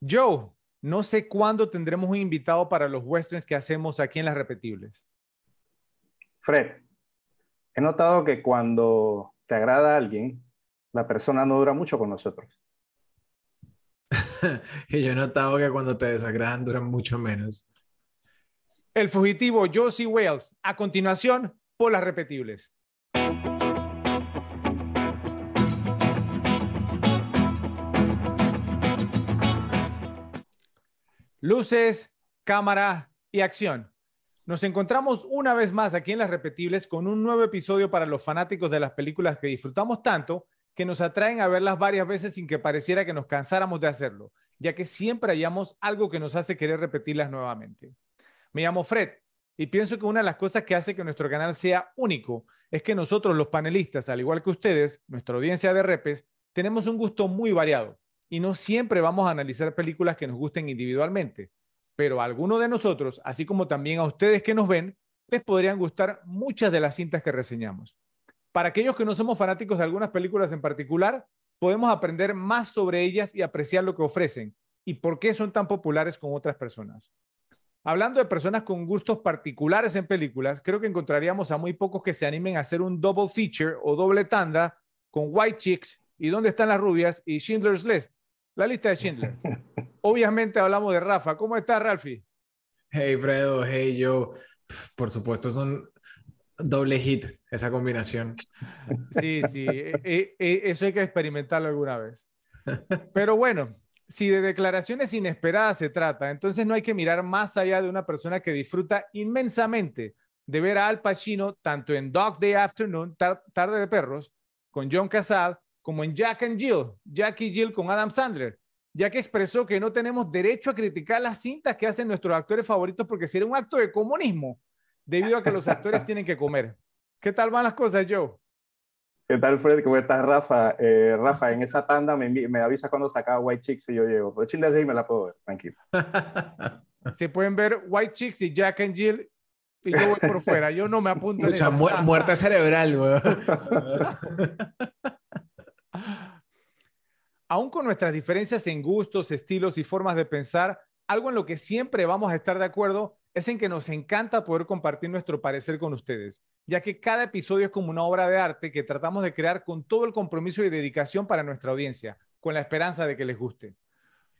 Joe, no sé cuándo tendremos un invitado para los westerns que hacemos aquí en las repetibles. Fred, he notado que cuando te agrada a alguien, la persona no dura mucho con nosotros. y yo he notado que cuando te desagradan duran mucho menos. El fugitivo Josie Wales. A continuación, por las repetibles. Luces, cámara y acción. Nos encontramos una vez más aquí en las repetibles con un nuevo episodio para los fanáticos de las películas que disfrutamos tanto que nos atraen a verlas varias veces sin que pareciera que nos cansáramos de hacerlo, ya que siempre hallamos algo que nos hace querer repetirlas nuevamente. Me llamo Fred y pienso que una de las cosas que hace que nuestro canal sea único es que nosotros los panelistas, al igual que ustedes, nuestra audiencia de repes, tenemos un gusto muy variado y no siempre vamos a analizar películas que nos gusten individualmente, pero a algunos de nosotros, así como también a ustedes que nos ven, les podrían gustar muchas de las cintas que reseñamos. Para aquellos que no somos fanáticos de algunas películas en particular, podemos aprender más sobre ellas y apreciar lo que ofrecen y por qué son tan populares con otras personas. Hablando de personas con gustos particulares en películas, creo que encontraríamos a muy pocos que se animen a hacer un double feature o doble tanda con White Chicks y Dónde están las rubias y Schindler's List, la lista de Schindler. Obviamente hablamos de Rafa. ¿Cómo estás, Ralphie? Hey, Fredo. Hey, yo. Por supuesto, es un doble hit esa combinación. Sí, sí. E, e, e, eso hay que experimentarlo alguna vez. Pero bueno, si de declaraciones inesperadas se trata, entonces no hay que mirar más allá de una persona que disfruta inmensamente de ver a Al Pacino tanto en Dog Day Afternoon, Tarde de Perros, con John Casal, como en Jack and Jill, Jack y Jill con Adam Sandler, ya que expresó que no tenemos derecho a criticar las cintas que hacen nuestros actores favoritos porque sería un acto de comunismo, debido a que los actores tienen que comer. ¿Qué tal van las cosas, Joe? ¿Qué tal, Fred? ¿Cómo estás, Rafa? Eh, Rafa, en esa tanda me, me avisa cuando saca White Chicks y yo llego. Pero Chile y me la puedo ver, tranquilo. Se pueden ver White Chicks y Jack and Jill y yo voy por fuera. Yo no me apunto. Mucha muerte cerebral, güey. Aún con nuestras diferencias en gustos, estilos y formas de pensar, algo en lo que siempre vamos a estar de acuerdo es en que nos encanta poder compartir nuestro parecer con ustedes, ya que cada episodio es como una obra de arte que tratamos de crear con todo el compromiso y dedicación para nuestra audiencia, con la esperanza de que les guste.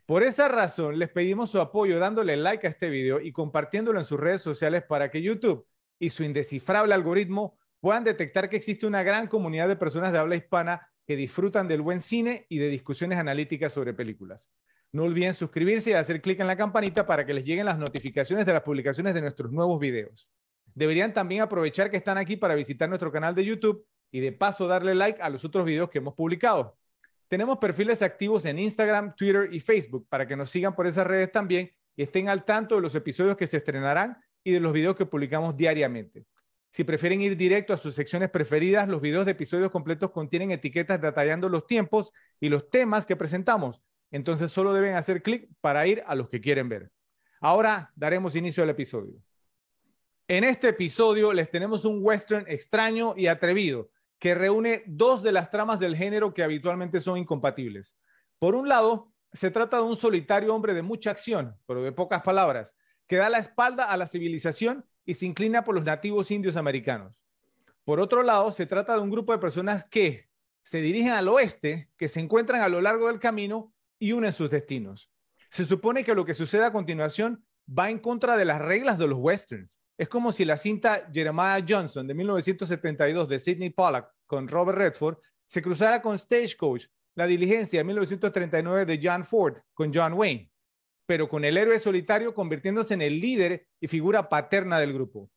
Por esa razón, les pedimos su apoyo dándole like a este video y compartiéndolo en sus redes sociales para que YouTube y su indescifrable algoritmo puedan detectar que existe una gran comunidad de personas de habla hispana que disfrutan del buen cine y de discusiones analíticas sobre películas. No olviden suscribirse y hacer clic en la campanita para que les lleguen las notificaciones de las publicaciones de nuestros nuevos videos. Deberían también aprovechar que están aquí para visitar nuestro canal de YouTube y de paso darle like a los otros videos que hemos publicado. Tenemos perfiles activos en Instagram, Twitter y Facebook para que nos sigan por esas redes también y estén al tanto de los episodios que se estrenarán y de los videos que publicamos diariamente. Si prefieren ir directo a sus secciones preferidas, los videos de episodios completos contienen etiquetas detallando los tiempos y los temas que presentamos. Entonces solo deben hacer clic para ir a los que quieren ver. Ahora daremos inicio al episodio. En este episodio les tenemos un western extraño y atrevido que reúne dos de las tramas del género que habitualmente son incompatibles. Por un lado, se trata de un solitario hombre de mucha acción, pero de pocas palabras, que da la espalda a la civilización y se inclina por los nativos indios americanos. Por otro lado, se trata de un grupo de personas que se dirigen al oeste, que se encuentran a lo largo del camino y unen sus destinos. Se supone que lo que sucede a continuación va en contra de las reglas de los westerns. Es como si la cinta Jeremiah Johnson de 1972 de Sidney Pollack con Robert Redford se cruzara con Stagecoach, la diligencia de 1939 de John Ford con John Wayne pero con el héroe solitario convirtiéndose en el líder y figura paterna del grupo.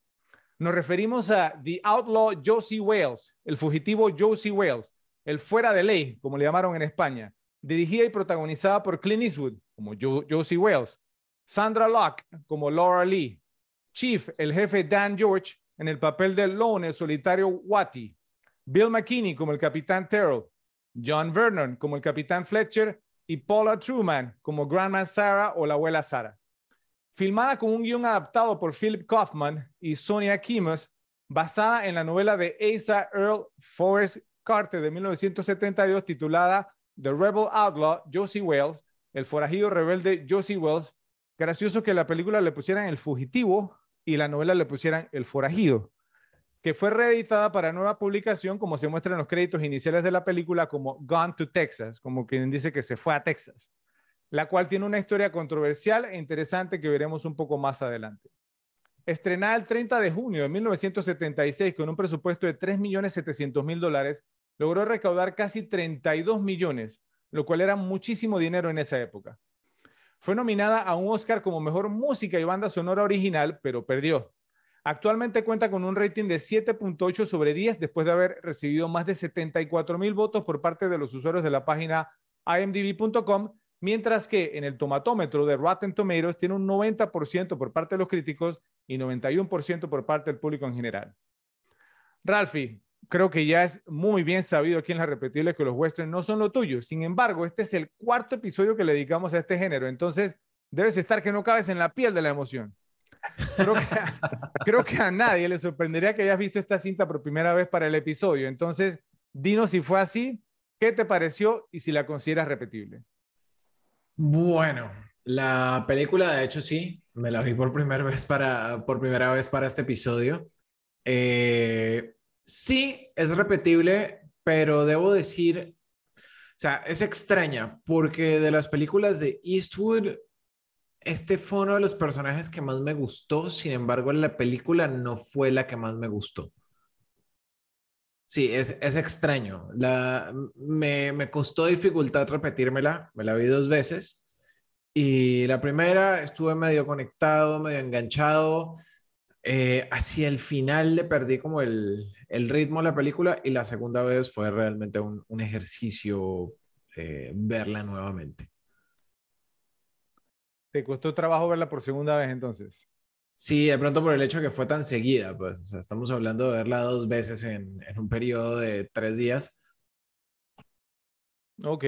Nos referimos a The Outlaw Josie Wales, el fugitivo Josie Wales, el fuera de ley, como le llamaron en España, dirigida y protagonizada por Clint Eastwood, como Josie Wales, Sandra Locke, como Laura Lee, Chief, el jefe Dan George, en el papel de Lone, el solitario Watty, Bill McKinney como el capitán Terrell, John Vernon como el capitán Fletcher y Paula Truman como Grandma Sarah o la abuela Sara. Filmada con un guion adaptado por Philip Kaufman y Sonia Kimus, basada en la novela de Asa Earl Forrest Carter de 1972 titulada The Rebel Outlaw Josie Wales, el forajido rebelde Josie Wells. Gracioso que la película le pusieran El Fugitivo y la novela le pusieran El Forajido, que fue reeditada para nueva publicación, como se muestra en los créditos iniciales de la película, como Gone to Texas, como quien dice que se fue a Texas, la cual tiene una historia controversial e interesante que veremos un poco más adelante. Estrenada el 30 de junio de 1976 con un presupuesto de 3.700.000 dólares, logró recaudar casi 32 millones, lo cual era muchísimo dinero en esa época. Fue nominada a un Oscar como Mejor Música y Banda Sonora Original, pero perdió. Actualmente cuenta con un rating de 7.8 sobre 10 después de haber recibido más de 74 mil votos por parte de los usuarios de la página imdb.com, mientras que en el tomatómetro de Rotten Tomatoes tiene un 90% por parte de los críticos y 91% por parte del público en general. Ralphie, creo que ya es muy bien sabido aquí en la repetible que los westerns no son lo tuyo. Sin embargo, este es el cuarto episodio que le dedicamos a este género, entonces debes estar que no cabes en la piel de la emoción. Creo que, a nadie le sorprendería que hayas visto esta cinta por primera vez para el episodio. Entonces, dinos si fue así, qué te pareció y si la consideras repetible. Bueno, la película de hecho sí, me la vi por primera vez para, por primera vez para este episodio. Eh, Sí, es repetible, pero debo decir, o sea, es extraña porque de las películas de Eastwood, este fue uno de los personajes que más me gustó, sin embargo, la película no fue la que más me gustó. Sí, es, es extraño. La, me, me costó dificultad repetírmela, me la vi dos veces. Y la primera estuve medio conectado, medio enganchado. Eh, hacia el final le perdí como el, el ritmo de la película y la segunda vez fue realmente un, un ejercicio eh, verla nuevamente. ¿Te costó trabajo verla por segunda vez entonces? Sí, de pronto por el hecho que fue tan seguida, pues, o sea, estamos hablando de verla dos veces en, en un periodo de tres días. Ok.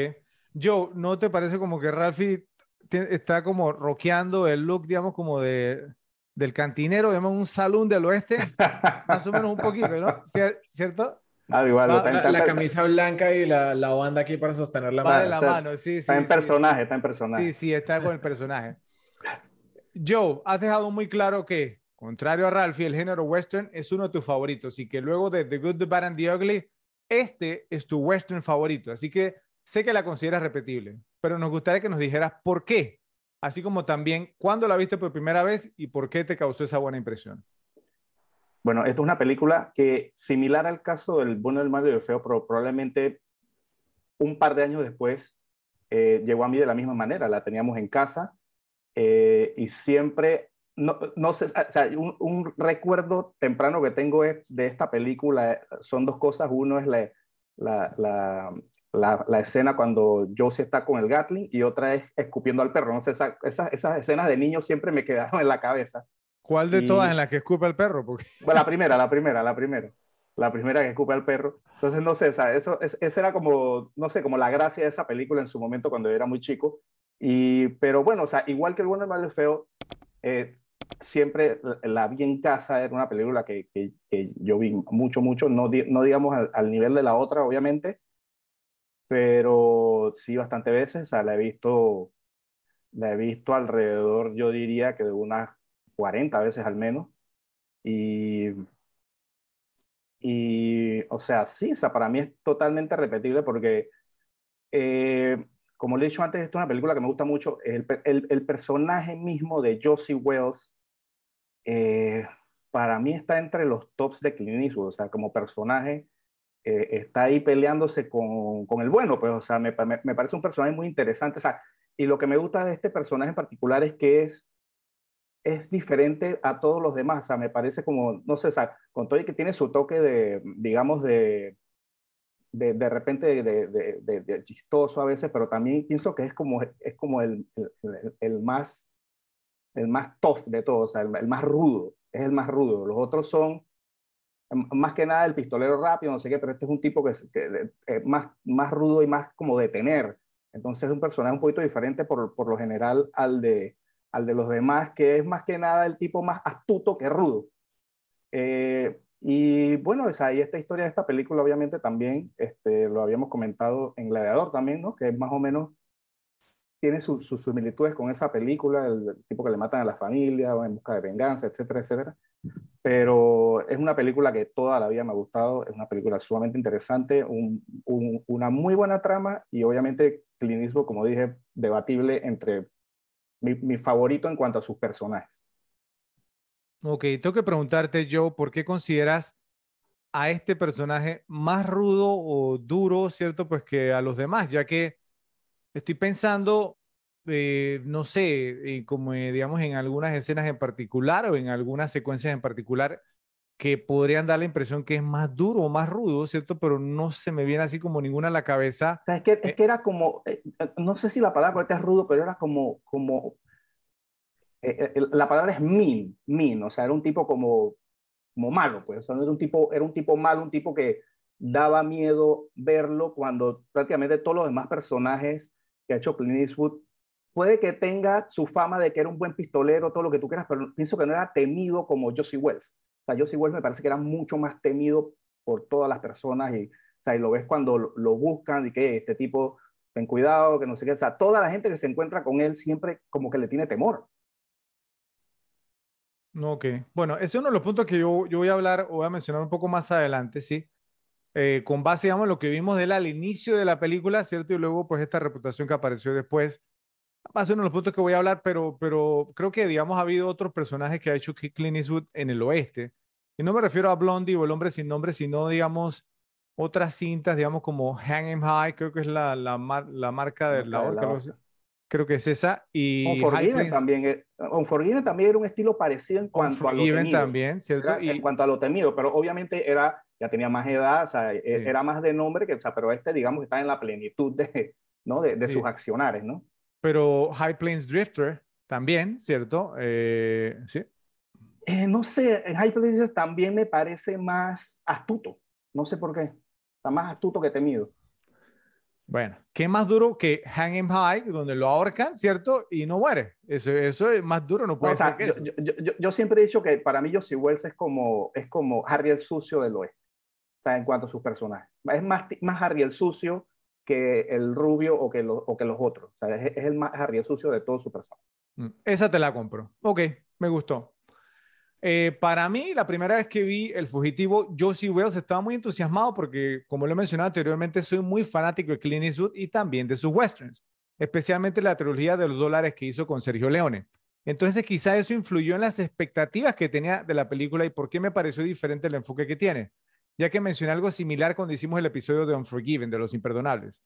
Joe, ¿no te parece como que Ralphie está como rockeando el look, digamos, como de, del cantinero, digamos, un salón del oeste, más o menos un poquito, ¿no? ¿Cierto? Ah, igual, Va, la, la, camisa blanca y la, la, banda aquí para sostener la Va mano. de la mano, sí, sí. Está en sí. personaje, está en personaje. Sí, sí, está con el personaje. Joe, has dejado muy claro que, contrario a Ralphie, el género western es uno de tus favoritos y que luego de The Good, The Bad and The Ugly, este es tu western favorito. Así que sé que la consideras repetible, pero nos gustaría que nos dijeras por qué así como también cuándo la viste por primera vez y por qué te causó esa buena impresión. Bueno, esta es una película que, similar al caso del bueno, el malo y el feo, probablemente un par de años después eh, llegó a mí de la misma manera. La teníamos en casa eh, y siempre, no, no sé, o sea, un, recuerdo temprano que tengo de esta película son dos cosas. Uno es la, la, la, escena cuando Josie está con el Gatling y otra es escupiendo al perro. No sé, esa, esas escenas de niños siempre me quedaron en la cabeza. ¿Cuál de y... todas en la que escupe al perro? Porque... Bueno, la primera, la primera, la primera. La primera que escupe al perro. Entonces, no sé, o sea, eso, es, esa era como, no sé, como la gracia de esa película en su momento cuando yo era muy chico. Y, pero bueno, o sea, igual que El bueno, el malo y el feo, eh, siempre la vi en casa, era una película que, que, que yo vi mucho, mucho, no, no digamos al, al, nivel de la otra, obviamente, pero sí bastante veces, o sea, la he visto, la he visto alrededor, yo diría que de unas 40 veces al menos, y, y o sea, sí, o sea, para mí es totalmente repetible porque, eh, como le he dicho antes, es una película que me gusta mucho, el, el, el personaje mismo de Josie Wells, eh, para mí está entre los tops de Clint Eastwood, o sea, como personaje, eh, está ahí peleándose con, con, el bueno, pues, o sea, me, me, me, parece un personaje muy interesante, o sea, y lo que me gusta de este personaje en particular es que es, es diferente a todos los demás, o sea, me parece como, no sé, o sea, con todo y que tiene su toque de, digamos, de, de, de repente de, de, de, chistoso a veces, pero también pienso que es como, es como el, el, el más el más tough de todos, o sea, el, el, más rudo, es el más rudo. Los otros son más que nada el pistolero rápido, no sé qué, pero este es un tipo que es, que es más, más rudo y más como de tener. Entonces es un personaje un poquito diferente por, por lo general al de, al de los demás, que es más que nada el tipo más astuto que rudo. Eh, y bueno, es ahí esta historia de esta película, obviamente también este, lo habíamos comentado en Gladiador también, ¿no? Que es más o menos tiene sus similitudes con esa película, el, tipo que le matan a la familia, en busca de venganza, etcétera, etcétera. Pero es una película que toda la vida me ha gustado, es una película sumamente interesante, una muy buena trama y obviamente Clint como dije, debatible entre mi, favorito en cuanto a sus personajes. Ok, tengo que preguntarte, Joe, ¿por qué consideras a este personaje más rudo o duro, cierto? Pues que a los demás, ya que estoy pensando, eh, no sé, como eh, digamos en algunas escenas en particular o en algunas secuencias en particular que podrían dar la impresión que es más duro o más rudo, ¿cierto? Pero no se me viene así como ninguna a la cabeza. es, que, es eh que era como, no sé si la palabra es rudo, pero era como, como la palabra es mean, mean, o sea, era un tipo como, como malo, pues, era un tipo, era un tipo malo, un tipo que daba miedo verlo cuando prácticamente todos los demás personajes que ha hecho Clint Eastwood, puede que tenga su fama de que era un buen pistolero, todo lo que tú quieras, pero pienso que no era temido como Josie Wells. O sea, Josie me parece que era mucho más temido por todas las personas y, o sea, y lo ves cuando lo, buscan y que este tipo, ten cuidado, que no sé qué. O sea, toda la gente que se encuentra con él siempre como que le tiene temor. Ok, bueno, ese es uno de los puntos que yo, yo voy a hablar o voy a mencionar un poco más adelante, ¿sí? Eh, con base, digamos, en lo que vimos de él al inicio de la película, ¿cierto? Y luego, pues, esta reputación que apareció después. Va a ser uno de los puntos que voy a hablar, pero, pero creo que, digamos, ha habido otros personajes que ha hecho Clint Eastwood en el oeste. Y no me refiero a Blondie o El Hombre Sin Nombre, sino, digamos, otras cintas, digamos, como Hang 'em High, creo que es la, la, la marca de la, orca, creo que es esa. Y Unforgiven también, Unforgiven también era un estilo parecido en cuanto a lo temido. también, ¿cierto? y... En cuanto a lo temido, pero obviamente era ya tenía más edad, o sea, e, era más de nombre, que, o sea, pero este, digamos, está en la plenitud de, ¿no? de, de sus accionares, ¿no? Pero High Plains Drifter también, ¿cierto? Eh, sí. Eh, no sé, en High Plains también me parece más astuto, no sé por qué, está más astuto que temido. Bueno, ¿qué más duro que Hang him High, donde lo ahorcan, ¿cierto? Y no muere. Eso, eso es más duro, no puede ser. yo, yo, yo, siempre he dicho que para mí Josie Wells es como, es como Harry el Sucio del Oeste en cuanto a sus personajes. Es más, más Harry el sucio que el rubio o que, o que los otros. O sea, es, el más el sucio de todo su personaje. Mm, esa te la compro. Ok, me gustó. Eh, para mí, la primera vez que vi El Fugitivo, Josie Wells estaba muy entusiasmado porque, como lo he mencionado anteriormente, soy muy fanático de Clint Eastwood y también de sus westerns, especialmente la trilogía de los dólares que hizo con Sergio Leone. Entonces, quizá eso influyó en las expectativas que tenía de la película y por qué me pareció diferente el enfoque que tiene ya que mencioné algo similar cuando hicimos el episodio de Unforgiven, de los imperdonables.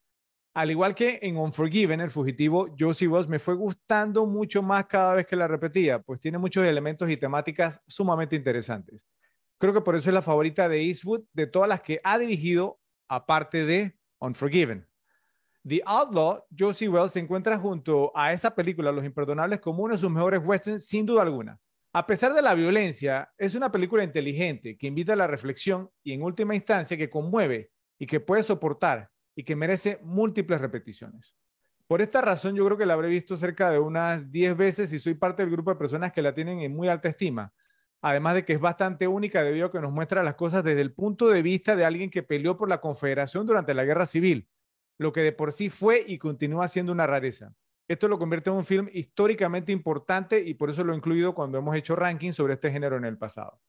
Al igual que en Unforgiven, el fugitivo Josie Wells me fue gustando mucho más cada vez que la repetía, pues tiene muchos elementos y temáticas sumamente interesantes. Creo que por eso es la favorita de Eastwood de todas las que ha dirigido, aparte de Unforgiven. The Outlaw, Josie Wells se encuentra junto a esa película, Los Imperdonables, como uno de sus mejores westerns, sin duda alguna. A pesar de la violencia, es una película inteligente que invita a la reflexión y en última instancia que conmueve y que puede soportar y que merece múltiples repeticiones. Por esta razón yo creo que la habré visto cerca de unas 10 veces y soy parte del grupo de personas que la tienen en muy alta estima. Además de que es bastante única debido a que nos muestra las cosas desde el punto de vista de alguien que peleó por la Confederación durante la Guerra Civil, lo que de por sí fue y continúa siendo una rareza. Esto lo convierte en un film históricamente importante y por eso lo he incluido cuando hemos hecho rankings sobre este género en el pasado.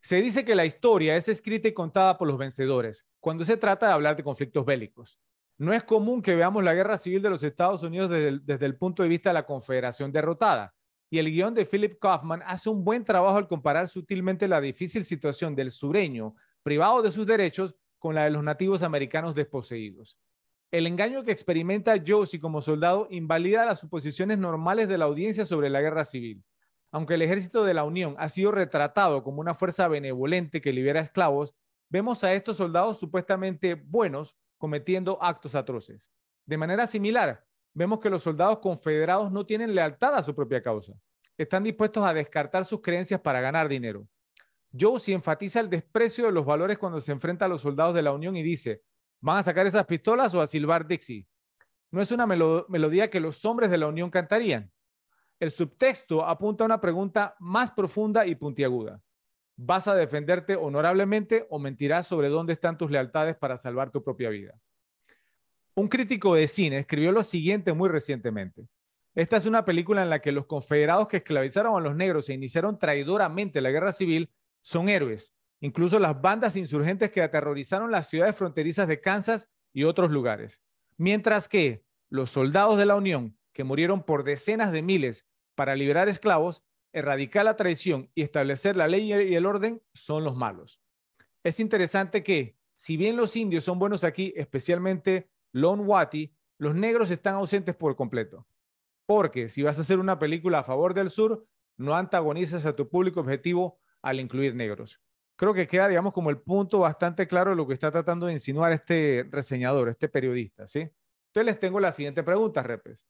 Se dice que la historia es escrita y contada por los vencedores cuando se trata de hablar de conflictos bélicos. No es común que veamos la guerra civil de los Estados Unidos desde el, punto de vista de la confederación derrotada. Y el guion de Philip Kaufman hace un buen trabajo al comparar sutilmente la difícil situación del sureño privado de sus derechos con la de los nativos americanos desposeídos. El engaño que experimenta Josie como soldado invalida las suposiciones normales de la audiencia sobre la guerra civil. Aunque el ejército de la Unión ha sido retratado como una fuerza benevolente que libera esclavos, vemos a estos soldados supuestamente buenos cometiendo actos atroces. De manera similar, vemos que los soldados confederados no tienen lealtad a su propia causa. Están dispuestos a descartar sus creencias para ganar dinero. Josie enfatiza el desprecio de los valores cuando se enfrenta a los soldados de la Unión y dice, ¿Van a sacar esas pistolas o a silbar Dixie? No es una melodía que los hombres de la Unión cantarían. El subtexto apunta a una pregunta más profunda y puntiaguda. ¿Vas a defenderte honorablemente o mentirás sobre dónde están tus lealtades para salvar tu propia vida? Un crítico de cine escribió lo siguiente muy recientemente. Esta es una película en la que los confederados que esclavizaron a los negros e iniciaron traidoramente la guerra civil son héroes. Incluso las bandas insurgentes que aterrorizaron las ciudades fronterizas de Kansas y otros lugares. Mientras que los soldados de la Unión, que murieron por decenas de miles para liberar esclavos, erradicar la traición y establecer la ley y el orden, son los malos. Es interesante que, si bien los indios son buenos aquí, especialmente Lon Wati, los negros están ausentes por completo. Porque si vas a hacer una película a favor del sur, no antagonizas a tu público objetivo al incluir negros. Creo que queda, digamos, como el punto bastante claro de lo que está tratando de insinuar este reseñador, este periodista, ¿sí? Entonces les tengo la siguiente pregunta, Repes.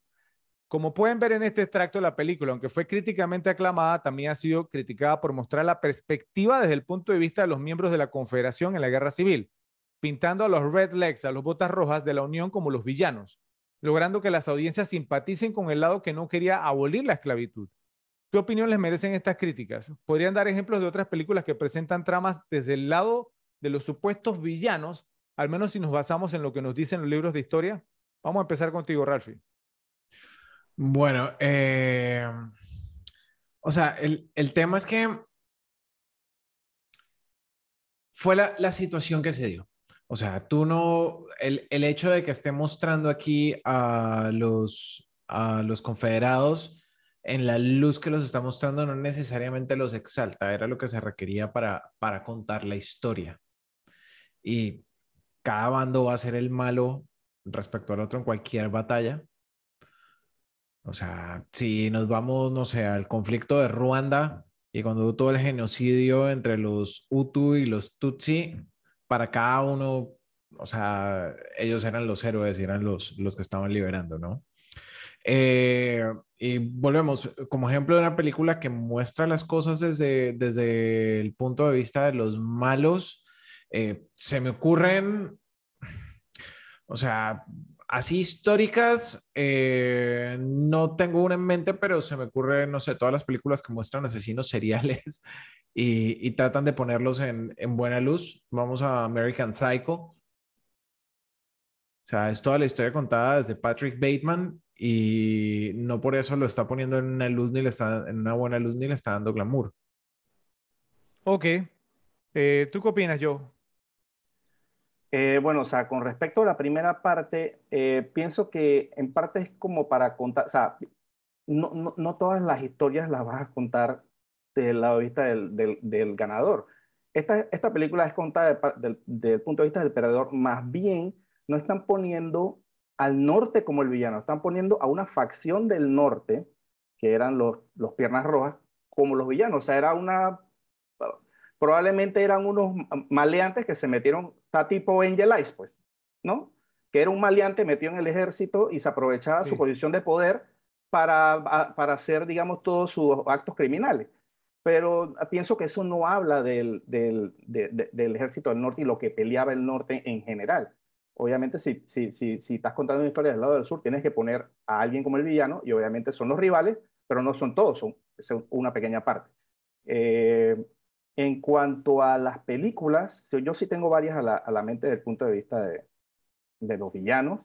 Como pueden ver en este extracto, la película, aunque fue críticamente aclamada, también ha sido criticada por mostrar la perspectiva desde el punto de vista de los miembros de la Confederación en la Guerra Civil, pintando a los Red Legs, a los botas rojas de la Unión como los villanos, logrando que las audiencias simpaticen con el lado que no quería abolir la esclavitud. ¿Qué opinión les merecen estas críticas? ¿Podrían dar ejemplos de otras películas que presentan tramas desde el lado de los supuestos villanos, al menos si nos basamos en lo que nos dicen los libros de historia? Vamos a empezar contigo, Ralphie. Bueno, eh, o sea, el, tema es que fue la, la situación que se dio. O sea, tú no, el, el, hecho de que esté mostrando aquí a los, a los confederados en la luz que los está mostrando no necesariamente los exalta, era lo que se requería para, para contar la historia. Y cada bando va a ser el malo respecto al otro en cualquier batalla. O sea, si nos vamos, no sé, al conflicto de Ruanda y cuando hubo todo el genocidio entre los Hutu y los Tutsi, para cada uno, o sea, ellos eran los héroes eran los, los que estaban liberando, ¿no? Eh, y volvemos, como ejemplo de una película que muestra las cosas desde, desde el punto de vista de los malos, eh, se me ocurren, o sea, así históricas, eh, no tengo una en mente, pero se me ocurre, no sé, todas las películas que muestran asesinos seriales y, tratan de ponerlos en, buena luz. Vamos a American Psycho. O sea, es toda la historia contada desde Patrick Bateman y no por eso lo está poniendo en una luz ni le está en una buena luz ni le está dando glamour. Ok. Eh, ¿Tú qué opinas, Joe? Eh, bueno, o sea, con respecto a la primera parte, eh, pienso que en parte es como para contar, o sea, no, no todas las historias las vas a contar desde el lado de vista del, del, ganador. Esta, esta, película es contada desde el punto de vista del perdedor, más bien no están poniendo al norte como el villano, están poniendo a una facción del norte, que eran los, los piernas rojas, como los villanos. O sea, era una, probablemente eran unos maleantes que se metieron, está tipo Angel Eyes, pues, ¿no? Que era un maleante metido en el ejército y se aprovechaba su posición de poder para, para hacer, digamos, todos sus actos criminales pero pienso que eso no habla del, del, del, ejército del norte y lo que peleaba el norte en general. Obviamente, si, si, si, si, estás contando una historia del lado del sur, tienes que poner a alguien como el villano, y obviamente son los rivales, pero no son todos, son, una pequeña parte. Eh, en cuanto a las películas, yo sí tengo varias a la, a la mente desde el punto de vista de, de los villanos,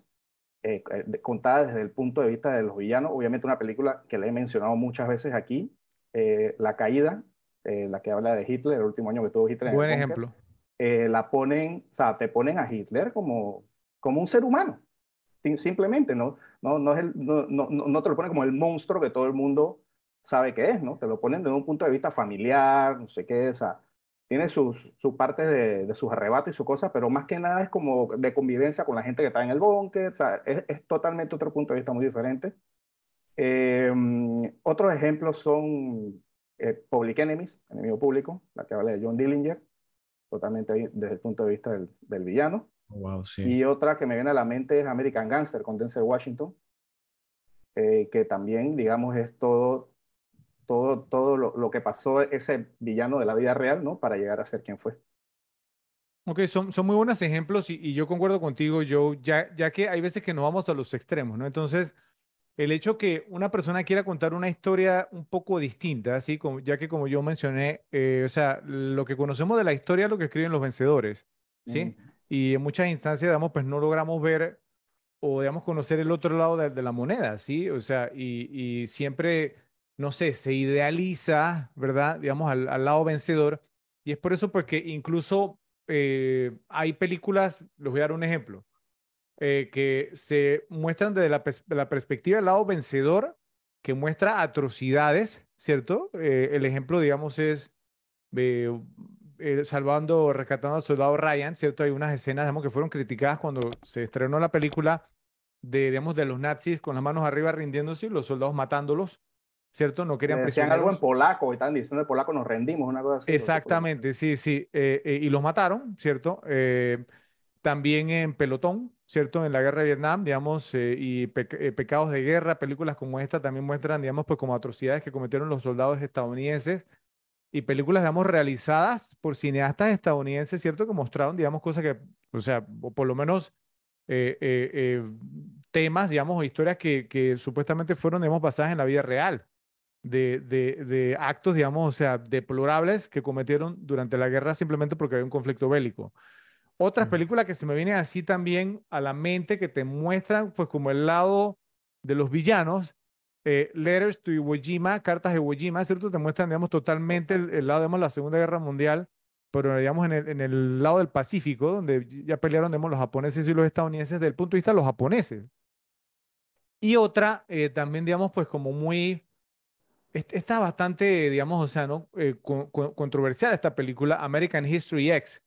eh, eh contadas desde el punto de vista de los villanos. Obviamente una película que le he mencionado muchas veces aquí, eh, la caída, eh, la que habla de Hitler, el último año que tuvo Hitler. Buen ejemplo. Eh, la ponen, o sea, te ponen a Hitler como, como un ser humano, simplemente, ¿no? No, no, no, no, no, te lo ponen como el monstruo que todo el mundo sabe que es, ¿no? Te lo ponen desde un punto de vista familiar, no sé qué, o sea, tiene sus, sus partes de, de, sus arrebatos y sus cosas, pero más que nada es como de convivencia con la gente que está en el búnker, o sea, es, es, totalmente otro punto de vista muy diferente. Eh, otros ejemplos son eh, Public Enemies, enemigo público, la que habla de John Dillinger, totalmente desde el punto de vista del, del villano. Wow, sí. Y otra que me viene a la mente es American Gangster con Denzel Washington, eh, que también, digamos, es todo, todo, todo lo, lo, que pasó ese villano de la vida real, ¿no? Para llegar a ser quien fue. Ok, son, son muy buenos ejemplos y, y yo concuerdo contigo, Joe, ya, ya que hay veces que nos vamos a los extremos, ¿no? Entonces, el hecho que una persona quiera contar una historia un poco distinta, así como, ya que como yo mencioné, eh, o sea, lo que conocemos de la historia es lo que escriben los vencedores, ¿sí? Y en muchas instancias, digamos, pues no logramos ver o, digamos, conocer el otro lado de, la moneda, ¿sí? O sea, y, siempre, no sé, se idealiza, ¿verdad? Digamos, al, lado vencedor. Y es por eso porque incluso eh, hay películas, les voy a dar un ejemplo, eh, que se muestran desde la, la, perspectiva del lado vencedor, que muestra atrocidades, ¿cierto? Eh, el ejemplo, digamos, es eh, salvando, rescatando al soldado Ryan, ¿cierto? Hay unas escenas, digamos, que fueron criticadas cuando se estrenó la película de, digamos, de los nazis con las manos arriba rindiéndose y los soldados matándolos, ¿cierto? No querían Decían algo en polaco, y estaban diciendo en polaco nos rendimos, una cosa así. Exactamente, sí, sí. Eh, eh, y los mataron, ¿cierto? También en Pelotón, ¿cierto? En la guerra de Vietnam, digamos, y pecados de guerra, películas como esta también muestran, digamos, pues como atrocidades que cometieron los soldados estadounidenses y películas, digamos, realizadas por cineastas estadounidenses, ¿cierto? Que mostraron, digamos, cosas que, o sea, por lo menos eh, eh, eh, temas, digamos, o historias que, que, supuestamente fueron, digamos, basadas en la vida real, de, de, de, actos, digamos, o sea, deplorables que cometieron durante la guerra simplemente porque había un conflicto bélico. Otras películas que se me vienen así también a la mente que te muestran, pues, como el lado de los villanos, eh, Letters to Iwo Jima, cartas de Iwo Jima, ¿cierto? Te muestran, digamos, totalmente el, lado, digamos, la Segunda Guerra Mundial, pero, digamos, en el, en el lado del Pacífico, donde ya pelearon, digamos, los japoneses y los estadounidenses desde el punto de vista de los japoneses. Y otra, eh, también, digamos, pues como muy, está bastante, digamos, o sea, ¿no? Eh, controversial esta película, American History X,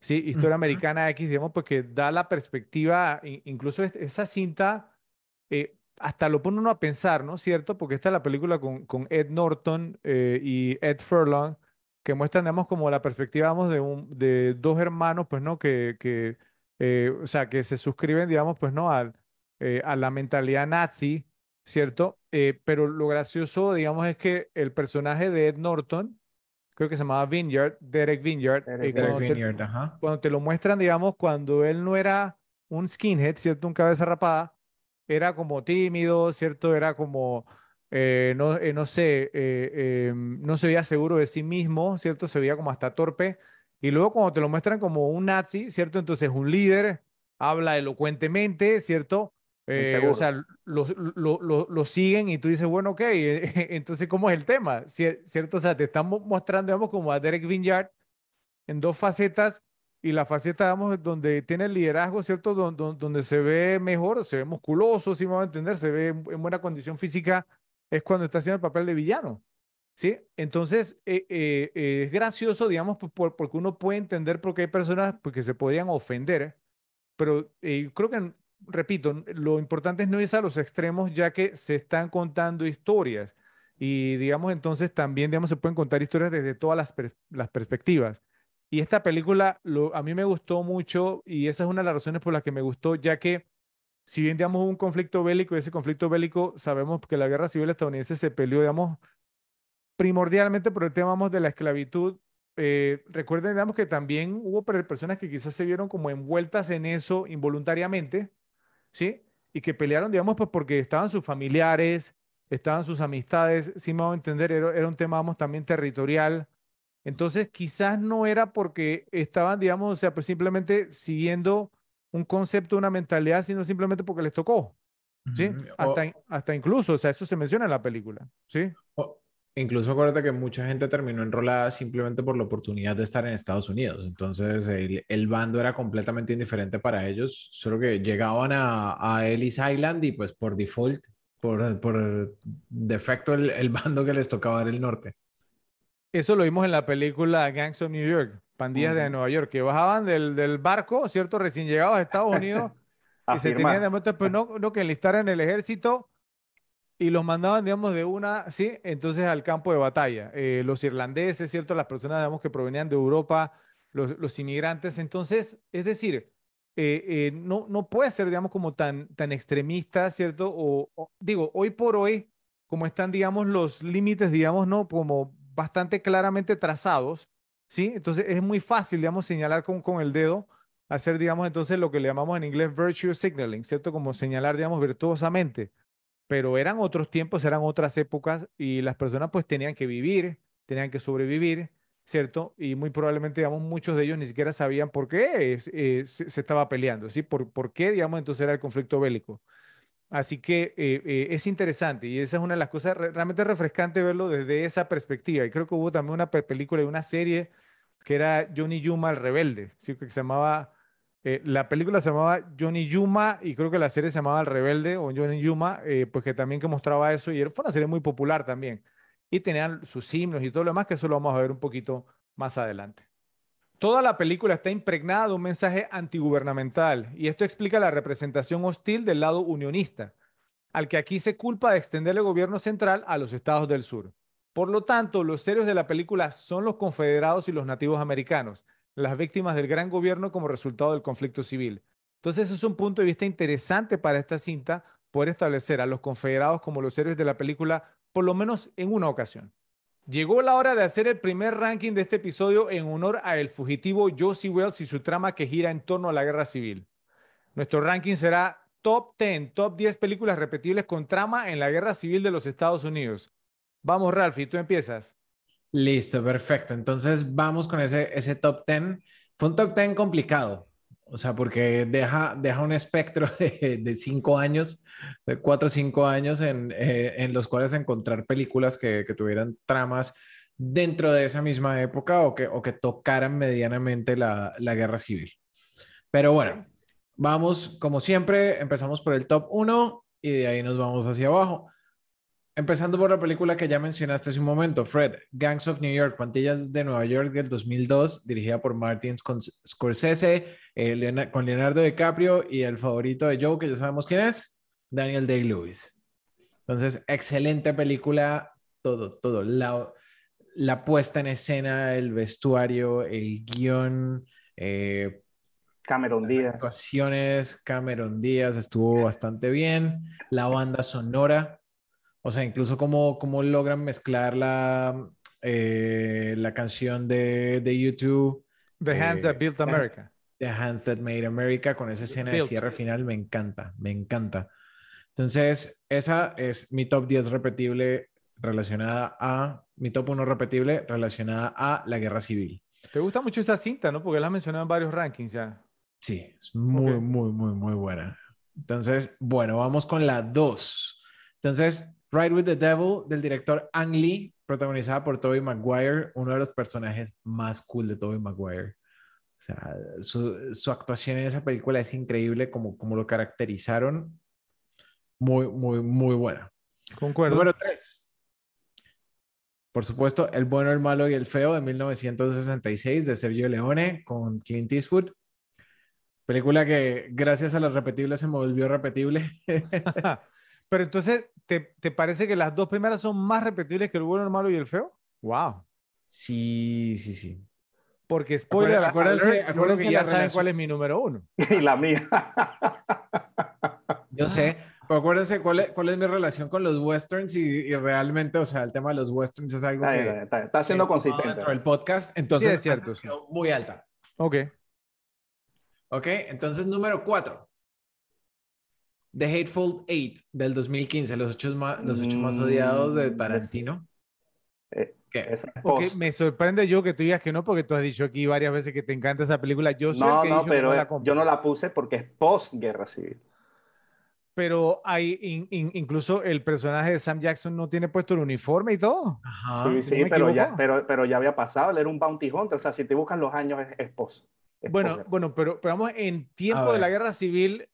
¿sí? Historia Americana X, digamos, porque da la perspectiva, incluso esa cinta, eh, hasta lo pone uno a pensar, ¿no? ¿Cierto? Porque esta es la película con, con Ed Norton eh, y Ed Furlong, que muestran, digamos, como la perspectiva, digamos, de, un, de dos hermanos, pues, ¿no? Que, que eh, o sea, que se suscriben, digamos, pues, ¿no? Al, a la mentalidad nazi, ¿cierto? pero lo gracioso, digamos, es que el personaje de Ed Norton, creo que se llamaba Vineyard, Derek Vineyard, Derek, Vineyard, ajá. cuando te lo muestran, digamos, cuando él no era un skinhead, ¿cierto? Un cabeza rapada, era como tímido, ¿cierto? Era como, eh, no, eh, no sé, eh, em, no se veía seguro de sí mismo, ¿cierto? Se veía como hasta torpe. Y luego cuando te lo muestran como un nazi, ¿cierto? Entonces un líder, habla elocuentemente, ¿cierto? O sea, lo, lo, lo, siguen y tú dices, bueno, ok, entonces, ¿cómo es el tema? ¿Cierto? O sea, te están mostrando, digamos, como a Derek Vinyard en dos facetas y la faceta, digamos, donde tiene el liderazgo, ¿cierto? Donde, donde, se ve mejor, se ve musculoso, si me va a entender, se ve en buena condición física, es cuando está haciendo el papel de villano, ¿sí? Entonces, eh, eh, eh, es gracioso, digamos, porque uno puede entender por qué hay personas pues, que se podrían ofender, pero creo que, repito, lo importante es no irse a los extremos, ya que se están contando historias. Y digamos, entonces también, digamos, se pueden contar historias desde todas las, perspectivas. Y esta película a mí me gustó mucho y esa es una de las razones por las que me gustó, ya que si bien, digamos, un conflicto bélico, ese conflicto bélico, sabemos que la guerra civil estadounidense se peleó, digamos, primordialmente por el tema, digamos, de la esclavitud. Eh, recuerden, digamos, que también hubo personas que quizás se vieron como envueltas en eso involuntariamente, ¿sí? Y que pelearon, digamos, pues porque estaban sus familiares, estaban sus amistades, si me a entender, era, era un tema, vamos, también territorial, entonces, quizás no era porque estaban, digamos, o sea, pues simplemente siguiendo un concepto, una mentalidad, sino simplemente porque les tocó. ¿Sí? hasta, hasta incluso, o sea, eso se menciona en la película. ¿Sí? Incluso acuérdate que mucha gente terminó enrolada simplemente por la oportunidad de estar en Estados Unidos. Entonces, el, el bando era completamente indiferente para ellos, solo que llegaban a, a Ellis Island y pues por default, por, por defecto, el, el bando que les tocaba era el norte. Eso lo vimos en la película Gangs of New York, Pandillas de Nueva York, que bajaban del, del, barco, ¿cierto? Recién llegados a Estados Unidos y se tenían de pues no, no que enlistar en el ejército y los mandaban, digamos, de una, ¿sí? Entonces al campo de batalla. Eh, los irlandeses, ¿cierto? Las personas, digamos, que provenían de Europa, los, los inmigrantes. Entonces, es decir, eh, eh, no, no puede ser, digamos, como tan, tan extremista, ¿cierto? O, o, digo, hoy por hoy, como están, digamos, los límites, digamos, ¿no? Como bastante claramente trazados, ¿sí? Entonces es muy fácil, digamos, señalar con, con el dedo, hacer, digamos, entonces lo que le llamamos en inglés virtue signaling, ¿cierto? Como señalar, digamos, virtuosamente. Pero eran otros tiempos, eran otras épocas y las personas pues tenían que vivir, tenían que sobrevivir, ¿cierto? Y muy probablemente, digamos, muchos de ellos ni siquiera sabían por qué eh, se, estaba peleando, ¿sí? Por, por qué, digamos, entonces era el conflicto bélico. Así que eh, eh, es interesante y esa es una de las cosas realmente refrescante verlo desde esa perspectiva. Y creo que hubo también una película y una serie que era Johnny Yuma el rebelde, ¿sí? que se llamaba, la película se llamaba Johnny Yuma y creo que la serie se llamaba El rebelde o Johnny Yuma, pues que también que mostraba eso y fue una serie muy popular también y tenían sus himnos y todo lo demás, que eso lo vamos a ver un poquito más adelante. Toda la película está impregnada de un mensaje antigubernamental y esto explica la representación hostil del lado unionista, al que aquí se culpa de extender el gobierno central a los estados del sur. Por lo tanto, los serios de la película son los confederados y los nativos americanos, las víctimas del gran gobierno como resultado del conflicto civil. Entonces, es un punto de vista interesante para esta cinta, poder establecer a los confederados como los héroes de la película por lo menos en una ocasión. Llegó la hora de hacer el primer ranking de este episodio en honor a el fugitivo Josie Wells y su trama que gira en torno a la guerra civil. Nuestro ranking será top 10, top 10 películas repetibles con trama en la guerra civil de los Estados Unidos. Vamos, Ralphie, tú empiezas. Listo, perfecto. Entonces vamos con ese, ese top 10. Fue un top 10 complicado, o sea, porque deja, deja un espectro de, de cinco años de cuatro o cinco años en, eh, en, los cuales encontrar películas que, que, tuvieran tramas dentro de esa misma época o que, o que tocaran medianamente la, la guerra civil. Pero bueno, vamos, como siempre, empezamos por el top 1 y de ahí nos vamos hacia abajo. Empezando por la película que ya mencionaste hace un momento, Fred, Gangs of New York, Pantillas de Nueva York del 2002, dirigida por Martin Scorsese, eh, con Leonardo DiCaprio y el favorito de Joe, que ya sabemos quién es, Daniel Day-Lewis. Entonces, excelente película, todo, todo. La, la puesta en escena, el vestuario, el guion. Eh, Cameron Díaz. Actuaciones, Cameron Díaz estuvo bastante bien. La banda sonora, o sea, incluso cómo, cómo logran mezclar la, eh, la canción de, de YouTube. The Hands That Built America. The Hands That Made America, con esa escena de cierre final, me encanta, me encanta. Entonces, esa es mi top 10 repetible relacionada a, mi top 1 repetible relacionada a la guerra civil. ¿Te gusta mucho esa cinta, no? Porque la has mencionado en varios rankings ya. Sí, es muy, muy, muy, muy buena. Entonces, bueno, vamos con la 2. Entonces, Ride with the Devil del director Ang Lee, protagonizada por Tobey Maguire, uno de los personajes más cool de Tobey Maguire. O sea, su, su actuación en esa película es increíble, como, como lo caracterizaron muy, muy, muy buena. Concuerdo. Número 3. Por supuesto, El bueno, el malo y el feo de 1966 de Sergio Leone con Clint Eastwood. Película que gracias a las repetibles se me volvió repetible. Pero entonces, ¿te, ¿te, parece que las dos primeras son más repetibles que El bueno, el malo y el feo? ¡Wow! Sí, sí, sí. Porque spoiler, acuérdense, acuérdense, ya saben cuál es mi número uno. y la mía. Yo sé, pero acuérdense cuál es, cuál es mi relación con los westerns y, realmente, o sea, el tema de los westerns es algo que... Está, está siendo consistente. Dentro del podcast, entonces es cierto. Muy alta. Ok. Ok, entonces número cuatro. The Hateful Eight del 2015, los ocho más, los ocho más odiados de Tarantino. Eh, ¿Qué? Okay, me sorprende yo que tú digas que no, porque tú has dicho aquí varias veces que te encanta esa película. Yo sé no, que no, pero no yo no la puse porque es post-guerra civil pero hay incluso el personaje de Sam Jackson no tiene puesto el uniforme y todo. sí, sí, pero, ya, pero, pero ya había pasado, él era un bounty hunter, o sea, si te buscan los años es esposo. bueno, bueno, pero, pero, vamos, en tiempo de la guerra civil,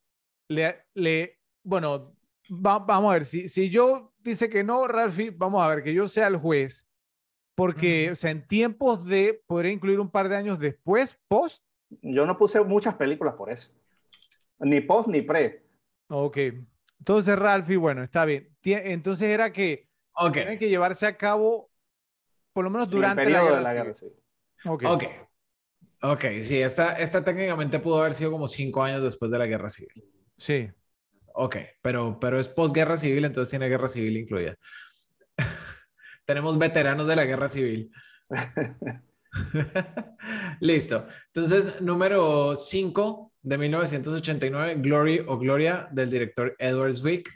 le, le bueno, vamos a ver, si, si yo dice que no, Ralphie, vamos a ver, que yo sea el juez, porque, o sea, en tiempos de, podría incluir un par de años después, post. Yo no puse muchas películas por eso, ni post ni pre Ok. Entonces, Ralphie, bueno, está bien. Entonces era que okay. tienen que llevarse a cabo, por lo menos durante el periodo la guerra, civil. Okay. ok. Ok, sí, esta, esta técnicamente pudo haber sido como cinco años después de la guerra civil. Sí. Ok, pero, pero es posguerra civil, entonces tiene guerra civil incluida. Tenemos veteranos de la guerra civil. Listo. Entonces, número cinco, de 1989, Glory o Gloria, del director Edward Zwick.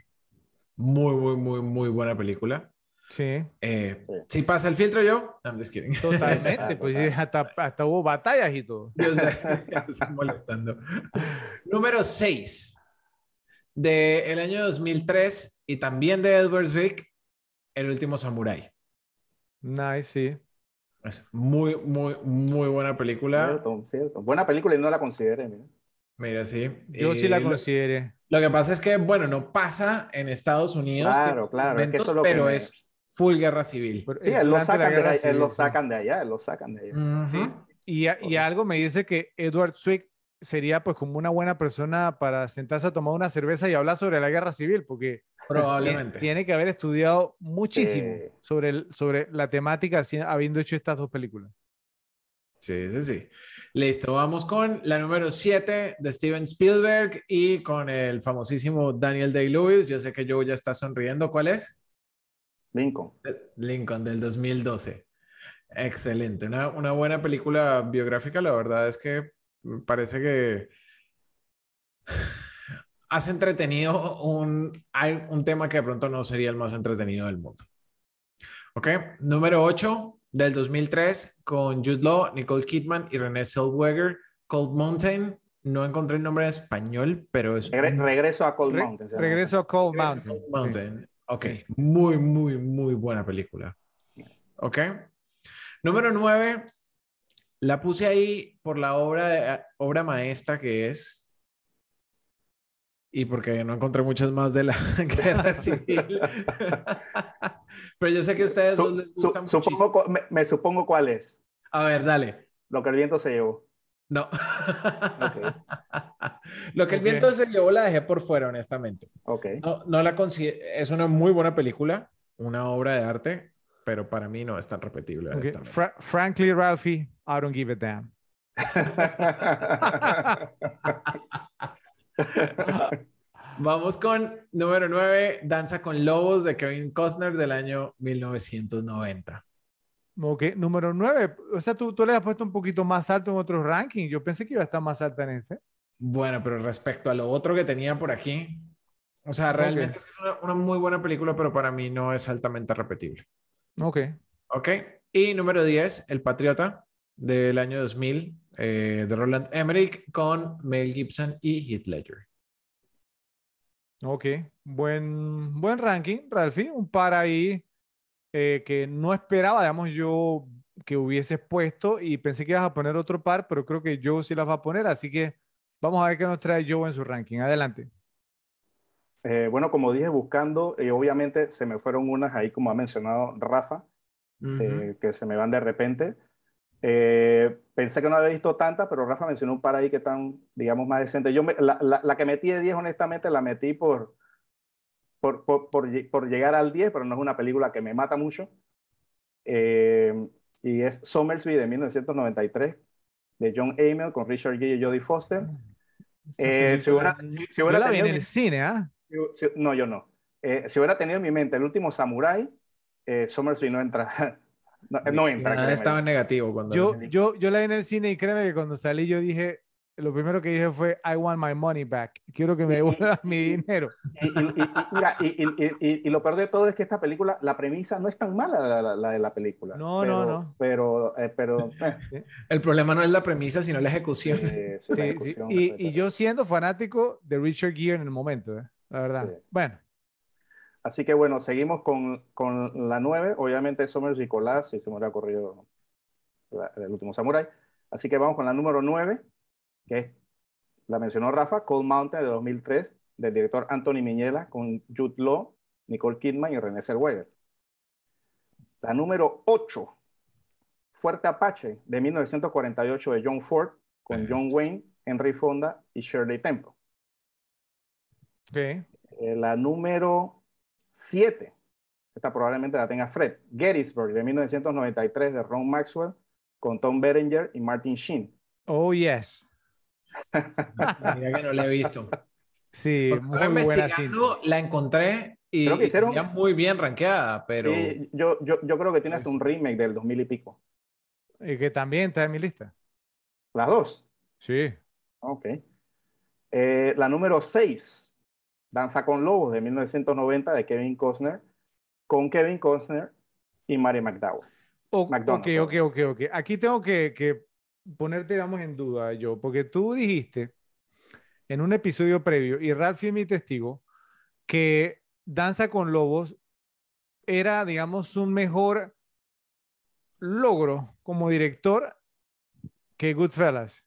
Muy, muy, muy, muy buena película. Sí. Eh, Sí. Si pasa el filtro yo, I'm just kidding. Totalmente, pues hasta, hasta hubo batallas y todo. Yo sé, molestando. Número 6. De el año 2003 y también de Edward Zwick, El último samurái. Nice, sí. Es muy, muy, muy buena película. Cierto, cierto. Buena película y no la consideré. mira. Mira, sí. Yo sí la Eh, lo- consideré. Lo que pasa es que, bueno, no pasa en Estados Unidos, Claro, claro, es que eso es que pero me- es full guerra civil. Pero Sí, él lo, sacan de, él lo sacan de allá, él lo sacan de allá. Ujú. Sí. Y, a- y algo me dice que Edward Zwick sería pues como una buena persona para sentarse a tomar una cerveza y hablar sobre la guerra civil, porque Probablemente. tiene, que haber estudiado muchísimo sobre, el- sobre la temática habiendo hecho estas dos películas. Sí, sí, sí. Listo, vamos con la número 7 de Steven Spielberg y con el famosísimo Daniel Day-Lewis. Yo sé que Joe ya está sonriendo. ¿Cuál es? Lincoln. Lincoln del 2012. Excelente. Una, una buena película biográfica. La verdad es que parece que has entretenido un, hay un tema que de pronto no sería el más entretenido del mundo. Ok, número 8 del 2003 con Jude Law, Nicole Kidman y Renée Zellweger, Cold Mountain. No encontré el nombre en español, pero es Regre- regreso a Cold Re- Mountain. regreso a Cold Mountain. Cold sí. Ok, Sí. muy, muy, muy buena película. Ok. Número 9, la puse ahí por la obra, obra maestra que es. Y porque no encontré muchas más de la guerra civil. Pero yo sé que a ustedes Su- dos les su- gustan supongo, muchísimo. cu- me, me supongo cuál es. A ver, dale. Lo que el viento se llevó. No. Lo que el Ok. viento se llevó la dejé por fuera, honestamente. Ok. No, no la. Es una muy buena película, una obra de arte, pero para mí no es tan repetible. Ok, honestamente. Fra- frankly, Ralphie, I don't give a damn. Vamos con número 9, Danza con Lobos de Kevin Costner del año 1990. Ok, número 9. O sea, tú, tú le has puesto un poquito más alto en otros rankings. Yo pensé que iba a estar más alta en este. Bueno, pero respecto a lo otro que tenía por aquí, o sea, realmente es, que es una, una muy buena película, pero para mí no es altamente repetible. Ok. Ok. Y número 10, El Patriota del año 2000 eh, de Roland Emmerich con Mel Gibson y Heath Ledger. Ok, buen, buen ranking, Ralphie. Un par ahí eh, que no esperaba, digamos, yo que hubieses puesto y pensé que ibas a poner otro par, pero creo que Joe sí las va a poner, así que vamos a ver qué nos trae Joe en su ranking. Adelante. Eh, bueno, como dije, buscando, y obviamente se me fueron unas ahí, como ha mencionado Rafa, eh, que se me van de repente. Eh, pensé que no había visto tantas, pero Rafa mencionó un par ahí que están, digamos, más decentes. Yo me- la, la- la que metí de 10, honestamente, la metí por, por, por, por por llegar al 10, pero no es una película que me mata mucho. Eh, y es Somersby de 1993, de John Amiel con Richard Gere y Jodie Foster. Eh, si hubiera, si- si Yo hubiera la vi en tenido el mi- cine, ¿ah? si- no, yo no. Eh, si hubiera tenido en mi mente el último Samurai, eh, Somersby no entra. no, no entra. Nada estaba en negativo cuando Yo, yo, yo la vi en el cine y créeme que cuando salí yo dije, lo primero que dije fue, I want my money back. Quiero que me devuelvan mi dinero. Y, mira, lo peor de todo es que esta película, la premisa no es tan mala la, la- la de la película. No, pero, no, no. Pero, eh, pero eh, El problema no es la premisa, sino la ejecución. eh, sí, la Sí, sí. ejecución, Y, yo siendo fanático de Richard Gere en el momento, ¿eh? la verdad. Sí. Bueno, Así que bueno, seguimos con, con la 9. Obviamente Somers y Colás, y se me hubiera ocurrido la- el último Samurai. Así que vamos con la número 9, que la mencionó Rafa, Cold Mountain de 2003, del director Anthony Miñela, con Jude Law, Nicole Kidman y René Zellweger. La número 8, Fuerte Apache, de 1948, de John Ford, con John Wayne, Henry Fonda y Shirley Temple. ok. Eh, la número 7, esta probablemente la tenga Fred, Gettysburg de 1993 de Ron Maxwell con Tom Berenger y Martin Sheen. Oh, yes. Mira que no la he visto. Sí, cinta. investigando, la encontré y, Creo que hicieron- muy bien rankeada, pero yo, yo, yo creo que tiene hasta un remake del 2000 y pico. Y que también está en mi lista. Las dos. Sí. Ok. Eh, la número 6, Danza con Lobos de 1990 de Kevin Costner con Kevin Costner y Mary McDowell. O- ok, ok, ok, ok. Aquí tengo que, que ponerte, digamos, en duda yo, porque tú dijiste en un episodio previo, y Ralph es mi testigo, que Danza con Lobos era, digamos, un mejor logro como director que Goodfellas.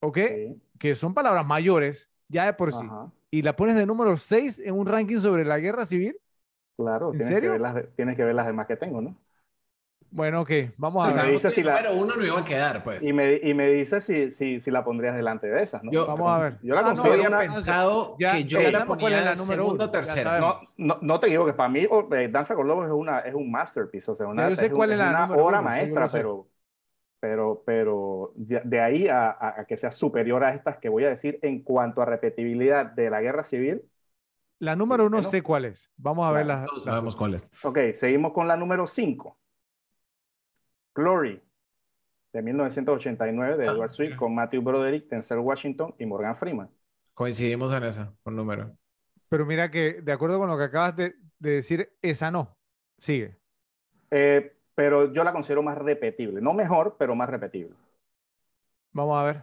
¿Ok? Sí, Que son palabras mayores, ya de por sí. ajá, Y la pones de número 6 en un ranking sobre la guerra civil. claro, ¿En tienes serio? que, ver las, tienes que ver las demás que tengo, ¿no? Bueno, ok, vamos a ver. Dice si el la- número uno no iba a quedar, pues. Y me, y me dices si, si, si la pondrías delante de esas, ¿no? Yo- Vamos a ver. Yo la Ah, no, había una- pensado ya- que yo ya la ponía la número segunda uno, o tercera. No, no, no te digo que para mí oh, eh, Danza con Lobos es, una, es un masterpiece, o sea, una, yo sé es cuál es la una obra uno, maestra, pero, pero, pero de, de ahí a, a- a que sea superior a estas que voy a decir en cuanto a repetibilidad de la guerra civil. La número uno Bueno. sé cuál es. Vamos a ver las. Todos sabemos cuál es. Ok, seguimos con la número 5. Glory, de 1989, de Ah, Edward Sweet, con Matthew Broderick, Denzel Washington y Morgan Freeman. Coincidimos en esa, con número. Pero mira que, de acuerdo con lo que acabas de, de decir, esa no. Sigue. Eh, pero yo la considero más repetible, no mejor, pero más repetible. Vamos a ver.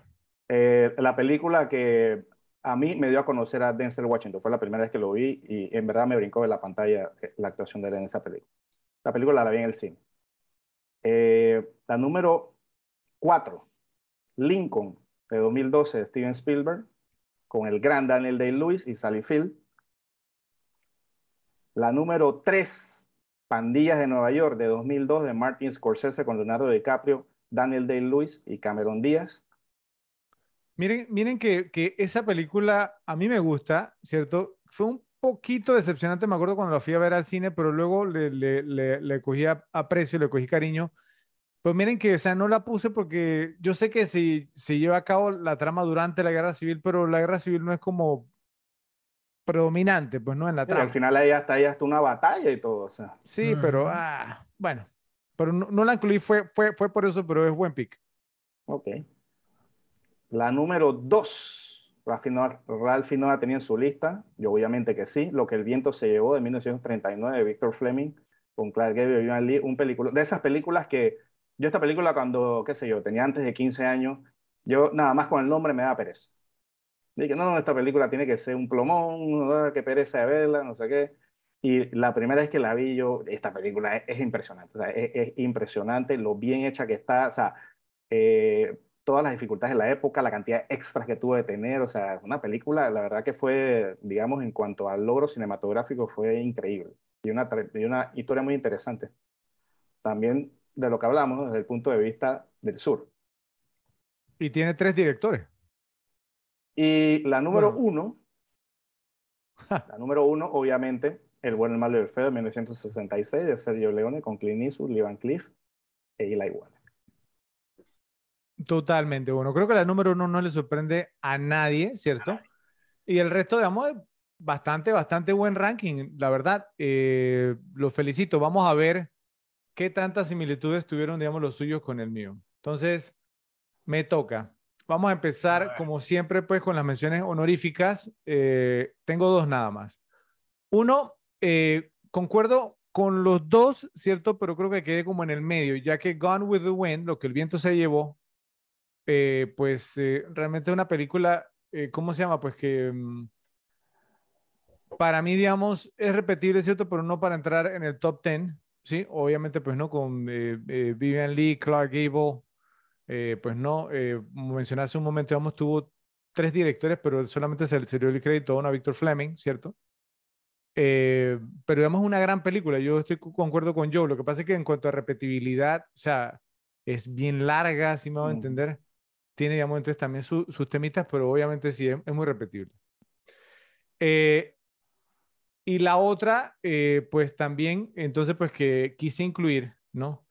Eh, la película que a mí me dio a conocer a Denzel Washington, fue la primera vez que lo vi y en verdad me brincó de la pantalla eh, la actuación de él en esa película. La película la vi en el cine. Eh, la número 4, Lincoln, de 2012, de Steven Spielberg, con el gran Daniel Day-Lewis y Sally Field. La número 3, Pandillas de Nueva York, de 2002, de Martin Scorsese, con Leonardo DiCaprio, Daniel Day-Lewis y Cameron Díaz. Miren, miren que, que esa película a mí me gusta, ¿cierto? Fue un poquito decepcionante, me acuerdo cuando la fui a ver al cine, pero luego le, le, le, le cogí aprecio, le cogí cariño. Pues miren que, o sea, no la puse porque yo sé que se, se lleva a cabo la trama durante la guerra civil, pero la guerra civil no es como predominante, pues no en la Y trama. al final ahí hasta ahí hasta una batalla y todo. O sea, Sí, pero Ujú. ah, bueno, pero no, no la incluí, fue, fue, fue por eso, pero es buen pick. ok. La número 2, Ralph la tenía en su lista. Yo obviamente que sí. Lo que el viento se llevó de 1939 de Victor Fleming con Clark Gable y Vivian Lee. Un película, de esas películas que yo esta película cuando, qué sé yo, tenía antes de 15 años, yo nada más con el nombre me da pereza. Dije, no, esta película tiene que ser un plomón, qué pereza de verla, no sé qué. Y la primera vez que la vi yo, esta película es, es impresionante, o sea, es, es impresionante lo bien hecha que está, o sea, eh, todas las dificultades de la época, la cantidad de extras que tuvo de tener, o sea, una película, la verdad que fue, digamos, en cuanto al logro cinematográfico, fue increíble. Y una, y una historia muy interesante. También de lo que hablamos, desde el punto de vista del sur. Y tiene tres directores. Y la número Bueno. uno, la número uno, obviamente, El bueno, el malo y el feo de 1966 de Sergio Leone con Clint Eastwood, Lee Van Cleef e Eli Wallach. Totalmente. Bueno, creo que la número uno no le sorprende a nadie, ¿cierto? Y el resto, digamos, bastante, bastante buen ranking, la verdad. Eh, los felicito. Vamos a ver qué tantas similitudes tuvieron, digamos, los suyos con el mío. Entonces, me toca. Vamos a empezar, A como siempre, pues con las menciones honoríficas. Eh, tengo dos nada más. Uno, eh, concuerdo con los dos, ¿cierto? Pero creo que quedé como en el medio, ya que Gone with the Wind, lo que el viento se llevó, eh, pues realmente es una película, ¿cómo se llama? Pues que mm, para mí, digamos, es repetible, ¿cierto? Pero no para entrar en el top 10, ¿sí? Obviamente, pues no, con Vivian Lee, Clark Gable, eh, pues no, eh, hace un momento, digamos, tuvo tres directores, pero solamente se, se le dio el crédito a una Victor Fleming, ¿cierto? Eh, pero digamos, una gran película, yo estoy cu- concuerdo con Joe, lo que pasa es que en cuanto a repetibilidad, o sea, es bien larga, si me va a Mm. entender, tiene, digamos, entonces también su- sus temitas, pero obviamente sí, es, es muy repetible. Eh, y la otra, eh, pues también, entonces, pues que quise incluir, ¿no?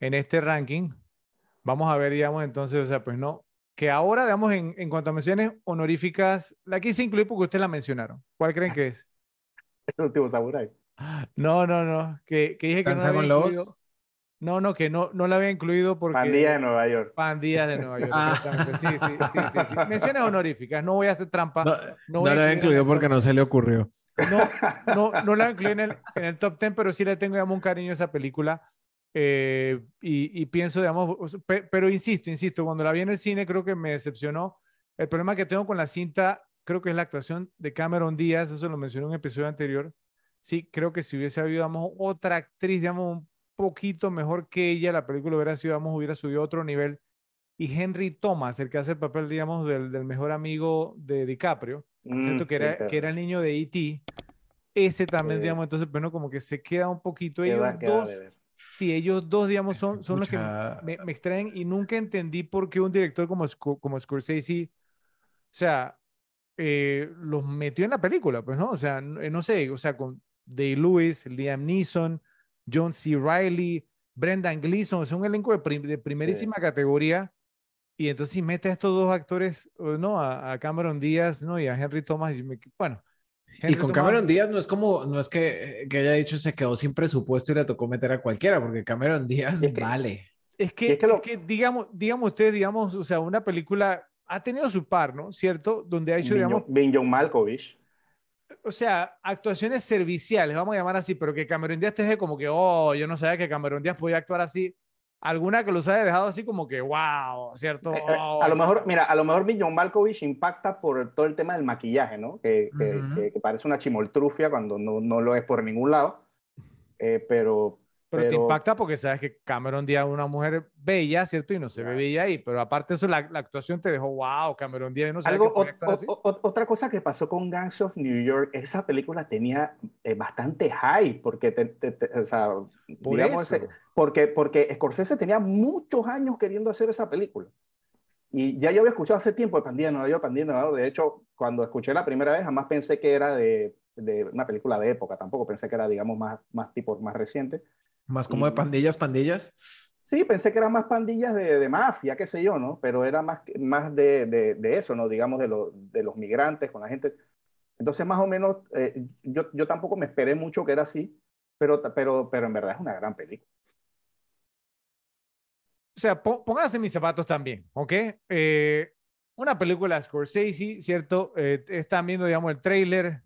En este ranking, vamos a ver, digamos, entonces, o sea, pues no, que ahora, digamos, en, en cuanto a menciones honoríficas, la quise incluir porque ustedes la mencionaron. ¿Cuál creen que es? El último samurái. No, no, no, que, que dije que no la ¿Danza había incluido. No, no, que no, no la había incluido porque... Pandilla de Nueva York. Pandillas de Nueva York, Ah. exactamente. Sí, sí, sí, sí, sí. Menciones honoríficas, no voy a hacer trampa. No, no no voy a lo había incluido porque top. no se le ocurrió. No, no, no la incluí en el, en el top 10, pero sí le tengo, digamos, un cariño a esa película. Eh, y, y, pienso, digamos, pero insisto, insisto, cuando la vi en el cine creo que me decepcionó. El problema que tengo con la cinta, creo que es la actuación de Cameron Díaz, eso lo mencioné en un episodio anterior. Sí, creo que si hubiese habido, digamos, otra actriz, digamos, un poquito mejor que ella, la película hubiera sido, digamos, hubiera subido a otro nivel. Y Henry Thomas, el que hace el papel, digamos, del, del mejor amigo de DiCaprio, mm, que era, que era el niño de E.T., ese también, digamos, entonces, bueno, como que se queda un poquito ellos dos. Sí, ellos dos, digamos, son, son los que me, me, extraen y nunca entendí por qué un director como, como Scorsese, o sea, eh, los metió en la película, pues, ¿no? O sea, no, eh, sé, o sea, con Day Lewis, Liam Neeson, John C. Riley, Brendan Gleeson, es un elenco de, de primerísima categoría. Y entonces si mete a estos dos actores, ¿no? A, a Cameron Díaz, ¿no? Y a Henry Thomas, y me, bueno, y con Cameron Díaz no es como, no es que, que, haya dicho se quedó sin presupuesto y le tocó meter a cualquiera, porque Cameron Díaz vale. Es que, es que, lo... que, digamos, digamos usted, digamos, o sea, una película ha tenido su par, ¿no? ¿Cierto? Donde ha hecho, digamos... Ben John Malkovich. O sea, actuaciones serviciales, vamos a llamar así, pero que Cameron Díaz te deje como que, oh, yo no sabía que Cameron Díaz podía actuar así alguna que los haya dejado así como que, wow, ¿cierto? Eh, eh, a lo mejor, mira, a lo mejor John Malkovich impacta por todo el tema del maquillaje, ¿no? Que, que, parece una chimoltrufia cuando no, no, lo es por ningún lado. Eh, pero, pero, te impacta porque sabes que Cameron Díaz es una mujer bella, ¿cierto? Y no se ve bella ahí, pero aparte eso, la, la, actuación te dejó, wow, Cameron Díaz no Algo, Otra cosa que pasó con Gangs of New York, esa película tenía eh, bastante high, porque, te, o sea, digamos, ese, porque, porque Scorsese tenía muchos años queriendo hacer esa película. Y ya yo había escuchado hace tiempo de Pandilla no York, Pandilla ¿no? De hecho, cuando escuché la primera vez, jamás pensé que era de, de, una película de época, tampoco pensé que era, digamos, más, más tipo, más reciente. Más como de pandillas, pandillas. Sí, pensé que eran más pandillas de, de, mafia, qué sé yo, ¿no? Pero era más, más de, de, de eso, ¿no? Digamos, de, lo, de los migrantes con la gente. Entonces, más o menos, eh, yo, yo tampoco me esperé mucho que era así, pero, pero, pero en verdad es una gran película. O sea, pónganse mis zapatos también, ¿ok? Eh, una película de Scorsese, ¿cierto? Eh, están viendo, digamos, el trailer,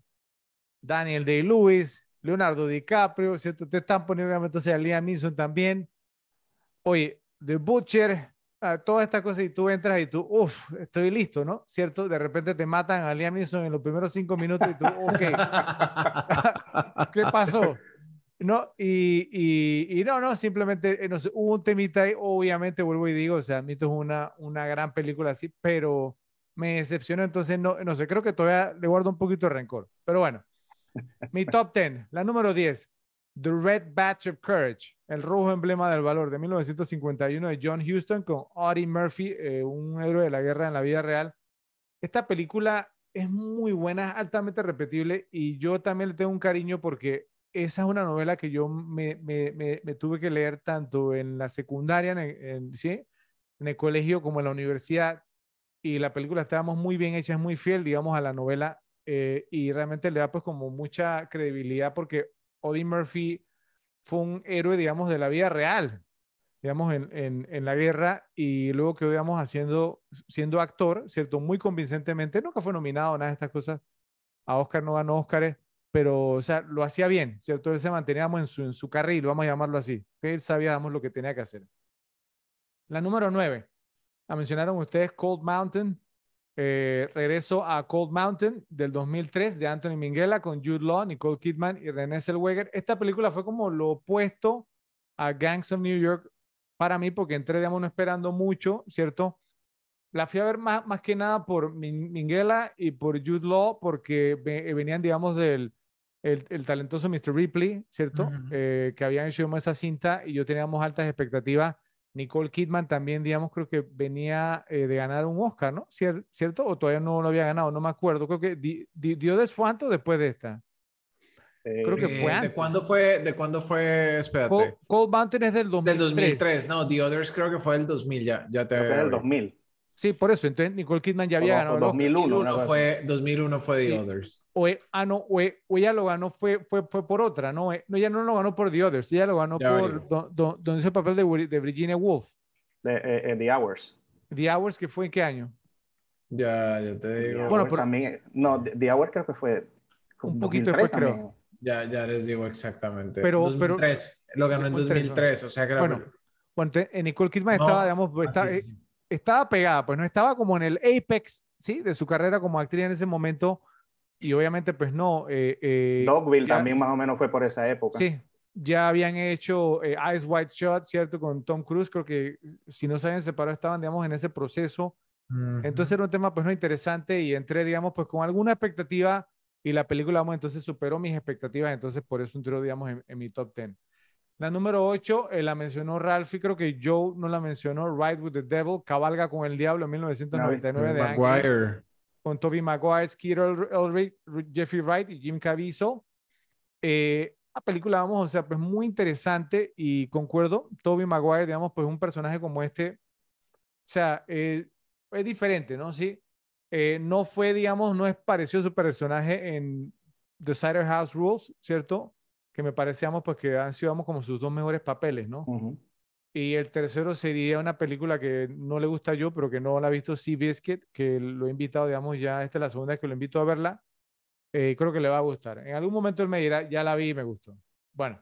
Daniel Day-Lewis, Leonardo DiCaprio, ¿cierto? Te están poniendo entonces a Liam Neeson también. Oye, The Butcher, ah, toda esta cosa y tú entras y tú, uff, estoy listo, ¿no? ¿Cierto? De repente te matan a Liam Neeson en los primeros cinco minutos y tú, ok, ¿qué pasó? No, y, y, no, no, simplemente eh, no sé, hubo un temita ahí, obviamente vuelvo y digo, o sea, a esto es una, una gran película así, pero me decepcionó, entonces no, no sé, creo que todavía le guardo un poquito de rencor, pero bueno, mi top 10, la número 10, The Red Batch of Courage, el rojo emblema del valor de 1951 de John Huston con Audie Murphy, eh, un héroe de la guerra en la vida real. Esta película es muy buena, altamente repetible y yo también le tengo un cariño porque esa es una novela que yo me, me, me, tuve que leer tanto en la secundaria, en, ¿sí? en el colegio como en la universidad y la película estábamos muy bien hecha, es muy fiel, digamos, a la novela eh, y realmente le da pues como mucha credibilidad porque Odie Murphy fue un héroe, digamos, de la vida real, digamos, en, en, en la guerra y luego quedó, digamos, haciendo, siendo actor, ¿cierto? Muy convincentemente, nunca fue nominado a nada de estas cosas, a Oscar no ganó Oscars, pero, o sea, lo hacía bien, ¿cierto? Él se mantenía en su, en su carril, vamos a llamarlo así, que él sabía, digamos, lo que tenía que hacer. La número nueve, la mencionaron ustedes, Cold Mountain, eh, regreso a Cold Mountain del 2003 de Anthony Minghella con Jude Law, Nicole Kidman y René Zellweger. Esta película fue como lo opuesto a Gangs of New York para mí porque entré, digamos, no esperando mucho, ¿cierto? La fui a ver más, más que nada por Minghella y por Jude Law porque venían, digamos, del el, talentoso Mr. Ripley, ¿cierto? Eh, que habían hecho esa cinta y yo teníamos altas expectativas Nicole Kidman también, digamos, creo que venía eh, de ganar un Oscar, ¿no? ¿Cierto? ¿O todavía no lo había ganado? No me acuerdo. Creo que dio fue antes o después de esta. creo que fue eh, antes. ¿De cuándo fue? ¿De cuándo fue? Espérate. Cold, Mountain es del 2003. Del 2003. No, The Others creo que fue del 2000 ya. Ya te... Creo que era el 2000. Sí, por eso. Entonces Nicole Kidman ya había ganado. 2001, 2001 fue, 2001 fue The Others. O, ah, no, o, ella lo ganó, fue, fue, fue por otra, ¿no? No, ella no lo ganó por The Others, ella lo ganó por donde hizo el papel de, de Virginia Woolf. De, eh, The Hours. The Hours, que fue en qué año? Ya, ya te digo. Bueno, pero... también, no, The Hours creo que fue un poquito después, creo. Ya, ya les digo exactamente. Pero, 2003. lo ganó en 2003, o sea que bueno, bueno, en Nicole Kidman estaba, digamos, ah, eh, estaba, pegada, pues no estaba como en el apex, ¿sí? De su carrera como actriz en ese momento. Y obviamente, pues no. Eh, eh Dogville también más o menos fue por esa época. Sí, ya habían hecho eh, Eyes White Shot, ¿cierto? Con Tom Cruise, creo que si no se habían separado estaban, digamos, en ese proceso. Entonces era un tema, pues, no interesante y entré, digamos, pues con alguna expectativa y la película, vamos, entonces superó mis expectativas, entonces por eso entró, digamos, en, mi top 10. La número 8 eh, la mencionó Ralph y creo que Joe no la mencionó, Ride with the Devil, Cabalga con el Diablo en 1999 de Maguire. con Toby Maguire, Skeeter Ulrich, Jeffrey Wright y Jim Caviezel. Eh, la película, vamos, o sea, pues muy interesante y concuerdo, Toby Maguire, digamos, pues un personaje como este, o sea, eh, es diferente, ¿no? Sí, eh, no fue, digamos, no es parecido su personaje en The Cider House Rules, ¿cierto? Que me parecíamos pues que han sido como sus dos mejores papeles, ¿no? Y el tercero sería una película que no le gusta yo, pero que no la ha visto Biscuit, que lo he invitado, digamos, ya esta es la segunda vez que lo invito a verla. Eh, creo que le va a gustar. En algún momento él me dirá, ya la vi y me gustó. Bueno,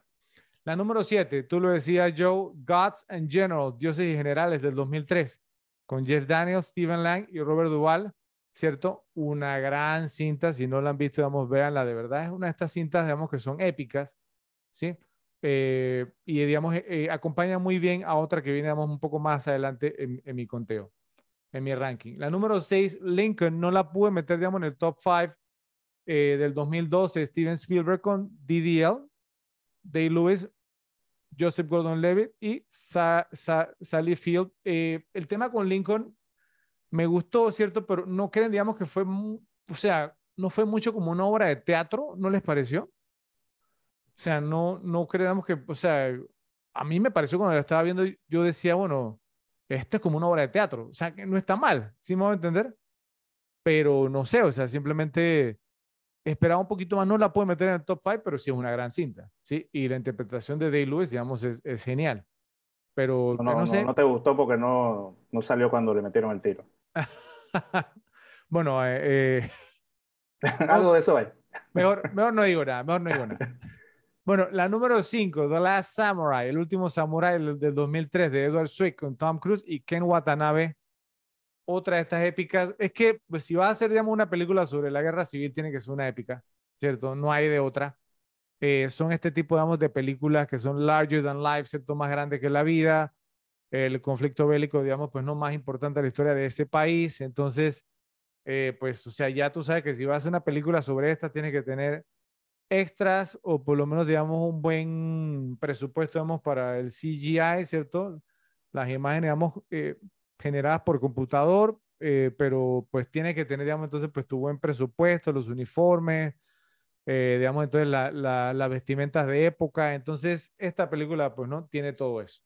la número siete, tú lo decías, Joe, Gods and Generals, Dioses y Generales del 2003, con Jeff Daniels, Stephen Lang y Robert Duvall. ¿cierto? Una gran cinta, si no la han visto, vamos, véanla, de verdad es una de estas cintas, digamos, que son épicas, ¿sí? Eh, y, digamos, eh, eh, acompaña muy bien a otra que viene, digamos, un poco más adelante en, mi conteo, en mi ranking. La número 6, Lincoln, no la pude meter, digamos, en el top 5 del 2012, Steven Spielberg con DDL, Day Lewis, Joseph Gordon-Levitt y Sally Field. el tema con Lincoln me gustó, ¿cierto? Pero no creen, digamos, que fue, o sea, no fue mucho como una obra de teatro, ¿no les pareció? O sea, no, no creemos que, o sea, a mí me pareció cuando la estaba viendo, yo decía, bueno, esto es como una obra de teatro, o sea, que no está mal, ¿sí me voy a entender? Pero no sé, o sea, simplemente esperaba un poquito más, no la puedo meter en el top 5, pero sí es una gran cinta, ¿sí? Y la interpretación de Day Lewis, digamos, es, es genial. Pero no, no, sé. no, te gustó porque no, no salió cuando le metieron el tiro. bueno, eh, eh algo de eso hay. Mejor, mejor no digo nada, mejor no digo nada. Bueno, la número 5, The Last Samurai, el último samurai del, 2003 de Edward Swick con Tom Cruise y Ken Watanabe. Otra de estas épicas. Es que pues, si va a hacer, digamos, una película sobre la guerra civil, tiene que ser una épica, ¿cierto? No hay de otra. Eh, son este tipo, digamos, de películas que son larger than life, ¿cierto? Más grandes que la vida el conflicto bélico, digamos, pues no más importante de la historia de ese país. Entonces, eh, pues, o sea, ya tú sabes que si vas a hacer una película sobre esta, tienes que tener extras o por lo menos, digamos, un buen presupuesto, digamos, para el CGI, ¿cierto? Las imágenes, digamos, eh, generadas por computador, eh, pero pues tiene que tener, digamos, entonces, pues tu buen presupuesto, los uniformes, digamos, entonces las la, vestimentas de época. Entonces, esta película, pues, ¿no? Tiene todo eso.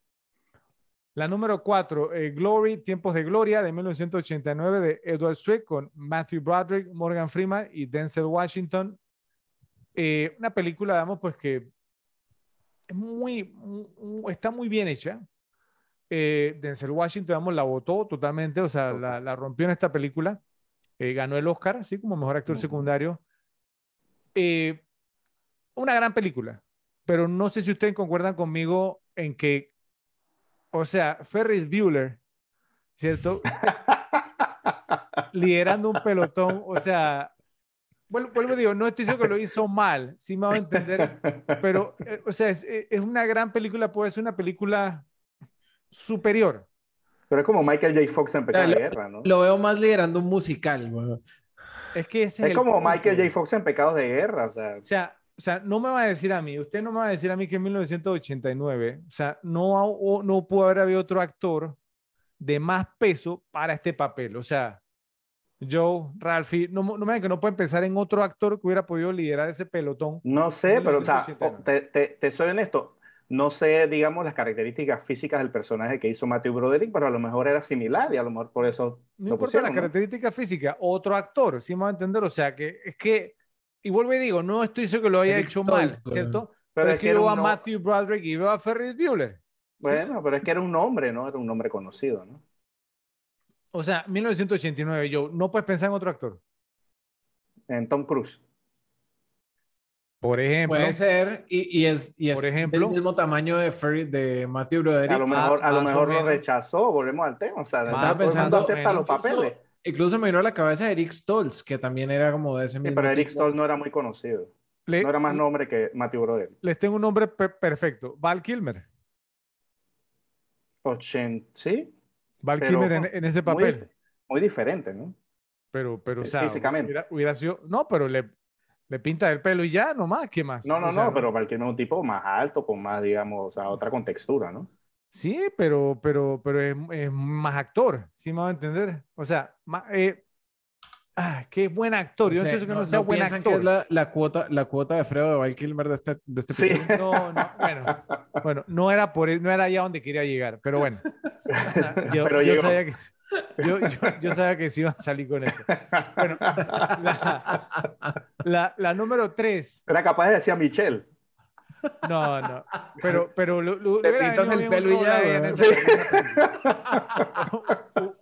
La número cuatro, eh, Glory, Tiempos de Gloria, de 1989, de Edward Swick, con Matthew Broderick, Morgan Freeman y Denzel Washington. Eh, una película, digamos, pues que es muy, está muy bien hecha. Eh, Denzel Washington, digamos, la votó totalmente, o sea, la, rompió en esta película. ganó el Oscar, así como mejor actor secundario. una gran película, pero no sé si ustedes concuerdan conmigo en que o sea, Ferris Bueller, ¿cierto? Liderando un pelotón, o sea, vuelvo, a digo, no estoy diciendo que lo hizo mal, sí me va a entender, pero, eh, o sea, es, una gran película, puede ser una película superior. Pero es como Michael J. Fox en Pecados de Guerra, ¿no? Lo veo más liderando un musical, bueno. Es que es, como Michael J. Fox en Pecados de Guerra, o sea. O sea, o sea, no me va a decir a mí, usted no me va a decir a mí que en 1989, o sea, no, no pudo haber habido otro actor de más peso para este papel. O sea, Joe, Ralphie, no, no me que no pueden pensar en otro actor que hubiera podido liderar ese pelotón. No sé, pero o sea, te, te, soy honesto, no sé, digamos, las características físicas del personaje que hizo Matthew Broderick, pero a lo mejor era similar y a lo mejor por eso. No importa las características físicas, otro actor, si me va a entender. O sea, que es que y vuelvo y digo, no estoy seguro que lo haya hecho mal, ¿cierto? Pero, es que veo a Matthew Broderick y veo a Ferris Bueller. Bueno, pero es que era un nombre, ¿no? Era un nombre conocido, ¿no? O sea, 1989, yo, ¿no puedes pensar en otro actor? En Tom Cruise. Por ejemplo. Puede ser, y, y es, y es Por ejemplo. del mismo tamaño de, Ferry, de Matthew Broderick. A lo mejor, a lo mejor menos. rechazó, volvemos al tema. O sea, Estaba pensando acepta en- los papeles. Incluso me vino a la cabeza Eric Stoltz, que también era como de ese Sí, mismo pero Eric. Stoll no era muy conocido. le- No era más nombre que Matthew Broderick. les tengo un nombre pe- perfecto. Val Kilmer. 80, ¿sí? Val Pero, Kilmer en, en ese Muy, papel. dif- muy diferente, ¿no? Pero, pero, o sea, físicamente. Hubiera, hubiera sido. No, pero le, le pinta el pelo y ya, nomás, ¿qué más? No, no, O sea, no, pero Val Kilmer es un tipo más alto, con más, digamos, o sea, otra contextura, ¿no? Sí, pero, pero, pero es, es más actor, ¿sí me va a entender? O sea, ma- eh, ah, qué buen actor. Yo O sea, pienso que no- no, sea no buen piensan actor. que es la, la cuota, la cuota de Fredo de Val Kilmer de este, de este Sí. No, no, bueno, bueno, no era por, no era allá donde quería llegar, pero bueno. Yo, Pero yo llegó. sabía que, yo, yo- yo sabía que sí iba a salir con eso. Bueno, la, la- la número tres, Era capaz de decir a Michelle. No, no, pero, pero lo- lo- Te pintas el pelo y ya, en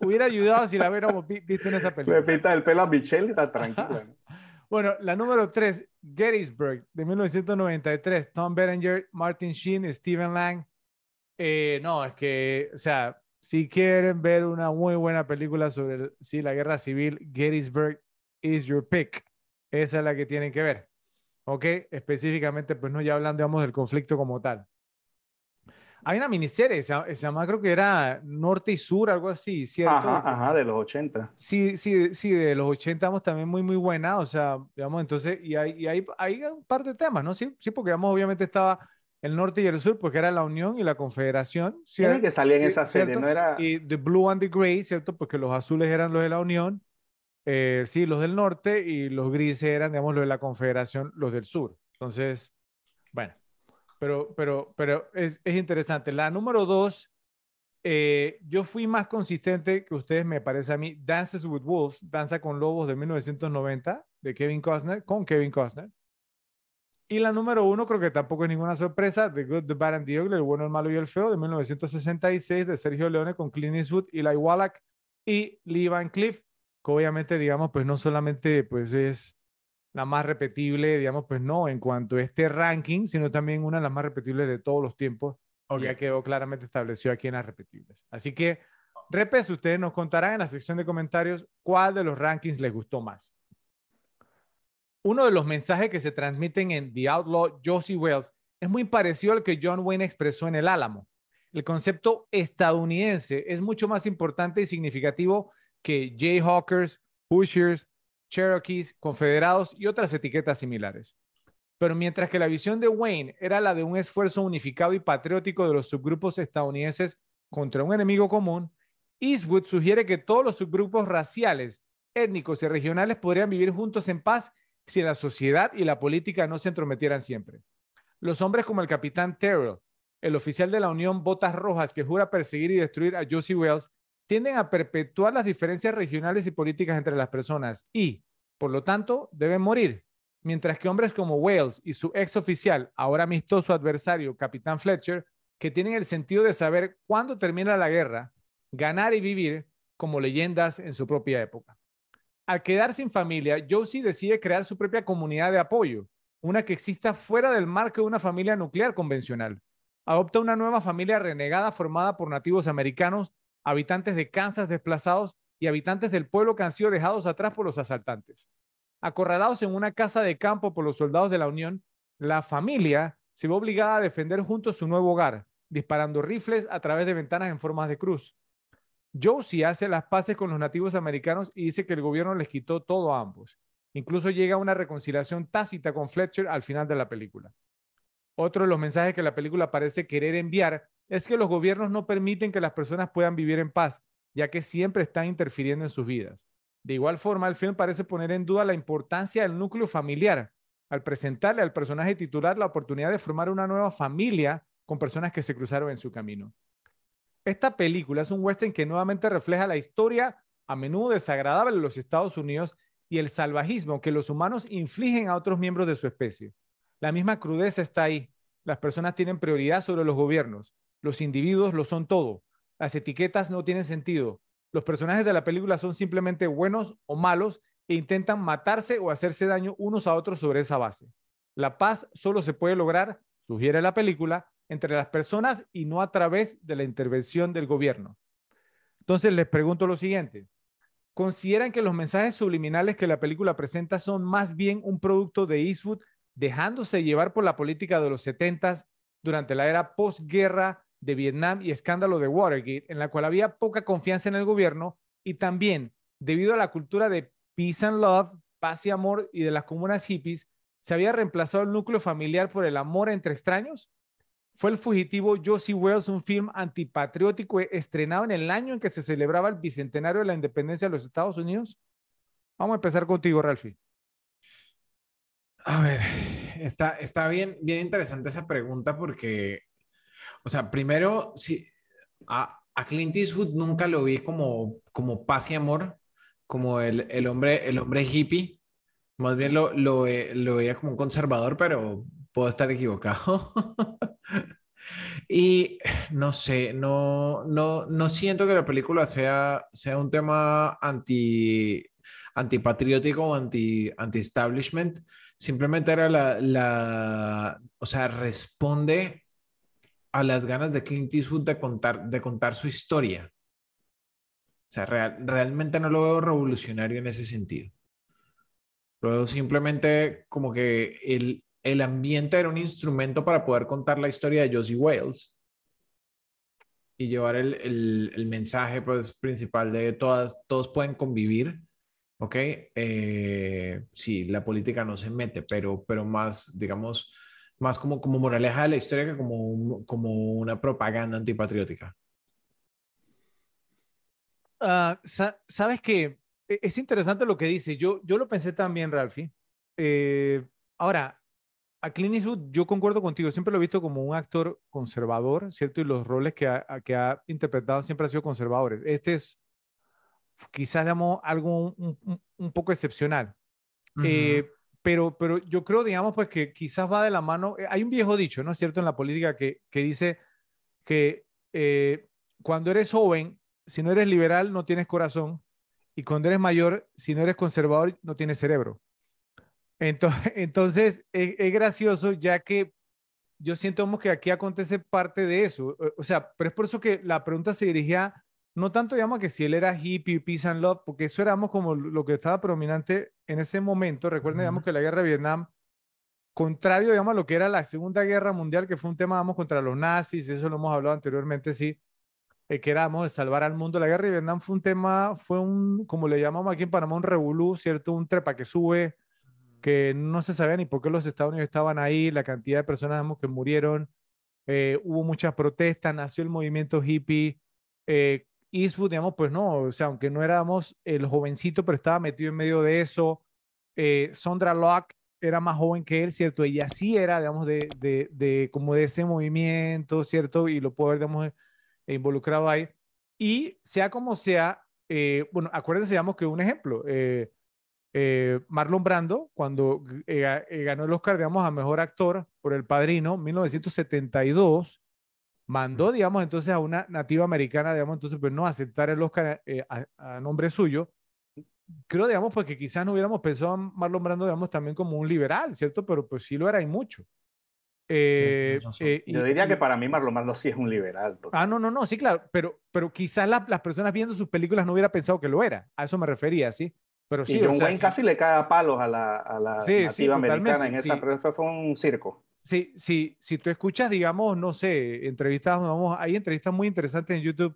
Hubiera ayudado si la hubiéramos vi- visto en esa Le película. pinta el pelo a Michelle y está tranquila. ¿no? Bueno, la número tres, Gettysburg, de 1993. Tom Berenger, Martin Sheen, Stephen Lang. Eh, no, es que, o sea, si quieren ver una muy buena película sobre sí, la guerra civil, Gettysburg is your pick. Esa es la que tienen que ver. ¿Ok? Específicamente, pues no ya hablando, digamos, del conflicto como tal. Hay una miniserie, se llama, creo que era Norte y Sur, algo así, ¿cierto? Ajá, ajá, de los 80. Sí, sí, sí, de los 80 vamos también muy, muy buena, o sea, digamos, entonces, y hay, y hay, hay un par de temas, ¿no? Sí, sí, porque, digamos, obviamente estaba el norte y el sur, porque era la Unión y la Confederación, Tiene ¿cierto? que salir en esa serie, ¿cierto? no era... Y the blue and the gray, ¿cierto? Porque los azules eran los de la Unión, eh, sí, los del norte, y los grises eran, digamos, los de la Confederación, los del sur. Entonces, bueno, pero, pero, pero es, es interesante. La número dos, eh, yo fui más consistente que ustedes, me parece a mí. Dances with Wolves, Danza con Lobos de 1990, de Kevin Costner, con Kevin Costner. Y la número uno, creo que tampoco es ninguna sorpresa, The Good, The Bad and the Ugly, El Bueno, El Malo y El Feo, de 1966, de Sergio Leone con Clint Eastwood, Eli Wallach y Lee Van Cleef, que obviamente, digamos, pues no solamente pues es la más repetible, digamos, pues no, en cuanto a este ranking, sino también una de las más repetibles de todos los tiempos, Ok. ya quedó claramente establecido aquí en las repetibles. Así que, repes, ustedes nos contarán en la sección de comentarios cuál de los rankings les gustó más. Uno de los mensajes que se transmiten en The Outlaw Josie Wells es muy parecido al que John Wayne expresó en El Álamo. El concepto estadounidense es mucho más importante y significativo que Jayhawkers, Hoosiers, Cherokees, Confederados y otras etiquetas similares. Pero mientras que la visión de Wayne era la de un esfuerzo unificado y patriótico de los subgrupos estadounidenses contra un enemigo común, Eastwood sugiere que todos los subgrupos raciales, étnicos y regionales podrían vivir juntos en paz si la sociedad y la política no se entrometieran siempre. Los hombres como el capitán Terrell, el oficial de la Unión Botas Rojas que jura perseguir y destruir a Josie Wells, tienden a perpetuar las diferencias regionales y políticas entre las personas y, por lo tanto, deben morir. Mientras que hombres como Wales y su ex oficial, ahora amistoso adversario, Capitán Fletcher, que tienen el sentido de saber cuándo termina la guerra, ganar y vivir como leyendas en su propia época. Al quedar sin familia, Josie decide crear su propia comunidad de apoyo, una que exista fuera del marco de una familia nuclear convencional. Adopta una nueva familia renegada formada por nativos americanos, habitantes de Kansas desplazados y habitantes del pueblo que han sido dejados atrás por los asaltantes. Acorralados en una casa de campo por los soldados de la Unión, la familia se ve obligada a defender juntos su nuevo hogar, disparando rifles a través de ventanas en formas de cruz. Josie hace las paces con los nativos americanos y dice que el gobierno les quitó todo a ambos. Incluso llega a una reconciliación tácita con Fletcher al final de la película. Otro de los mensajes que la película parece querer enviar es que los gobiernos no permiten que las personas puedan vivir en paz, ya que siempre están interfiriendo en sus vidas. De igual forma, el film parece poner en duda la importancia del núcleo familiar al presentarle al personaje titular la oportunidad de formar una nueva familia con personas que se cruzaron en su camino. Esta película es un western que nuevamente refleja la historia a menudo desagradable de los Estados Unidos y el salvajismo que los humanos infligen a otros miembros de su especie. La misma crudeza está ahí. Las personas tienen prioridad sobre los gobiernos. Los individuos lo son todo. Las etiquetas no tienen sentido. Los personajes de la película son simplemente buenos o malos e intentan matarse o hacerse daño unos a otros sobre esa base. La paz solo se puede lograr, sugiere la película, entre las personas y no a través de la intervención del gobierno. Entonces les pregunto lo siguiente. ¿Consideran que los mensajes subliminales que la película presenta son más bien un producto de Eastwood dejándose llevar por la política de los 70 durante la era postguerra de Vietnam y escándalo de Watergate, en la cual había poca confianza en el gobierno y también debido a la cultura de peace and love, paz y amor y de las comunas hippies, se había reemplazado el núcleo familiar por el amor entre extraños? fue El fugitivo Josie Wells, un film antipatriótico estrenado en el año en que se celebraba el bicentenario de la independencia de los Estados Unidos? Vamos a empezar contigo, Ralphie. A ver, está, está bien, bien interesante esa pregunta porque, o sea, primero, si, a, a Clint Eastwood nunca lo vi como, como paz y amor, como el, el hombre, el hombre hippie. Más bien lo, lo, lo veía como un conservador, pero puedo estar equivocado. y no sé, no, no, no siento que la película sea, sea un tema anti, antipatriótico o anti, anti-establishment. Simplemente era la, la, o sea, responde a las ganas de Clint Eastwood de contar, de contar su historia. O sea, realmente no lo veo revolucionario en ese sentido. Lo veo simplemente como que el, el ambiente era un instrumento para poder contar la historia de Josie Wales y llevar el, mensaje pues, principal de todas, todos pueden convivir, ¿ok? Eh, sí, la política no se mete, pero, pero más, digamos, más como, como moraleja de la historia que como, como una propaganda antipatriótica. Ah, Sabes que es interesante lo que dice. Yo, yo lo pensé también, Ralphie. Eh, ahora, a Clint Eastwood, yo concuerdo contigo, siempre lo he visto como un actor conservador, ¿cierto? Y los roles que ha, que ha interpretado siempre han sido conservadores. Este es quizás, digamos, algo un, poco excepcional. Eh, pero, pero yo creo, digamos, pues que quizás va de la mano. Eh, hay un viejo dicho, ¿no es cierto?, en la política que, que dice que eh, cuando eres joven, si no eres liberal, no tienes corazón. Y cuando eres mayor, si no eres conservador, no tienes cerebro. Entonces, es, gracioso ya que yo siento que aquí acontece parte de eso. O sea, pero es por eso que la pregunta se dirigía no tanto, digamos, que si él era hippie, peace and love, porque eso era, como lo que estaba predominante en ese momento. Recuerden, digamos, que la guerra de Vietnam, contrario, digamos, a lo que era la Segunda Guerra Mundial, que fue un tema, digamos, contra los nazis, eso lo hemos hablado anteriormente, sí, eh, que éramos de salvar al mundo. La guerra de Vietnam fue un tema, fue un, como le llamamos aquí en Panamá, un revolú, ¿cierto? Un trepa que sube, que no se sabía ni por qué los Estados Unidos estaban ahí, la cantidad de personas que murieron, eh, hubo muchas protestas, nació el movimiento hippie. Eh, Eastwood, digamos, pues no, o sea, aunque no éramos el jovencito, pero estaba metido en medio de eso. Eh, Sondra Locke era más joven que él, ¿cierto? Ella sí era, digamos, de, de, de como de ese movimiento, ¿cierto? Y lo puedo ver, digamos, involucrado ahí. Y sea como sea, bueno, acuérdense, digamos, que un ejemplo, eh, Marlon Brando, cuando eh, eh, ganó el Oscar, digamos, a Mejor Actor por El Padrino, 1972, mandó, digamos, entonces a una nativa americana, digamos, entonces, pues no aceptar el Oscar a, nombre suyo. Creo, digamos, pues que quizás no hubiéramos pensado a Marlon Brando, digamos, también como un liberal, ¿cierto? Pero pues sí lo era y mucho. Yo diría que para mí Marlon Brando sí es un liberal. Ah, no, no, no, sí, claro, pero, pero quizás las personas viendo sus películas no hubiera pensado que lo era. A eso me refería, ¿sí? Pero sí, y John Wayne casi le cae a palos a la, a la nativa americana en esa, pero eso fue un circo. Sí, sí, si tú escuchas, digamos, no sé, entrevistas, vamos, hay entrevistas muy interesantes en YouTube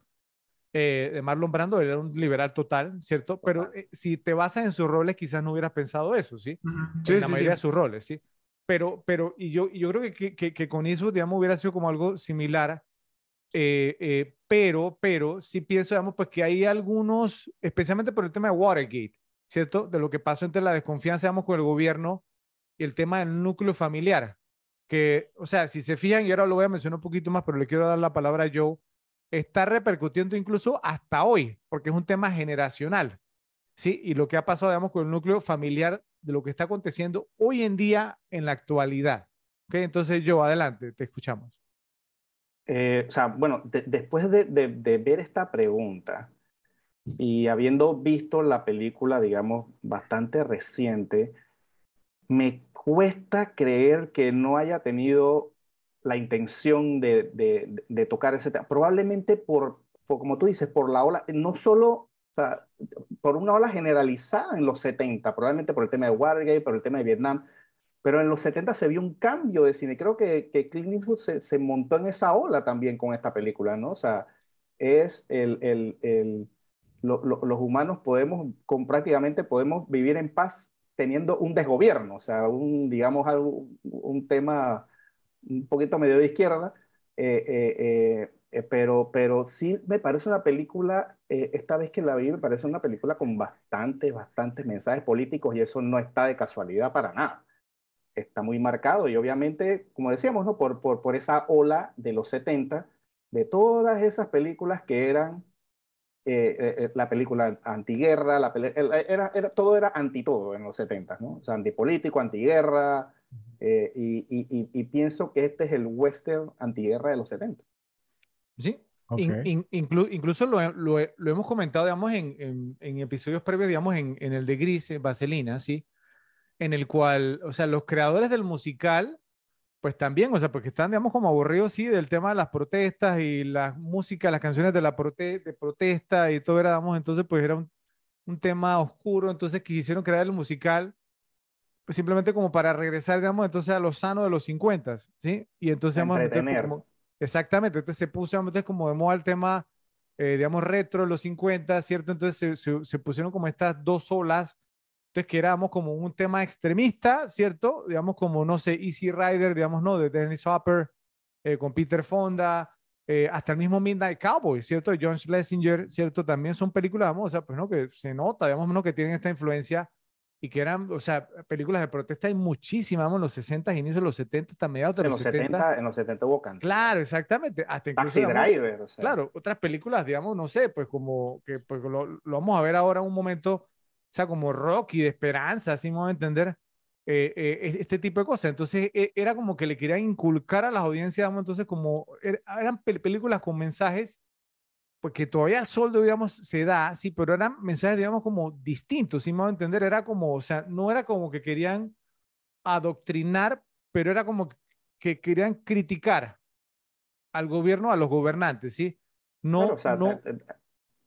eh, de Marlon Brando, él era un liberal total, ¿cierto? Pero eh, si te basas en sus roles, quizás no hubieras pensado eso, ¿sí? en la mayoría de sus roles, ¿sí? Pero, pero, y yo, yo creo que, que, que, con eso, digamos, hubiera sido como algo similar, eh, pero, pero sí pienso, digamos, pues que hay algunos, especialmente por el tema de Watergate, ¿cierto? De lo que pasó entre la desconfianza, digamos, con el gobierno y el tema del núcleo familiar. Que, o sea, si se fijan, y ahora lo voy a mencionar un poquito más, pero le quiero dar la palabra a Joe, está repercutiendo incluso hasta hoy, porque es un tema generacional, ¿sí? Y lo que ha pasado, digamos, con el núcleo familiar de lo que está aconteciendo hoy en día en la actualidad. ¿Ok? Entonces, Joe, adelante, te escuchamos. Eh, o sea, bueno, después de, de, ver esta pregunta, y habiendo visto la película, digamos, bastante reciente, me cuesta creer que no haya tenido la intención de, de, tocar ese tema. Probablemente por, como tú dices, por la ola, no solo, o sea, por una ola generalizada en los 70, probablemente por el tema de Watergate, por el tema de Vietnam, pero en los 70 se vio un cambio de cine. Creo que, que Clint Eastwood se, se, montó en esa ola también con esta película, ¿no? O sea, es el, el, el los humanos podemos, con, prácticamente podemos vivir en paz teniendo un desgobierno, o sea, un, digamos, algo, un tema un poquito medio de izquierda, eh, eh, eh, pero, pero sí me parece una película, esta vez que la vi, me parece una película con bastantes, bastantes mensajes políticos y eso no está de casualidad para nada. Está muy marcado y obviamente, como decíamos, ¿no? por, por, por esa ola de los 70, de todas esas películas que eran la película antiguerra, la era, era, todo era anti todo en los 70, ¿no? O sea, antipolítico, antiguerra, eh, y, pienso que este es el western antiguerra de los 70. Sí, incluso lo, lo, hemos comentado, digamos, en, en, episodios previos, digamos, en, en, el de Gris, Vaselina, ¿sí? En el cual, o sea, los creadores del musical, pues también, o sea, porque están, digamos, como aburridos, sí, del tema de las protestas y la música, las canciones de la prote de protesta y todo era, digamos, entonces, pues era un, un tema oscuro, entonces quisieron crear el musical pues, simplemente como para regresar, digamos, entonces a lo sano de los 50, ¿sí? Y entonces, digamos, exactamente, entonces se puso, digamos, como de moda el tema, eh, digamos, retro de los 50, ¿cierto? Entonces se, se, pusieron como estas dos olas, entonces que éramos como un tema extremista, ¿cierto? Digamos, como, no sé, Easy Rider, digamos, ¿no? De Dennis Hopper, eh, con Peter Fonda, eh, hasta el mismo Midnight Cowboy, ¿cierto? John Schlesinger, ¿cierto? También son películas, vamos, o sea, pues, ¿no? Que se nota, digamos, ¿no? Que tienen esta influencia y que eran, o sea, películas de protesta hay muchísimas, vamos, en los 60, inicios de los 70, hasta mediados de en los, 70, En los 70 hubo Claro, exactamente. Hasta incluso, Taxi Driver, o sea. Claro, otras películas, digamos, no sé, pues como que pues, lo, lo, vamos a ver ahora en un momento, sea, como Rocky, de esperanza, así vamos a entender eh, eh, este tipo de cosas. Entonces, e, era como que le querían inculcar a las audiencias, digamos, entonces como er, eran películas con mensajes porque todavía el sol, digamos, se da, sí, pero eran mensajes, digamos, como distintos, si me a entender, era como, o sea, no era como que querían adoctrinar, pero era como que querían criticar al gobierno, a los gobernantes, ¿sí? No, no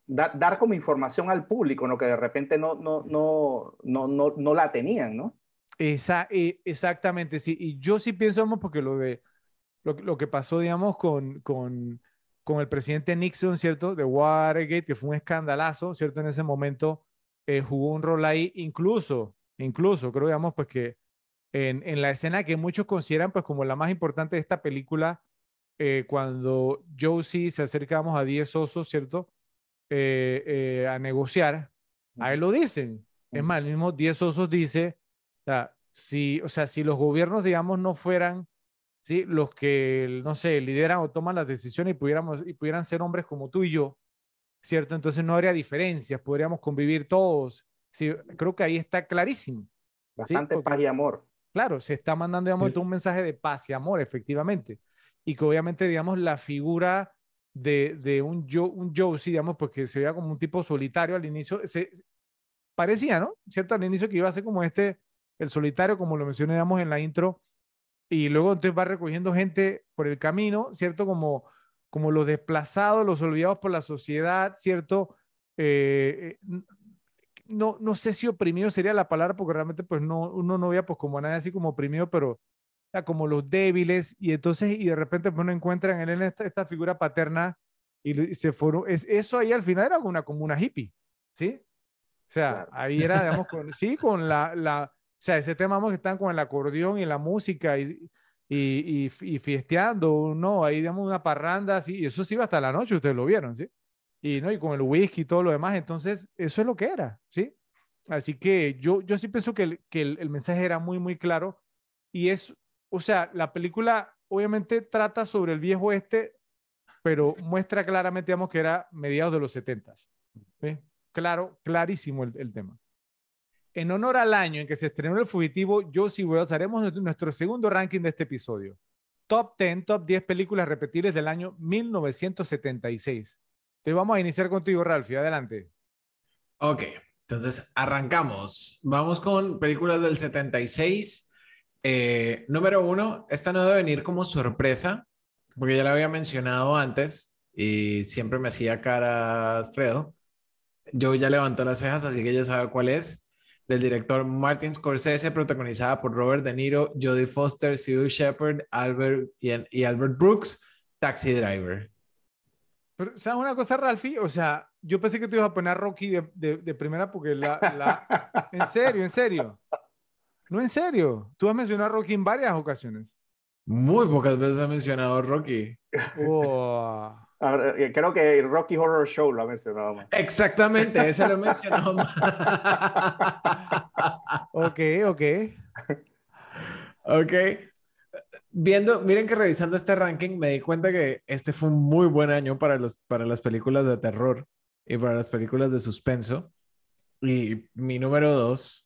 dar, como información al público, ¿no? Que de repente no, no, no, no, no, no la tenían, ¿no? Esa, e, exactamente, sí. Y yo sí pienso, porque lo de lo, que pasó, digamos, con, con con el presidente Nixon, ¿cierto? De Watergate, que fue un escandalazo, ¿cierto? En ese momento eh, jugó un rol ahí, incluso, incluso, creo, digamos, pues que en, en, la escena que muchos consideran, pues, como la más importante de esta película, eh, cuando Josie se acercamos a 10 osos, ¿cierto? Eh, a negociar, a él lo dicen. Es más, el mismo 10 osos dice, o sea, si, o sea, si los gobiernos, digamos, no fueran ¿sí? los que, no sé, lideran o toman las decisiones y, pudiéramos, y pudieran ser hombres como tú y yo, ¿cierto? Entonces no habría diferencias, podríamos convivir todos. Sí, creo que ahí está clarísimo. Bastante paz y amor. Claro, se está mandando, digamos, un mensaje de paz y amor, efectivamente. Y que obviamente, digamos, la figura de, de un, Joe, un sí, digamos, porque se veía como un tipo solitario al inicio, se, parecía, ¿no? ¿Cierto? Al inicio que iba a ser como este, el solitario, como lo mencioné, digamos, en la intro, y luego entonces va recogiendo gente por el camino, ¿cierto? Como, como los desplazados, los olvidados por la sociedad, ¿cierto? Eh, eh, no, no sé si oprimido sería la palabra, porque realmente pues no, uno no veía pues como a nadie así como oprimido, pero como los débiles, y entonces, y de repente pues uno encuentra en él esta, esta figura paterna, y, se fueron, es, eso ahí al final era una, como una hippie, ¿sí? O sea, ahí era, digamos, con, sí, con la, la, o sea, ese tema, vamos, que están con el acordeón y la música y, y, y, fiesteando, ¿no? Ahí, digamos, una parranda así, y eso sí iba hasta la noche, ustedes lo vieron, ¿sí? Y, ¿no? y con el whisky y todo lo demás, entonces, eso es lo que era, ¿sí? Así que yo, yo sí pienso que, el, que el, el mensaje era muy, muy claro y es, o sea, la película obviamente trata sobre el viejo este, pero muestra claramente, digamos, que era mediados de los 70. ¿sí? Claro, clarísimo el, tema. En honor al año en que se estrenó El Fugitivo, Josie Wells haremos nuestro segundo ranking de este episodio. Top 10, top 10 películas repetibles del año 1976. Te vamos a iniciar contigo, Ralphie. Adelante. Ok, entonces arrancamos. Vamos con películas del 76. Eh, número uno, esta no debe venir como sorpresa, porque ya la había mencionado antes y siempre me hacía cara Fredo. Yo ya levantó las cejas, así que ya sabe cuál es. Del director Martin Scorsese, protagonizada por Robert De Niro, Jodie Foster, Sue Shepard, Albert y, y Albert Brooks, Taxi Driver. Pero, ¿sabes una cosa, Ralphie? O sea, yo pensé que tú ibas a poner a Rocky de, de, de primera porque la, la... En serio, en serio. No, en serio. Tú has mencionado a Rocky en varias ocasiones. Muy pocas veces ha mencionado a Rocky. Oh. Eh, creo que Rocky Horror Show lo ha mencionado más. Exactamente, ese lo he mencionado más. ok, ok. Ok. Viendo, miren que revisando este ranking me di cuenta que este fue un muy buen año para, los, para las películas de terror y para las películas de suspenso. Y mi número dos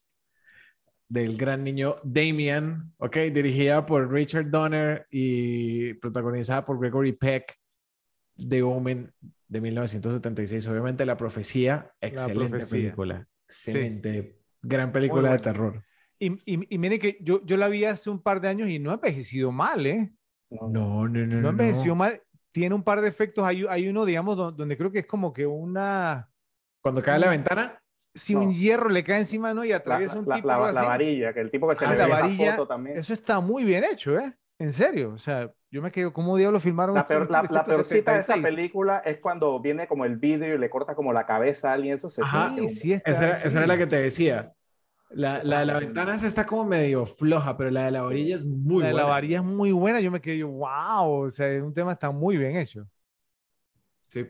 del gran niño Damien, ok, dirigida por Richard Donner y protagonizada por Gregory Peck, The Omen de 1976. Obviamente La Profecía, excelente película, excelente, gran película de terror. Y, y, miren que yo, yo la vi hace un par de años y no ha envejecido mal, ¿eh? No, no, no. No, no ha envejecido mal. Tiene un par de efectos. Hay, hay uno, digamos, donde creo que es como que una... Cuando cae la ventana si un hierro le cae encima, ¿no? Y atraviesa un tipo. La, varilla, que el tipo que se ah, le la varilla, foto también. Eso está muy bien hecho, ¿eh? En serio. O sea, yo me quedo, ¿cómo diablos filmaron? La, peor, la, peorcita de esa película es cuando viene como el vidrio y le corta como la cabeza a alguien. Eso se Ajá, sí, está, esa, esa, era la que te decía. La, la de la ventana está como medio floja, pero la de la varilla es muy la buena. La varilla es muy buena. Yo me quedé, wow. O sea, es un tema está muy bien hecho. Sí.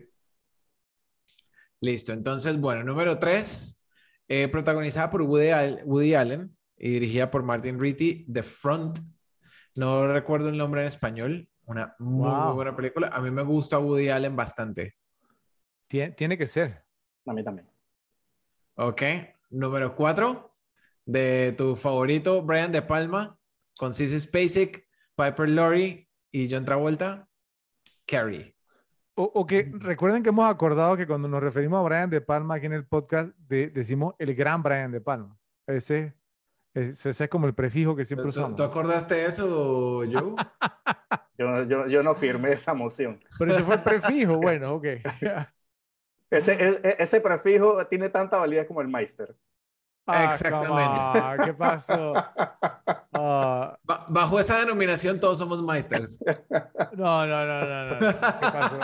Listo. Entonces, bueno, número tres eh, protagonizada por Woody, Allen y dirigida por Martin Ritty, The Front. No recuerdo el nombre en español. Una muy, buena película. A mí me gusta Woody Allen bastante. Tiene, tiene que ser. A mí también. Ok. Número cuatro de tu favorito, Brian De Palma, con Sissy Spacek, Piper Laurie y John Travolta, Carrie. O, que recuerden que hemos acordado que cuando nos referimos a Brian De Palma aquí en el podcast, decimos el gran Brian De Palma. Ese, ese, es como el prefijo que siempre usamos. ¿Tú, acordaste eso, Joe? yo, yo, yo, no firmé esa moción. Pero ese fue el prefijo, bueno, ok. ese, ese, ese prefijo tiene tanta validez como el Meister. Ah, Exactamente. ¿Qué pasó? Ah. Bajo esa denominación todos somos Meisters. No, no, no, no, no. ¿Qué pasó?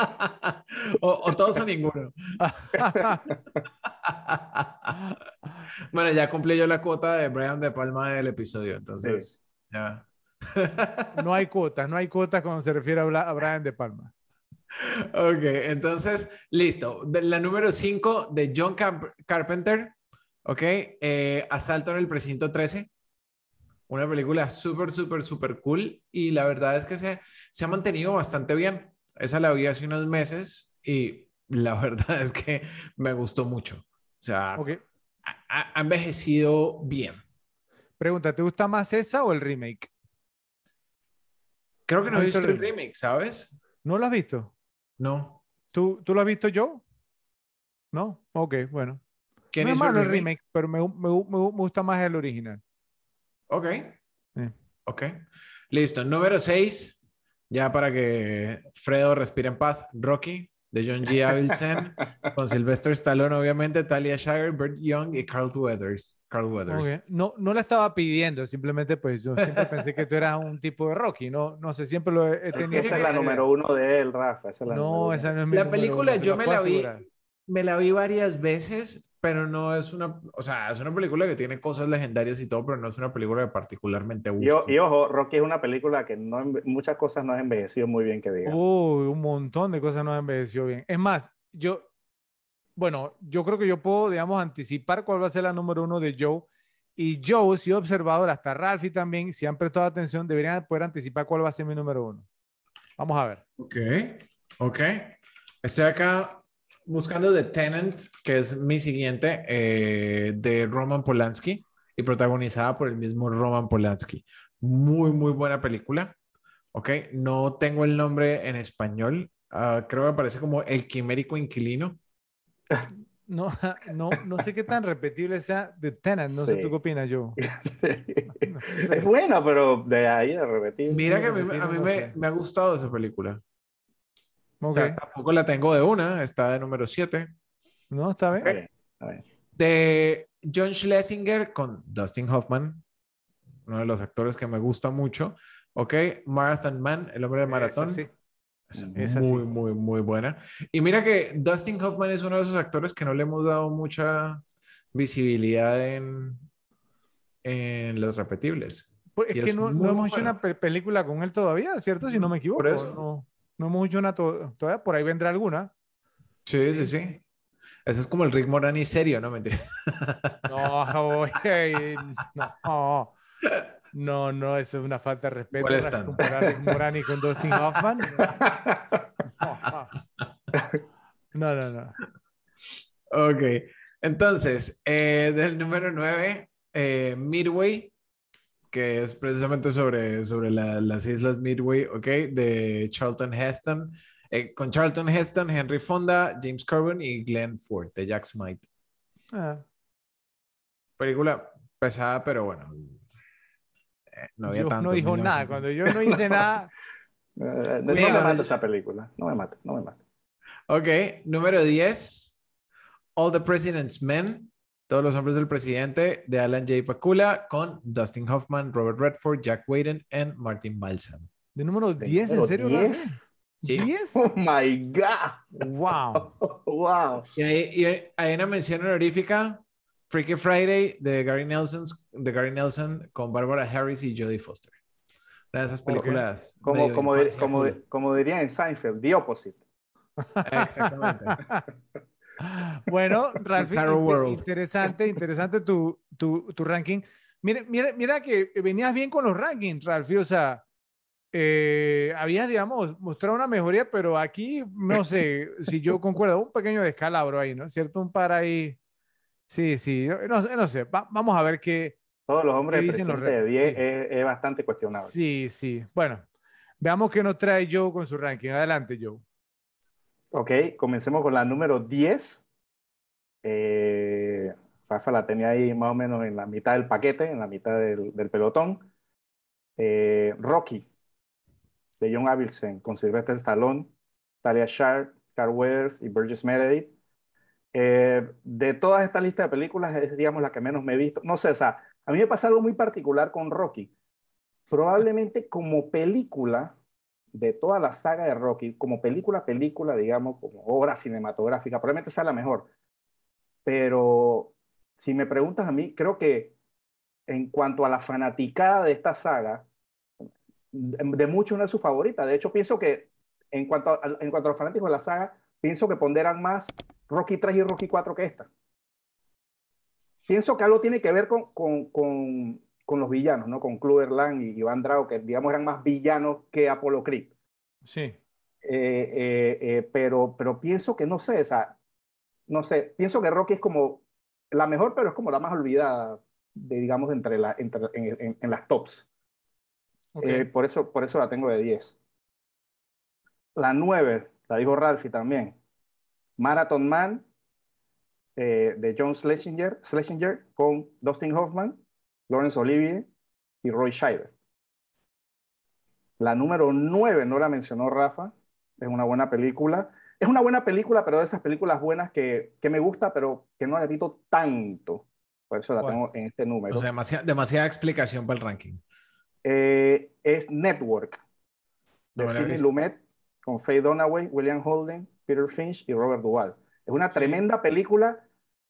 O, todos o ninguno. bueno, ya cumplí yo la cuota de Brian De Palma del episodio, entonces ya. no hay cuotas, no hay cuotas cuando se refiere a Brian De Palma. Ok, entonces, listo. La número 5 de John Carpenter Ok, eh, Asalto en el Precinto 13. Una película súper, súper, súper cool. Y la verdad es que se, se ha mantenido bastante bien. Esa la vi hace unos meses y la verdad es que me gustó mucho. O sea, ha, envejecido bien. Pregunta, ¿te gusta más esa o el remake? Creo que no, he visto el remake, ¿sabes? ¿No lo has visto? No. ¿Tú, ¿Tú lo has visto yo? No. Ok, bueno no es malo el remake, pero me, me, me, gusta más el original. Ok. Ok. Listo. Número 6. Ya para que Fredo respire en paz. Rocky, de John G. Avildsen, con Sylvester Stallone, obviamente, Talia Shire, Bert Young y Carl Weathers. Carl Weathers. No, no la estaba pidiendo, simplemente pues yo siempre pensé que tú eras un tipo de Rocky, no, no sé, siempre lo he tenido. Esa es la número uno de él, Rafa. Esa es la no, esa no es mi La película yo me la vi, me la vi varias veces, pero no es una, o sea, es una película que tiene cosas legendarias y todo, pero no es una película que particularmente gusta. Y, ojo, Rocky es una película que no, muchas cosas no han envejecido muy bien, que diga. Uy, un montón de cosas no han envejecido bien. Es más, yo, bueno, yo creo que yo puedo, digamos, anticipar cuál va a ser la número uno de Joe. Y Joe, si he observado, hasta Ralphie también, si han prestado atención, deberían poder anticipar cuál va a ser mi número uno. Vamos a ver. Ok, ok. Estoy acá buscando The Tenant, que es mi siguiente, eh, de Roman Polanski y protagonizada por el mismo Roman Polanski. Muy, muy buena película. Ok, no tengo el nombre en español. Ah, creo que aparece como El Quimérico Inquilino. No, no, no sé qué tan repetible sea de Tenant. No sé tú qué opinas, yo. Es buena, pero de ahí a repetir. Mira que a mí, me, me, ha gustado esa película. O sea, tampoco la tengo de una, está de número 7. No, está bien. De John Schlesinger con Dustin Hoffman, uno de los actores que me gusta mucho. Ok, Marathon Man, el hombre de maratón. Es muy, muy, muy buena. Y mira que Dustin Hoffman es uno de esos actores que no le hemos dado mucha visibilidad en, en los repetibles. Pues es que no, hemos hecho una película con él todavía, ¿cierto? Si no me equivoco. No, no, hemos hecho una todavía, por ahí vendrá alguna. Sí, sí, sí. Ese es como el Rick Morani serio, ¿no? Mentira. No, no. No, no, eso es una falta de respeto. Comparar a Rick Morani con Dustin Hoffman. No, no, no. Ok. Entonces, eh, del número 9, eh, Midway, que es precisamente sobre, sobre las islas Midway, ok, de Charlton Heston. Eh, con Charlton Heston, Henry Fonda, James Corbin y Glenn Ford, de Jack Smite. Ah. Película pesada, pero bueno. Eh, no había tanto. No dijo nada. Cuando yo no hice nada. no, me mata esa película. No me mata, no me mata. Ok, número 10. All the President's Men. Todos los hombres del presidente de Alan J. Pakula con Dustin Hoffman, Robert Redford, Jack Whedon y Martin Balsam. ¿De número 10? ¿En serio? 10? ¿10? Oh my God. Wow. wow. Y hay, hay, una mención honorífica: Freaky Friday de Gary, Nelson, de Gary Nelson con Barbara Harris y Jodie Foster. Una de esas películas. Como, como, como, como diría en Seinfeld, The Opposite. Exactamente. bueno, Ralph, interesante, interesante tu, tu, tu ranking. Mira, mira, mira que venías bien con los rankings, Ralph. O sea, eh, habías, digamos, mostrado una mejoría, pero aquí no sé si yo concuerdo, un pequeño descalabro ahí, ¿no? ¿Cierto? Un par ahí. Sí, sí, no, no sé, vamos a ver qué. Todos los hombres dicen los de es, bastante cuestionable. Sí, sí. Bueno, veamos qué nos trae Joe con su ranking. Adelante, Joe. Ok, comencemos con la número 10. Eh, Rafa la tenía ahí más o menos en la mitad del paquete, en la mitad del, pelotón. Eh, Rocky, de John Avildsen, con Sylvester Stallone, Talia Shire, Carl Weathers y Burgess Meredith. Eh, de todas esta lista de películas es, digamos, la que menos me he visto. No sé, o sea, a mí me pasa algo muy particular con Rocky. Probablemente como película, de toda la saga de Rocky, como película, película, digamos, como obra cinematográfica, probablemente sea la mejor. Pero si me preguntas a mí, creo que en cuanto a la fanaticada de esta saga, de muchos no es su favorita. De hecho, pienso que en cuanto a, en cuanto a los fanáticos de la saga, pienso que ponderan más Rocky 3 y Rocky 4 que esta. Pienso que algo tiene que ver con, con los villanos, ¿no? Con Clubber Lang y Iván Drago, que digamos eran más villanos que Apollo Creed. Sí. Eh, eh, eh, pero, pero pienso que no sé, esa, no sé, pienso que Rocky es como la mejor, pero es como la más olvidada, de, digamos, entre la, entre, en, en, las tops. por, eso, por eso la tengo de 10. La 9, la dijo Ralphie también. Marathon Man, de John Schlesinger, Schlesinger con Dustin Hoffman, Laurence Olivier y Roy Scheider. La número 9 no la mencionó Rafa, es una buena película. Es una buena película, pero de esas películas buenas que, que me gusta, pero que no repito tanto. Por eso la tengo en este número. O sea, demasiada, explicación para el ranking. Eh, es Network, de Sidney Lumet, con Faye Dunaway, William Holden, Peter Finch y Robert Duvall. Es una tremenda película,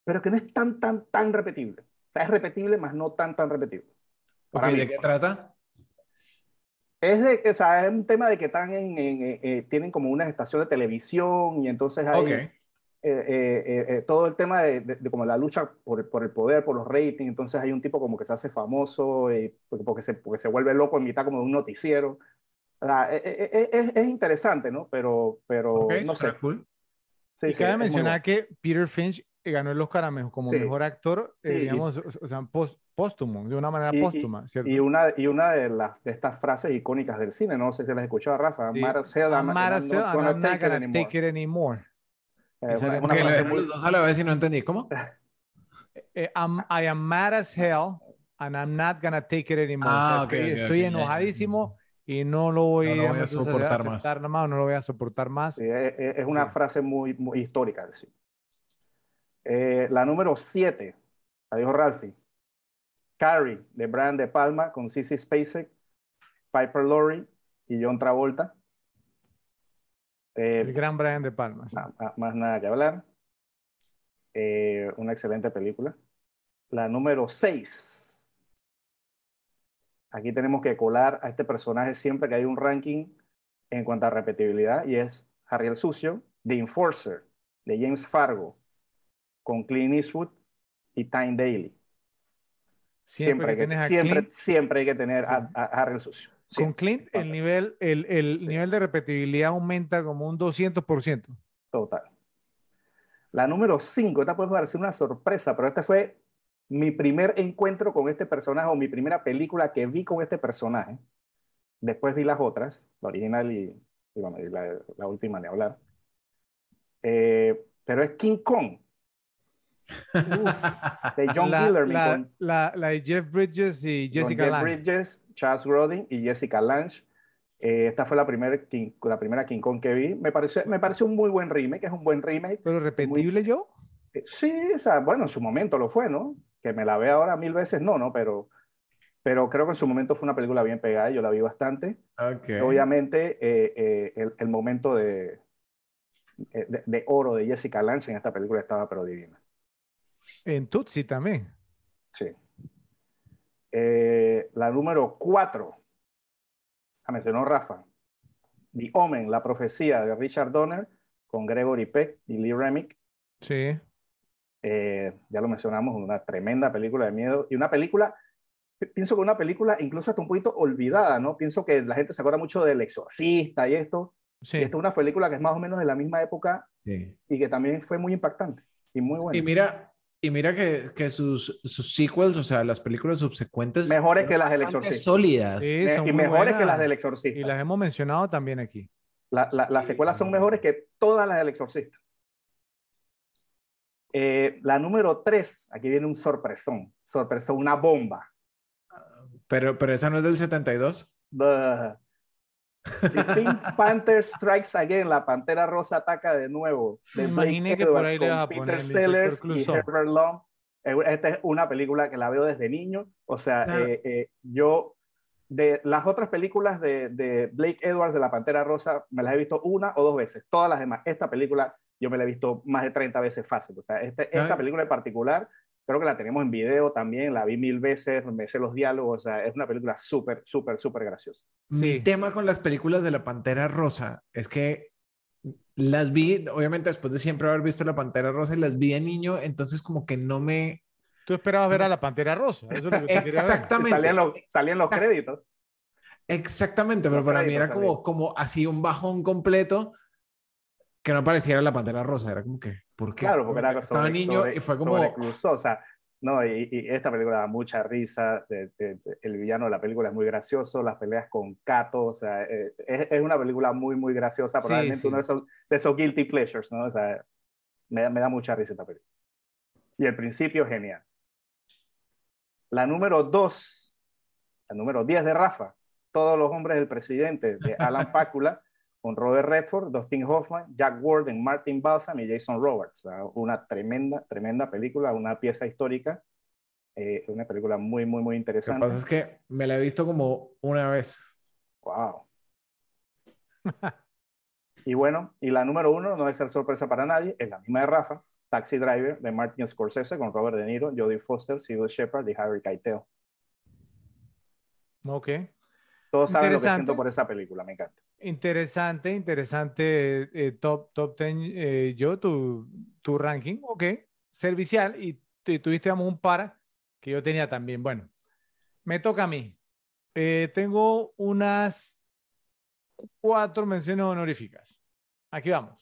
pero que no es tan, tan, tan repetible es repetible, más no tan, tan repetible. ¿De qué trata? Es, de, o sea, es un tema de que están en, eh, eh, tienen como una estación de televisión y entonces hay eh, todo el tema de, como la lucha por, por, el poder, por los ratings, entonces hay un tipo como que se hace famoso porque, se, porque se vuelve loco en mitad como de un noticiero. O sea, es, es, interesante, ¿no? Pero, pero no sé. Cool. Sí, y cabe mencionar que Peter Finch ganó el Oscar a como mejor actor, eh, digamos, o sea, póstumo, de una manera póstuma, ¿cierto? Y una, y una de, las, de estas frases icónicas del cine, no sé si las escuchado, Rafa, sí. Mara I'm, not, take, it anymore. Eh, Y una lo frase dejan muy- dos a la vez y no entendí. ¿Cómo? Eh, I'm- I am mad as hell and I'm not gonna take it anymore. O sea, Ah, ok, estoy ok, estoy ok, ya, enojadísimo y no lo voy, No lo voy a entonces, soportar más. más, no lo voy a soportar más. Sí, es, es- es una Sí. frase muy, muy histórica. Sí. Eh, la número 7, la dijo Ralphie. Carrie, de Brian De Palma, con Sissy Spacek, Piper Laurie y John Travolta. Eh, El gran Brian De Palma. sí. na- más nada que hablar. Eh, una excelente película. La número 6. Aquí tenemos que colar a este personaje siempre que hay un ranking en cuanto a repetibilidad y es Harry el Sucio, The Enforcer, de James Fargo, con Clint Eastwood y Time Daly. Siempre, hay que siempre, Clint, siempre hay que tener a, Sí. a Harry el Sucio. con Clint el nivel, el, el Sí. nivel de repetibilidad aumenta como un 200%. total. La número 5, esta puede parecer una sorpresa, pero este fue mi primer encuentro con este personaje o mi primera película que vi con este personaje. Después vi las otras, la original y, y bueno, y la, la última de hablar. Eh, pero es King Kong, de John la, Guillermin la- con, la- la de Jeff Bridges y Jessica Jeff Lange. Bridges, Charles Grodin y Jessica Lange. Eh, esta fue la primera King, la primera King Kong que vi. Me pareció, me pareció un muy buen remake, es un buen remake. Pero repetible yo. Eh, Sí, o sea, bueno, en su momento lo fue, ¿no? Que me la ve ahora mil veces, no, ¿no? Pero, pero creo que en su momento fue una película bien pegada, yo la vi bastante. Ok. Obviamente, eh, eh, el, el momento de, eh, de, de oro de Jessica Lange en esta película estaba pero divina. En Tutsi también. Sí. Eh, la número cuatro, la mencionó Rafa. The Omen, la profecía de Richard Donner con Gregory Peck y Lee Remick. Sí. Eh, ya lo mencionamos, una tremenda película de miedo y una película, pi- pienso que una película incluso hasta un poquito olvidada, ¿no? Pienso que la gente se acuerda mucho del Exorcista y esto, Sí. y esta es una película que es más o menos de la misma época Sí. y que también fue muy impactante y muy buena. Y mira, y mira que, que sus, sus sequels, o sea, las películas subsecuentes. Mejores que las del Exorcista. Sólidas. Sí, Me- son y mejores que las del Y Exorcista. las hemos mencionado también aquí. La- la- las secuelas son mejores que todas las del Exorcista. Eh, la número 3, aquí viene un sorpresón, sorpresón, una bomba. Pero, pero esa no es del 72. The, The Pink Panther Strikes Again, la Pantera Rosa ataca de nuevo. De imaginé que por ahí le ibas a Peter poner el Sellers y. Herbert Long. Eh, Esta es una película que la veo desde niño. O sea, eh, eh, yo de las otras películas de, de Blake Edwards de la Pantera Rosa me las he visto una o dos veces. Todas las demás. Esta película yo me la he visto más de 30 veces fácil. O sea, este- esta película en particular creo que la tenemos en video también. La vi mil veces, me sé los diálogos. O sea, es una película súper, súper, súper graciosa. Sí. Mi tema con las películas de la Pantera Rosa es que las vi, obviamente después de siempre haber visto la Pantera Rosa, y las vi de niño, entonces como que no me... Tú esperabas ver a la Pantera Rosa. Eso es lo que ver. Exactamente. Salían los, salían los créditos. Exactamente, pero Los para mí era como, como así un bajón completo que no pareciera la Pantera Rosa, era como que, ¿por qué? Claro, porque era Estaba sobre, niño sobre- y fue como... o sea, no, y, y esta película da mucha risa, de- de- de- el villano de la película es muy gracioso, las peleas con Kato, o sea, eh, es, es una película muy, muy graciosa, Sí, probablemente sí. uno de esos, de esos guilty pleasures, ¿no? O sea, me, da- me da mucha risa esta película. Y el principio genial. La número 2, la número 10 de Rafa, Todos los hombres del presidente, de Alan Pácula, con Robert Redford, Dustin Hoffman, Jack Warden, Martin Balsam y Jason Roberts. Una tremenda, tremenda película, una pieza histórica, eh, una película muy, muy, muy Lo que interesante. pasa es que me la he visto como una vez. Wow. y bueno, y la número uno no debe ser sorpresa para nadie, es la misma de Rafa, Taxi Driver de Martin Scorsese con Robert De Niro, Jodie Foster, Sybil Shepard y Harry Keitel. Ok. Todos saben lo que Interesante. siento por esa película, me encanta. Interesante, interesante. eh, top, top 10. eh, yo, tu, tu ranking, ok. Servicial. Y tu- tuviste digamos, un par que yo tenía también. Bueno, me toca a mí. Eh, tengo unas cuatro menciones honoríficas. Aquí vamos.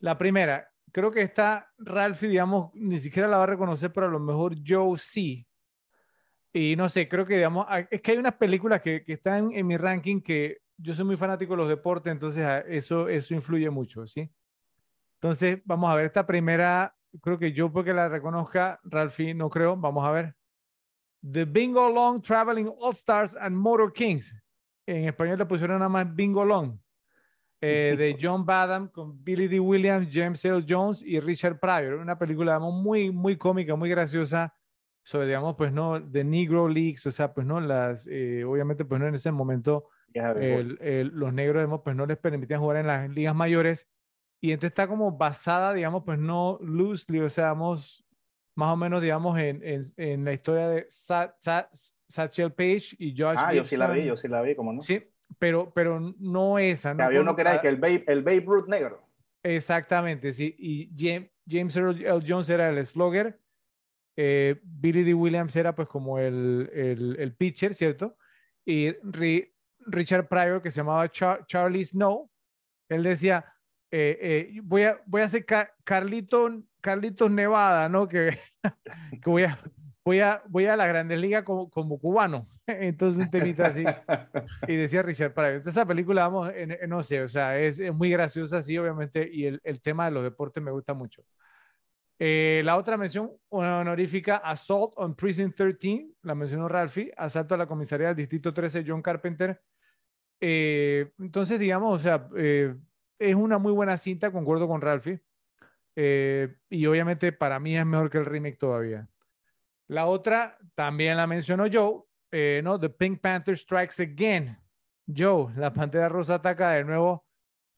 La primera, creo que está Ralphie, digamos, ni siquiera la va a reconocer, pero a lo mejor Joe sí. Y no sé, creo que, digamos, es que hay unas películas que, que están en mi ranking que yo soy muy fanático de los deportes, entonces a- eso, eso influye mucho, ¿sí? Entonces, vamos a ver esta primera, creo que yo porque la reconozca, Ralphie, no creo, vamos a ver. The Bingo Long Traveling All Stars and Motor Kings. En español le pusieron nada más Bingo Long. Eh, de John Badham con Billy D. Williams, James L. Jones y Richard Pryor. Una película digamos, muy, muy cómica, muy graciosa sobre, digamos, pues no, de Negro Leagues, o sea, pues no, las, eh, obviamente, pues no, en ese momento los negros, digamos, pues no les permitían jugar en las ligas mayores y entonces está como basada, digamos, pues no loosely, o sea, vamos, más o menos, digamos, en, en, en la historia de Satchel Page y Josh. Ah, yo sí la vi, yo sí la vi, ¿cómo no? Sí, pero, pero no esa. ¿no? Había uno que era que el Babe, el Babe Ruth negro. Exactamente, sí. Y James, James Earl Jones era el slugger. Eh, Billy D. Williams era pues como el, el, el pitcher, ¿cierto? Y Richard Pryor, que se llamaba Charlie Snow, él decía, eh, eh, voy, a, voy a hacer Carlitos, Carlitos Nevada, ¿no? Que, que voy, a, voy, a, voy a la Grandes Ligas como, como cubano. Entonces un temita así. Y decía Richard Pryor, esa película, vamos, no sé, o sea, es, es, muy graciosa, sí, obviamente, y el, el, tema de los deportes me gusta mucho. Eh, la otra mención honorífica, Assault on Prison 13, la mencionó Ralphie, asalto a la comisaría del Distrito 13, John Carpenter. Entonces, digamos, o sea, es una muy buena cinta, concuerdo con Ralphie. Eh, y obviamente para mí es mejor que el remake todavía. La otra también la mencionó Joe, eh, ¿no? The Pink Panther Strikes Again. Joe, la Pantera Rosa ataca de nuevo.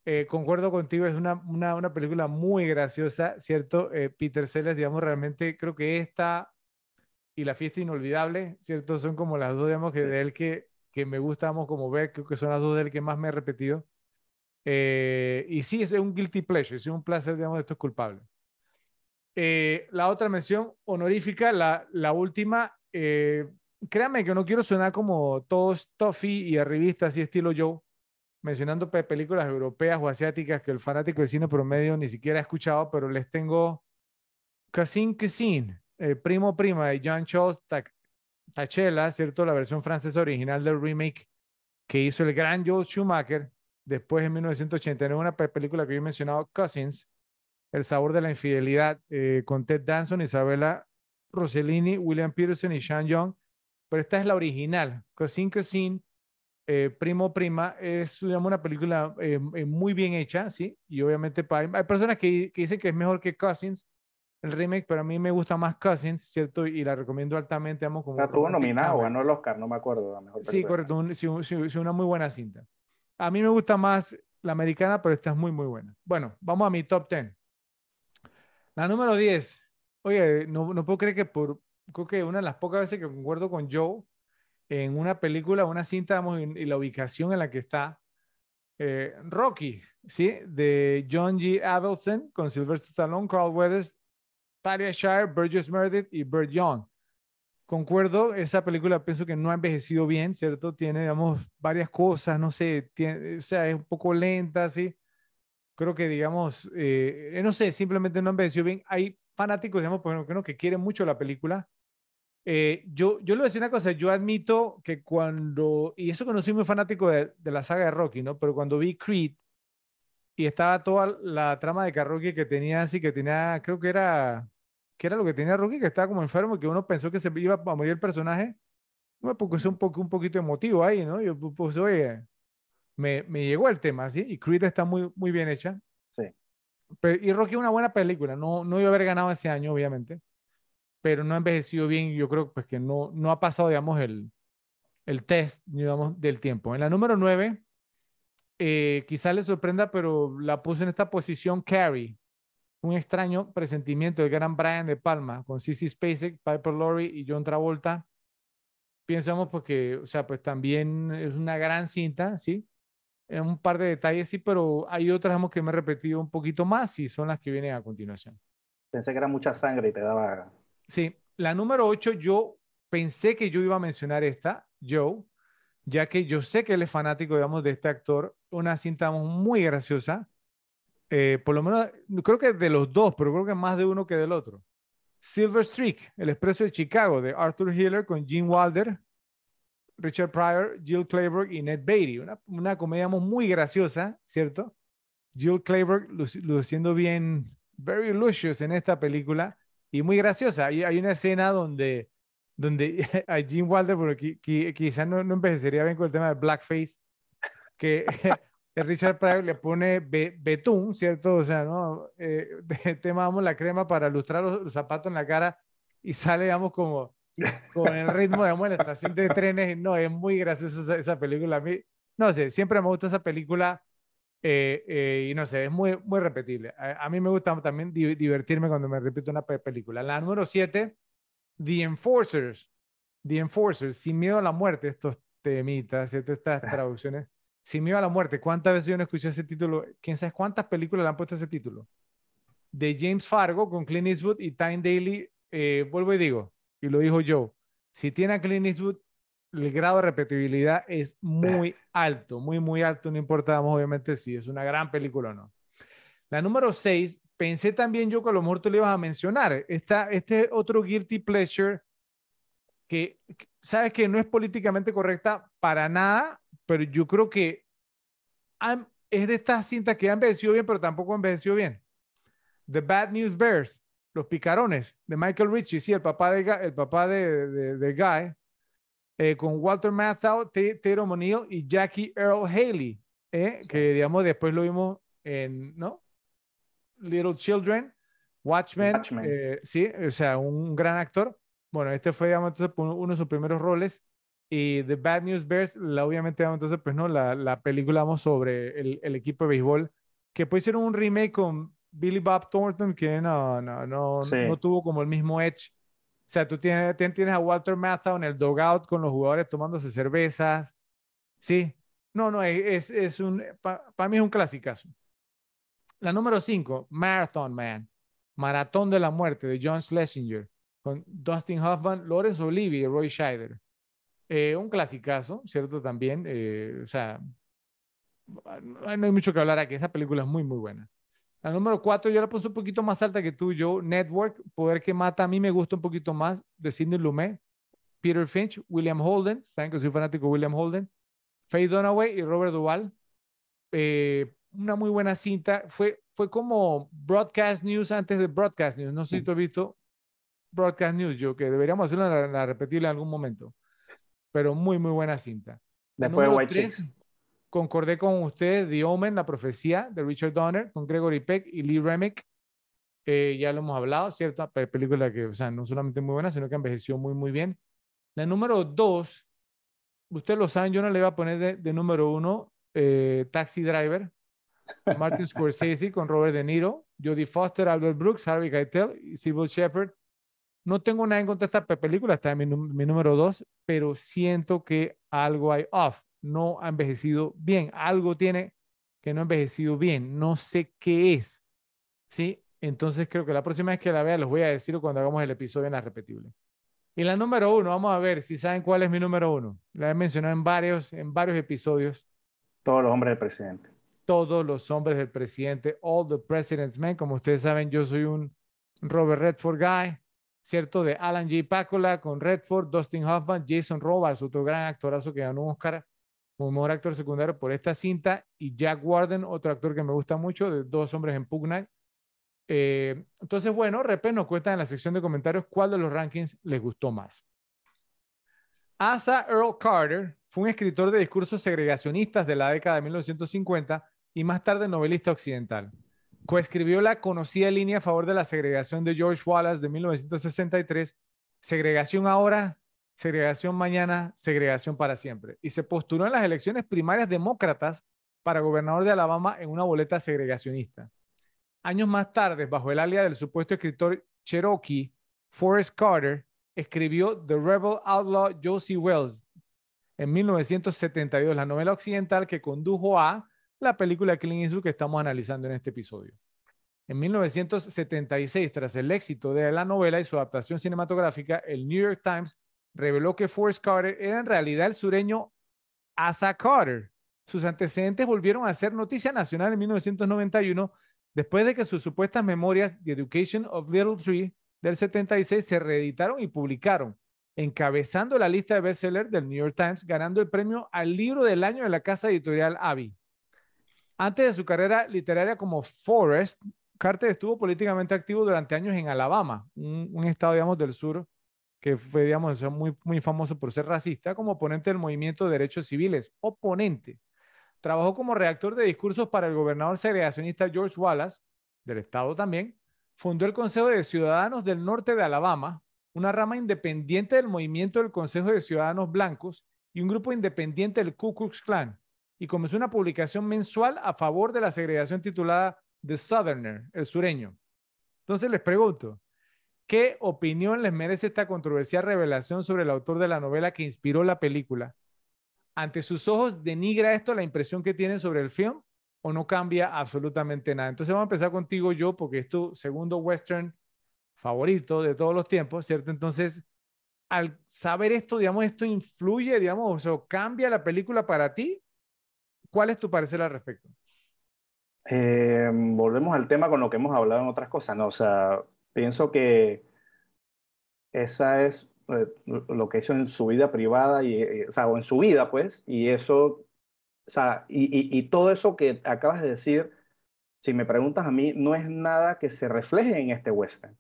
Eh, concuerdo contigo, es una, una, una, película muy graciosa, ¿cierto? Peter Sellers, digamos, realmente creo que esta y La Fiesta Inolvidable, ¿cierto? Son como las dos, digamos, que de él que, que me gustamos como ver, creo que son las dos de él que más me he repetido. Eh, y sí, es un guilty pleasure, es un placer, digamos, de estos culpables. Eh, la otra mención honorífica, la, la última, eh, créanme que no quiero sonar como todos Toffee y arribistas y estilo Joe, mencionando películas europeas o asiáticas que el fanático de cine promedio ni siquiera ha escuchado, pero les tengo Cassin Cassin, Primo Prima de Jean Charles Tachela, ¿cierto? La versión francesa original del remake que hizo el gran Joe Schumacher Después, en 1989, una película que yo he mencionado, Cousins, El sabor de la infidelidad, eh, con Ted Danson, Isabella Rossellini, William Peterson y Sean Young. Pero esta es la original, Cousin Cousin, eh, Primo Prima, es una película eh, muy bien hecha, ¿sí? Y obviamente hay personas que, dicen que es mejor que Cousins, el remake, pero a mí me gusta más Cousins, ¿cierto? Y la recomiendo altamente. Amo, como estuvo nominado, ganó el Oscar, no me acuerdo. mejor sí, correcto, es una muy buena cinta. A mí me gusta más la americana, pero esta es muy, muy buena. Bueno, vamos a mi top 10. La número 10. Oye, no, no puedo creer que por, creo que una de las pocas veces que concuerdo con Joe en una película, una cinta, vamos, en, la ubicación en la que está, eh, Rocky, ¿sí? De John G. Avildsen con Sylvester Stallone, Carl Weathers, Talia Shire, Burgess Meredith y Burt Young concuerdo, esa película pienso que no ha envejecido bien, ¿cierto? Tiene, digamos, varias cosas, no sé, tiene, o sea, es un poco lenta, ¿sí? Creo que, digamos, eh, no sé, simplemente no ha envejecido bien. Hay fanáticos, digamos, por ejemplo, que quieren mucho la película. Eh, yo, yo le voy a decir una cosa, yo admito que cuando, y eso que no soy muy fanático de, de la saga de Rocky, ¿no? Pero cuando vi Creed y estaba toda la trama de Rocky que tenía así, que tenía, creo que era que era lo que tenía Rocky, que estaba como enfermo, y que uno pensó que se iba a morir el personaje. Me puse un, poco, un poquito emotivo ahí, ¿no? Yo pues, oye, me, me, llegó el tema, ¿sí? Y Creed está muy, muy bien hecha. Sí. y Rocky es una buena película, no, no iba a haber ganado ese año, obviamente, pero no ha envejecido bien, yo creo pues, que no, no ha pasado, digamos, el, el test, digamos, del tiempo. En la número 9, eh, quizás le sorprenda, pero la puse en esta posición Carrie, un extraño presentimiento del gran Brian De Palma con Sissy Spacek, Piper Laurie y John Travolta. Pensamos porque, o sea, pues también es una gran cinta, ¿sí? En un par de detalles, sí, pero hay otras que me he repetido un poquito más y son las que vienen a continuación. Pensé que era mucha sangre y te daba... Sí, la número 8 yo pensé que yo iba a mencionar esta, Joe, ya que yo sé que él es fanático, digamos, de este actor, una cinta muy graciosa, eh, por lo menos, creo que de los dos, pero creo que más de uno que del otro. Silver Streak, El Expreso de Chicago, de Arthur Hiller con Gene Wilder, Richard Pryor, Jill Clayburgh y Ned Beatty. Una, una comedia muy graciosa, ¿cierto? Jill Clayburgh luciendo bien, very luscious en esta película y muy graciosa. Hay, hay una escena donde, donde a Jim Walter, porque quizás no, no envejecería bien con el tema de blackface, que Richard Pryor le pone betún, ¿cierto? O sea, ¿no? Eh, de tema, vamos, la crema para ilustrar los, zapatos en la cara y sale, digamos, como con el ritmo, digamos, de la estación de trenes. No, es muy graciosa esa, película. A mí, no sé, siempre me gusta esa película eh, eh, y no sé, es muy, muy repetible. A, mí me gusta también divertirme cuando me repito una película. La número 7, The Enforcers. The Enforcers, sin miedo a la muerte, estos temitas, ¿cierto? Estas traducciones sin miedo a la muerte. ¿Cuántas veces yo no escuché ese título? ¿Quién sabe cuántas películas le han puesto ese título? De James Fargo con Clint Eastwood y Time Daly. Eh, vuelvo y digo, y lo dijo yo, si tiene a Clint Eastwood, el grado de repetibilidad es muy alto, muy, muy alto. No importamos, obviamente, si es una gran película o no. La número 6, pensé también yo que a lo mejor tú le ibas a mencionar. Esta, este otro Guilty Pleasure que, sabes que no es políticamente correcta para nada, pero yo creo que es de estas cintas que han envejecido bien, pero tampoco han envejecido bien. The Bad News Bears, Los Picarones, de Michael Ritchie, sí, el papá de, el papá de, de, Guy, eh, con Walter Matthau, Taylor O'Neill y Jackie Earl Haley, eh, que digamos después lo vimos en, ¿no? Little Children, Watchmen, eh, sí, o sea, un gran actor. Bueno, este fue, digamos, entonces, uno de sus primeros roles y The Bad News Bears, la, obviamente, entonces, pues no, la, la película vamos, sobre el, el, equipo de béisbol, que puede ser un remake con Billy Bob Thornton, que no, no, no, no tuvo como el mismo edge. O sea, tú tienes, tienes a Walter Matthau en el dugout con los jugadores tomándose cervezas. Sí. No, no, es, es un, para mí es un clasicazo. La número 5, Marathon Man, Maratón de la Muerte, de John Schlesinger, con Dustin Hoffman, Lawrence Olivier y Roy Scheider. Eh, un clasicazo, ¿cierto? También, eh, o sea, no hay mucho que hablar aquí, esa película es muy, muy buena. La número cuatro, yo la puse un poquito más alta que tú, yo, Network, Poder que Mata, a mí me gusta un poquito más, de Sidney Lumet, Peter Finch, William Holden, saben que soy fanático de William Holden, Faye Dunaway y Robert Duvall. Eh, una muy buena cinta, fue, fue como Broadcast News antes de Broadcast News, no sé si tú has visto Broadcast News, yo que deberíamos hacerlo la, la en algún momento pero muy, muy buena cinta. Después de White Concordé con ustedes The Omen, La Profecía, de Richard Donner, con Gregory Peck y Lee Remick. Eh, ya lo hemos hablado, ¿cierto? Película que, o sea, no solamente muy buena, sino que envejeció muy, muy bien. La número dos, ustedes lo saben, yo no le iba a poner de, número uno eh, Taxi Driver, Martin Scorsese con Robert De Niro, Jodie Foster, Albert Brooks, Harvey Keitel y Sybil Shepard. No tengo nada en contra de esta película, está en mi, número dos, pero siento que algo hay off. No ha envejecido bien. Algo tiene que no ha envejecido bien. No sé qué es. ¿Sí? Entonces creo que la próxima vez que la vea les voy a decir cuando hagamos el episodio en la repetible. Y la número uno, vamos a ver si saben cuál es mi número uno. La he mencionado en varios, en varios episodios. Todos los hombres del presidente. Todos los hombres del presidente. All the President's Men. Como ustedes saben, yo soy un Robert Redford guy. ¿cierto? De Alan J. Pacola con Redford, Dustin Hoffman, Jason Robards, otro gran actorazo que ganó un Oscar como mejor actor secundario por esta cinta, y Jack Warden, otro actor que me gusta mucho, de Dos Hombres en Pugna. Eh, entonces, bueno, repente nos cuentan en la sección de comentarios cuál de los rankings les gustó más. Asa Earl Carter fue un escritor de discursos segregacionistas de la década de 1950 y más tarde novelista occidental coescribió la conocida línea a favor de la segregación de George Wallace de 1963, segregación ahora, segregación mañana, segregación para siempre, y se postuló en las elecciones primarias demócratas para gobernador de Alabama en una boleta segregacionista. Años más tarde, bajo el alias del supuesto escritor Cherokee, Forrest Carter escribió The Rebel Outlaw Josie Wells en 1972, la novela occidental que condujo a la película Clint que estamos analizando en este episodio. En 1976, tras el éxito de la novela y su adaptación cinematográfica, el New York Times reveló que Forrest Carter era en realidad el sureño Asa Carter. Sus antecedentes volvieron a ser noticia nacional en 1991 después de que sus supuestas memorias The Education of Little Tree del 76 se reeditaron y publicaron, encabezando la lista de bestsellers del New York Times, ganando el premio al libro del año de la casa editorial Abbey. Antes de su carrera literaria como Forrest, Carter estuvo políticamente activo durante años en Alabama, un, estado, digamos, del sur que fue, digamos, muy, muy famoso por ser racista, como oponente del movimiento de derechos civiles, oponente. Trabajó como redactor de discursos para el gobernador segregacionista George Wallace, del estado también. Fundó el Consejo de Ciudadanos del Norte de Alabama, una rama independiente del movimiento del Consejo de Ciudadanos Blancos y un grupo independiente del Ku Klux Klan. Y comenzó una publicación mensual a favor de la segregación titulada The Southerner, el sureño. Entonces les pregunto, ¿qué opinión les merece esta controversial revelación sobre el autor de la novela que inspiró la película? ¿Ante sus ojos denigra esto la impresión que tienen sobre el film o no cambia absolutamente nada? Entonces vamos a empezar contigo yo, porque es tu segundo western favorito de todos los tiempos, ¿cierto? Entonces, al saber esto, digamos, esto influye, digamos, o cambia la película para ti. ¿Cuál es tu parecer al respecto? Eh, volvemos al tema con lo que hemos hablado en otras cosas, ¿no? O sea, pienso que esa es eh, lo que hizo en su vida privada, y, eh, o sea, o en su vida, pues, y eso, o sea, y, y, todo eso que acabas de decir, si me preguntas a mí, no es nada que se refleje en este western.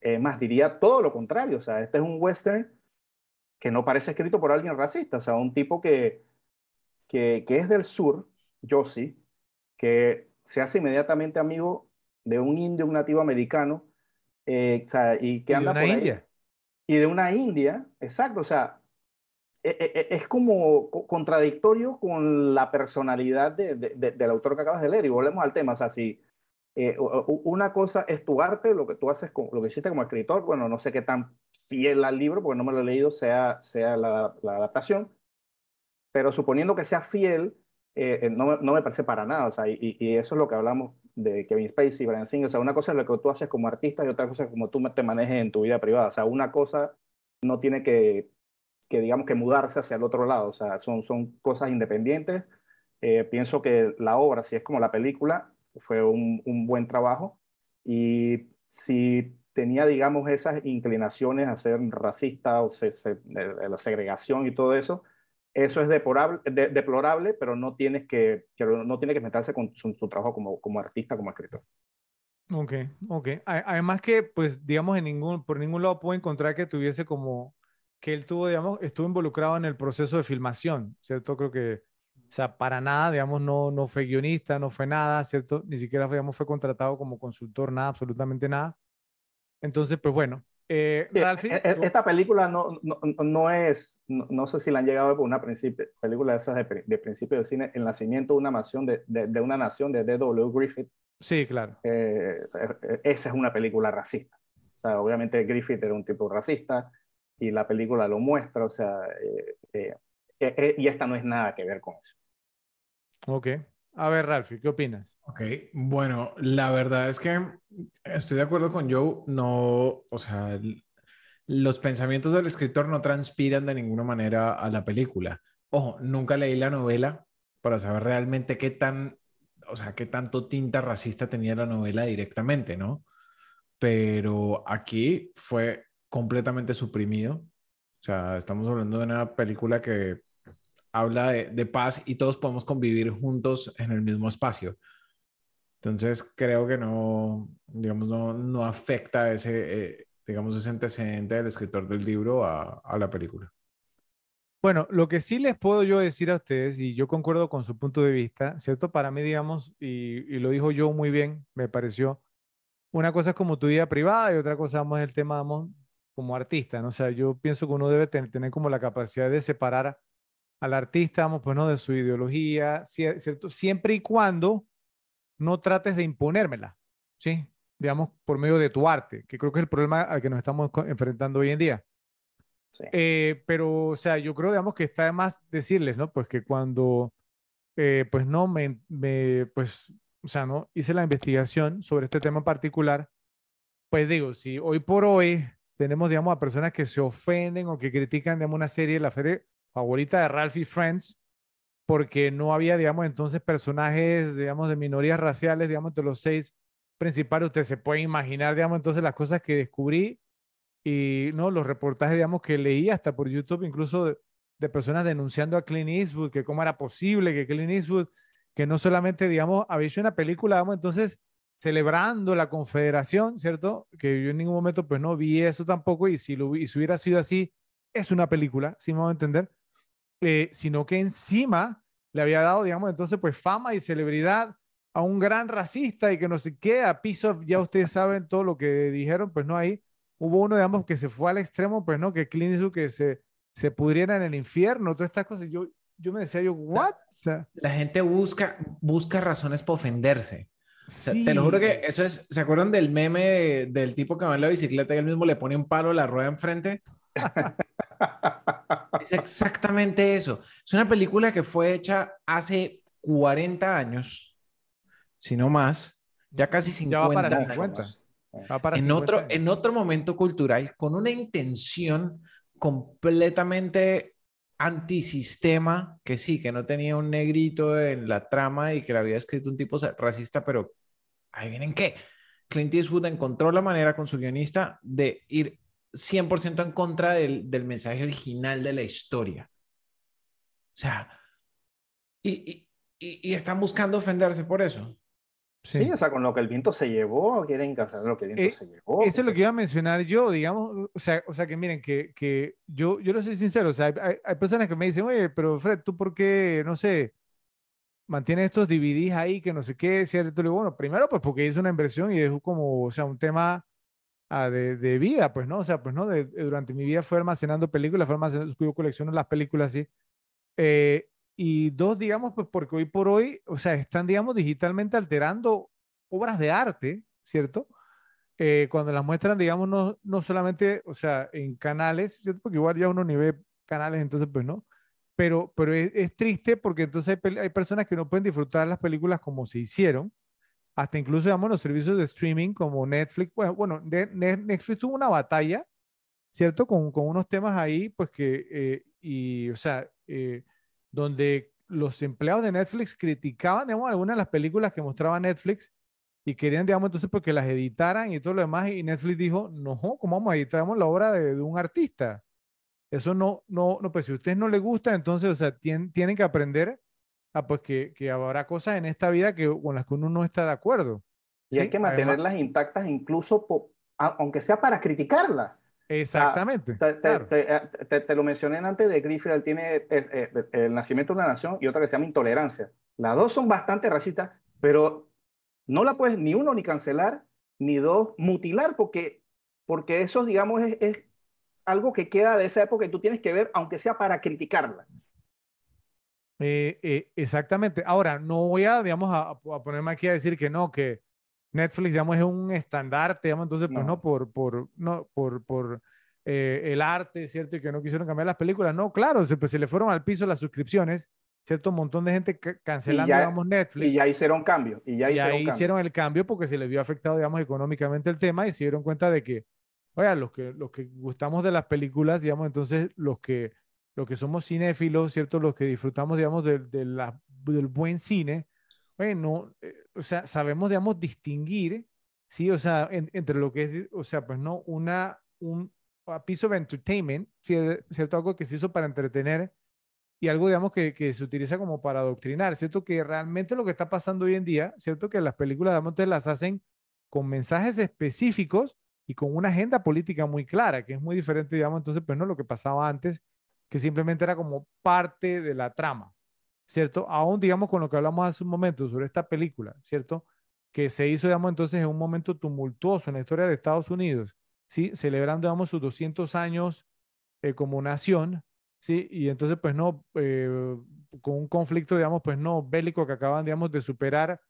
Es más, diría todo lo contrario, o sea, este es un western que no parece escrito por alguien racista, o sea, un tipo que, que, que es del sur, Josie, que se hace inmediatamente amigo de un indio, un nativo americano, eh, y que anda de una India. Y de una India, exacto, o sea, e, e, e, es como contradictorio con la personalidad de, del autor que acabas de leer. Y volvemos al tema, o sea, si eh, una cosa es tu arte, lo que tú haces, lo que hiciste como escritor, bueno, no sé qué tan fiel al libro, porque no me lo he leído, sea, sea la, la adaptación, pero suponiendo que sea fiel, eh, eh, no, no, me parece para nada, o sea, y, y, eso es lo que hablamos de Kevin Spacey, Brian Singer, o sea, una cosa es lo que tú haces como artista y otra cosa es como tú te manejes en tu vida privada, o sea, una cosa no tiene que, que digamos, que mudarse hacia el otro lado, o sea, son, son cosas independientes. Eh, pienso que la obra, si es como la película, fue un, un buen trabajo y si tenía, digamos, esas inclinaciones a ser racista o se, la segregación y todo eso, eso es deplorable, deplorable pero no tienes que, no tiene que meterse con su, trabajo como, como artista, como escritor. Ok, ok. Además que, pues, digamos, en ningún, por ningún lado puedo encontrar que tuviese como, que él tuvo, digamos, estuvo involucrado en el proceso de filmación, ¿cierto? Creo que, o sea, para nada, digamos, no, no fue guionista, no fue nada, ¿cierto? Ni siquiera, digamos, fue contratado como consultor, nada, absolutamente nada. Entonces, pues bueno, eh, e, e, esta película no, no, no es, no, sé si la han llegado a ver por una película de esas de, de, principio del cine, El nacimiento de una nación de, de, una nación de D.W. Griffith. Sí, claro. Eh, eh, esa es una película racista. O sea, obviamente Griffith era un tipo racista y la película lo muestra, o sea, y esta no es nada que ver con eso. Ok. A ver, Ralphie, ¿qué opinas? Ok, bueno, la verdad es que estoy de acuerdo con Joe, no, o sea, los pensamientos del escritor no transpiran de ninguna manera a la película. Ojo, nunca leí la novela para saber realmente qué tan, o sea, qué tanto tinta racista tenía la novela directamente, ¿no? Pero aquí fue completamente suprimido. O sea, estamos hablando de una película que habla de, paz y todos podemos convivir juntos en el mismo espacio. Entonces, creo que no, digamos, no, no afecta ese, eh, digamos, ese antecedente del escritor del libro a, la película. Bueno, lo que sí les puedo yo decir a ustedes, y yo concuerdo con su punto de vista, ¿cierto? Para mí, digamos, y, y lo dijo yo muy bien, me pareció, una cosa es como tu vida privada y otra cosa, vamos, el tema, vamos, como artista, ¿no? O sea, yo pienso que uno debe tener, tener como la capacidad de separar al artista, vamos, pues no, de su ideología, ¿cierto? Siempre y cuando no trates de imponérmela, ¿sí? Digamos, por medio de tu arte, que creo que es el problema al que nos estamos enfrentando hoy en día. Sí. Eh, pero, o sea, yo creo, digamos, que está de más decirles, ¿no? Pues que cuando, eh, pues no, me, me, pues, o sea, no, hice la investigación sobre este tema en particular, pues digo, si hoy por hoy tenemos, digamos, a personas que se ofenden o que critican, digamos, una serie, la serie favorita de Ralphie Friends, porque no había, digamos, entonces personajes, digamos, de minorías raciales, digamos, de los seis principales. Usted se puede imaginar, digamos, entonces las cosas que descubrí y, ¿no? Los reportajes, digamos, que leí hasta por YouTube, incluso de, personas denunciando a Clint Eastwood, que cómo era posible que Clint Eastwood que no solamente, digamos, había hecho una película, digamos, entonces celebrando la confederación, ¿cierto? Que yo en ningún momento pues no vi eso tampoco y si, lo, y si hubiera sido así, es una película, si me van a entender, eh, sino que encima le había dado, digamos, entonces pues fama y celebridad a un gran racista y que no sé qué, a piso, ya ustedes saben todo lo que dijeron, pues no ahí. Hubo uno, digamos, que se fue al extremo, pues no, que Clint Eastwood que se, se pudriera en el infierno, todas estas cosas. Yo, yo me decía yo, ¿what? la gente busca, busca razones para ofenderse. te lo juro que eso es, ¿se acuerdan del meme del tipo que va en la bicicleta y él mismo le pone un palo a la rueda enfrente? es exactamente eso. Es una película que fue hecha hace 40 años, si no más, ya casi 50. Ya va para 50. en, otro, en otro momento cultural, con una intención completamente antisistema, que sí, que no tenía un negrito en la trama y que le había escrito un tipo racista, pero ahí vienen qué. Clint Eastwood encontró la manera con su guionista de ir 100% en contra del, del, mensaje original de la historia. O sea, y, y, y, están buscando ofenderse por eso. Sí. o sea, con lo que el viento se llevó, quieren cancelar lo que el viento eh, se llevó. Eso es lo que iba a mencionar yo, digamos, o sea, o sea que miren, que, que yo, yo lo soy sincero, o sea, hay, hay, personas que me dicen, oye, pero Fred, ¿tú por qué, no sé, mantienes estos DVDs ahí que no sé qué, cierto? Le digo, bueno, primero pues porque es una inversión y es como, o sea, un tema ah, de, de, vida, pues, ¿no? O sea, pues, ¿no? De, durante mi vida fue almacenando películas, fue almacenando, yo colecciono las películas así. Eh, y dos, digamos, pues porque hoy por hoy, o sea, están, digamos, digitalmente alterando obras de arte, ¿cierto? Eh, cuando las muestran, digamos, no, no solamente, o sea, en canales, ¿cierto? Porque igual ya uno ni ve canales, entonces, pues no. Pero, pero es, triste porque entonces hay, personas que no pueden disfrutar las películas como se hicieron, hasta incluso, digamos, los servicios de streaming como Netflix. Bueno, bueno Netflix tuvo una batalla, ¿cierto? Con, con unos temas ahí, pues que, eh, y, o sea, eh, donde los empleados de Netflix criticaban, digamos, algunas de las películas que mostraba Netflix y querían, digamos, entonces porque las editaran y todo lo demás, y Netflix dijo, no, ¿cómo vamos a editar la obra de, un artista? Eso no, no, no, pues si a ustedes no les gusta, entonces, o sea, tienen, tienen que aprender a, pues, que, que, habrá cosas en esta vida que, con las que uno no está de acuerdo. Y hay que mantenerlas intactas incluso, aunque sea para criticarlas. Exactamente. Eh, te, te, lo mencioné antes de Griffith, él tiene eh, eh, el, nacimiento de una nación y otra que se llama intolerancia. Las dos son bastante racistas, pero no la puedes ni uno ni cancelar, ni dos mutilar, porque, porque eso, digamos, es, es algo que queda de esa época y tú tienes que ver, aunque sea para criticarla. Exactamente. Ahora, no voy a, digamos, a, a, ponerme aquí a decir que no, que Netflix, digamos, es un estandarte, digamos, entonces, pues no, por, por, no, por, por eh, el arte, ¿cierto? Y que no quisieron cambiar las películas. No, claro, se, pues, se le fueron al piso las suscripciones, ¿cierto? Un montón de gente cancelando, digamos, Netflix. Y ya hicieron cambio. Y ya hicieron, ahí hicieron el cambio porque se les vio afectado, digamos, económicamente el tema y se dieron cuenta de que, oiga, los que, los que gustamos de las películas, digamos, entonces los que, los que somos cinéfilos, ¿cierto? Los que disfrutamos, digamos, de, de la, del buen cine, bueno, eh, o sea, sabemos, digamos, distinguir, ¿sí? O sea, entre lo que es, o sea, pues no, una, un piece of entertainment, ¿cierto? Algo que se hizo para entretener y algo, digamos, que, que, se utiliza como para adoctrinar, ¿cierto? Que realmente lo que está pasando hoy en día, ¿cierto? Que las películas, digamos, entonces las hacen con mensajes específicos y con una agenda política muy clara, que es muy diferente, digamos, entonces, pues no lo que pasaba antes, que simplemente era como parte de la trama, ¿cierto? Aún, digamos, con lo que hablamos hace un momento sobre esta película, ¿cierto? Que se hizo, digamos, entonces en un momento tumultuoso en la historia de Estados Unidos, ¿sí? Celebrando, digamos, sus 200 años eh, como nación, ¿sí? Y entonces, pues no, eh, con un conflicto, digamos, pues no, bélico que acaban, digamos, de superar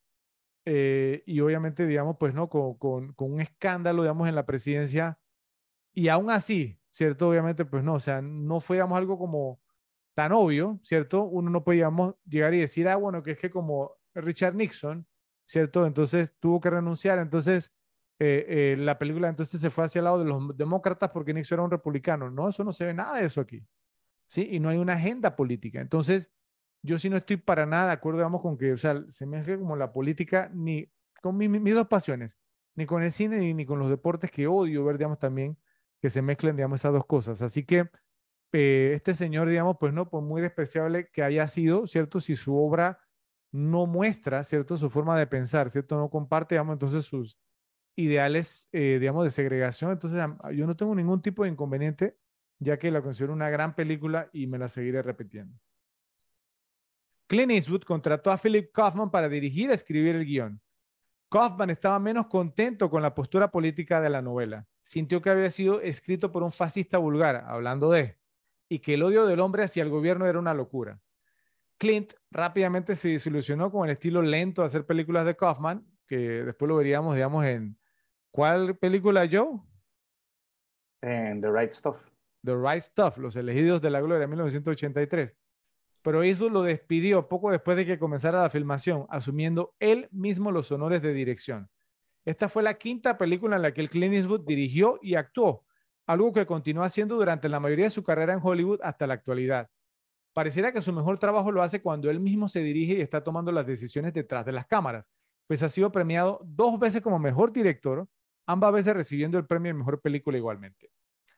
eh, y obviamente, digamos, pues no, con, con, con un escándalo, digamos, en la presidencia. Y aún así, ¿cierto? Obviamente, pues no, o sea, no fue, algo como tan obvio, ¿cierto? Uno no podíamos llegar y decir, ah, bueno, que es que como Richard Nixon, ¿cierto? Entonces tuvo que renunciar, entonces eh, eh, la película entonces se fue hacia el lado de los demócratas porque Nixon era un republicano. No, eso no se ve nada de eso aquí, ¿sí? Y no hay una agenda política. Entonces, yo sí no estoy para nada de acuerdo, digamos, con que, o sea, se mezcle como la política, ni con mis dos pasiones, ni con el cine, ni, ni con los deportes que odio ver, digamos, también que se mezclen, digamos, esas dos cosas. Así que eh, este señor, digamos, pues no, pues muy despreciable que haya sido, ¿cierto? Si su obra no muestra, ¿cierto? Su forma de pensar, ¿cierto? No comparte, digamos, entonces sus ideales, eh, digamos, de segregación. Entonces, yo no tengo ningún tipo de inconveniente, ya que la considero una gran película y me la seguiré repitiendo. Clint Eastwood contrató a Philip Kaufman para dirigir y escribir el guion. Kaufman estaba menos contento con la postura política de la novela. Sintió que había sido escrito por un fascista vulgar, hablando de, y que el odio del hombre hacia el gobierno era una locura. Clint rápidamente se desilusionó con el estilo lento de hacer películas de Kaufman, que después lo veríamos, digamos, en ¿cuál película, Joe? En The Right Stuff. The Right Stuff, Los elegidos de la gloria, 1983 pero Eastwood lo despidió poco después de que comenzara la filmación, asumiendo él mismo los honores de dirección. Esta fue la quinta película en la que el Clint Eastwood dirigió y actuó, algo que continuó haciendo durante la mayoría de su carrera en Hollywood hasta la actualidad. Pareciera que su mejor trabajo lo hace cuando él mismo se dirige y está tomando las decisiones detrás de las cámaras, pues ha sido premiado dos veces como mejor director, ambas veces recibiendo el premio de mejor película igualmente.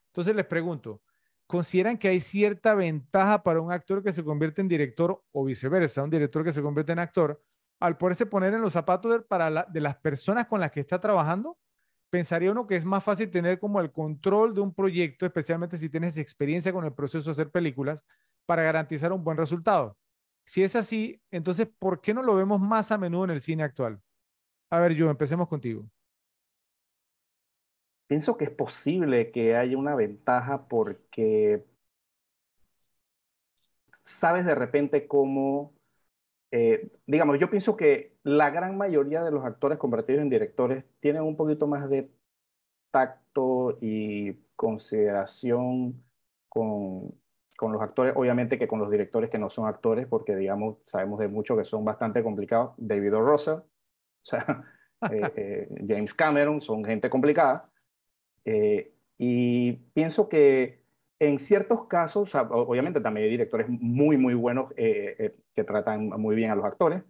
Entonces les pregunto, consideran que hay cierta ventaja para un actor que se convierte en director o viceversa, un director que se convierte en actor, al poderse poner en los zapatos de, de las personas con las que está trabajando, pensaría uno que es más fácil tener como el control de un proyecto, especialmente si tienes experiencia con el proceso de hacer películas, para garantizar un buen resultado. Si es así, entonces, ¿por qué no lo vemos más a menudo en el cine actual? A ver, yo, empecemos contigo. Pienso que es posible que haya una ventaja porque sabes de repente cómo, eh, digamos, yo pienso que la gran mayoría de los actores convertidos en directores tienen un poquito más de tacto y consideración con, con los actores, obviamente que con los directores que no son actores, porque digamos, sabemos de muchos que son bastante complicados. David O. Russell, o sea, eh, eh, James Cameron, son gente complicada. Eh, y pienso que en ciertos casos, obviamente también hay directores muy, muy buenos eh, eh, que tratan muy bien a los actores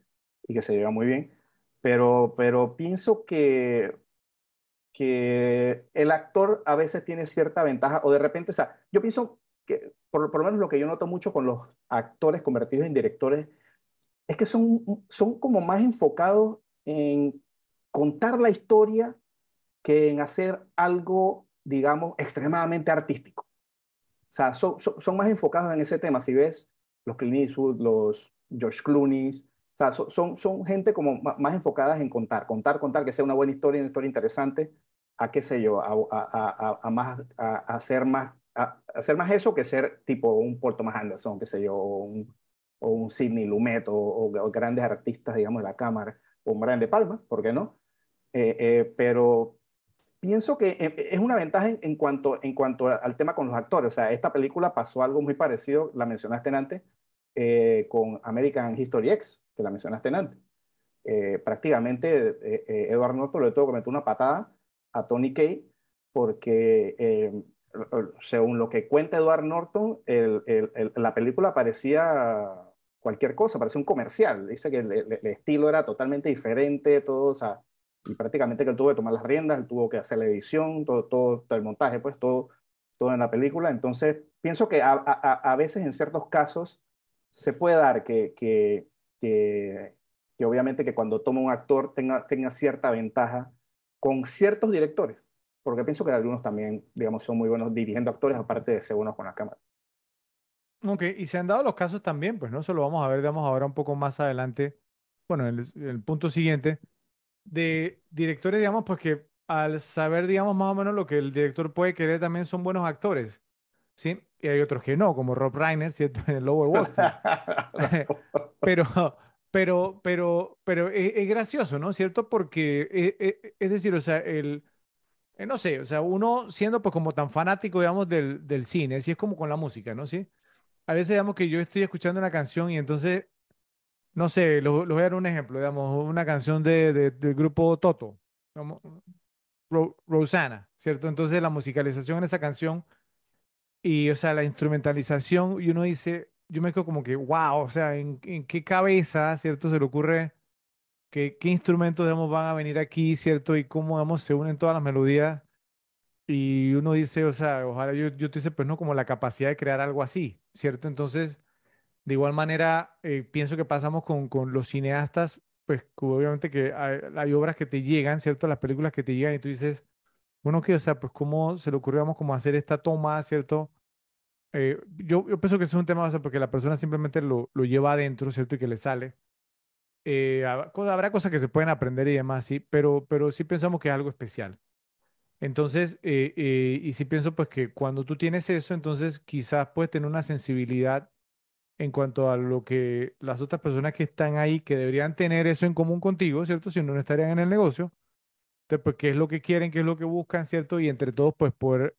y que se llevan muy bien, pero, pero pienso que, que el actor a veces tiene cierta ventaja o de repente, o sea, yo pienso que por, por lo menos lo que yo noto mucho con los actores convertidos en directores es que son, son como más enfocados en contar la historia que en hacer algo, digamos, extremadamente artístico. O sea, son, son, más enfocados en ese tema. Si ves los Clint Eastwood, los George Clooney, o sea, son, son gente como más enfocadas en contar, contar, contar, que sea una buena historia, una historia interesante, a qué sé yo, a, a, a, más, a, hacer más, hacer más eso que ser tipo un Paul Thomas Anderson, qué sé yo, o un, o un Sidney Lumet, o, o, grandes artistas, digamos, de la cámara, o un Brian De Palma, ¿por qué no? Eh, eh, pero, pienso que eh, es una ventaja en, cuanto, en cuanto al tema con los actores. O sea, esta película pasó algo muy parecido, la mencionaste antes, eh, con American History X, que la mencionaste antes. Eh, prácticamente Edward Norton le tuvo que meter una patada a Tony Kay porque según lo que cuenta Edward Norton, la película parecía cualquier cosa, parecía un comercial. Dice que el, el, estilo era totalmente diferente, todo, o sea, y prácticamente que él tuvo que tomar las riendas, él tuvo que hacer la edición, todo, todo, el montaje, pues todo, todo en la película. Entonces, pienso que a, a, a veces en ciertos casos se puede dar que, que, que, obviamente que cuando toma un actor tenga, tenga cierta ventaja con ciertos directores, porque pienso que algunos también, digamos, son muy buenos dirigiendo actores, aparte de ser buenos con la cámara. Ok, y se han dado los casos también, pues no, eso lo vamos a ver, digamos, ahora un poco más adelante, bueno, el punto siguiente, de directores, digamos, pues que al saber, digamos, más o menos lo que el director puede querer, también son buenos actores, ¿sí? Y hay otros que no, como Rob Reiner, ¿cierto? En el Lower Wall Street. pero, pero, pero, pero es, gracioso, ¿no? ¿Cierto? Porque, e, e, es, decir, o sea, el, eh, no sé, o sea, uno siendo pues como tan fanático, digamos, del, del cine, así es como con la música, ¿no? ¿Sí? A veces, digamos, que yo estoy escuchando una canción y entonces no sé, les voy a dar un ejemplo, digamos, una canción de, del grupo Toto, Rosana, ¿cierto? Entonces la musicalización en esa canción y, o sea, la instrumentalización, y uno dice, yo me quedo como que, wow, o sea, ¿en, qué cabeza, ¿cierto? Se le ocurre que, qué instrumentos, digamos, van a venir aquí, ¿cierto? Y cómo, digamos, se unen todas las melodías. Y uno dice, o sea, ojalá yo, yo te dice, pues no, como la capacidad de crear algo así, ¿cierto? Entonces, De igual manera, eh, pienso que pasamos con, con los cineastas, pues obviamente que hay, obras que te llegan, ¿cierto? Las películas que te llegan y tú dices, bueno, ¿qué? O sea, pues cómo se le ocurrió, como hacer esta toma, ¿cierto? Eh, yo, yo pienso que es un tema, o porque la persona simplemente lo, lo lleva adentro, ¿cierto? Y que le sale. Eh, habrá cosas que se pueden aprender y demás, sí, pero, pero sí pensamos que es algo especial. Entonces, eh, y sí pienso pues que cuando tú tienes eso, entonces quizás puedes tener una sensibilidad en cuanto a lo que las otras personas que están ahí, que deberían tener eso en común contigo, ¿cierto? Si no, no estarían en el negocio. Entonces, pues, ¿qué es lo que quieren? ¿Qué es lo que buscan? ¿Cierto? Y entre todos, pues, poder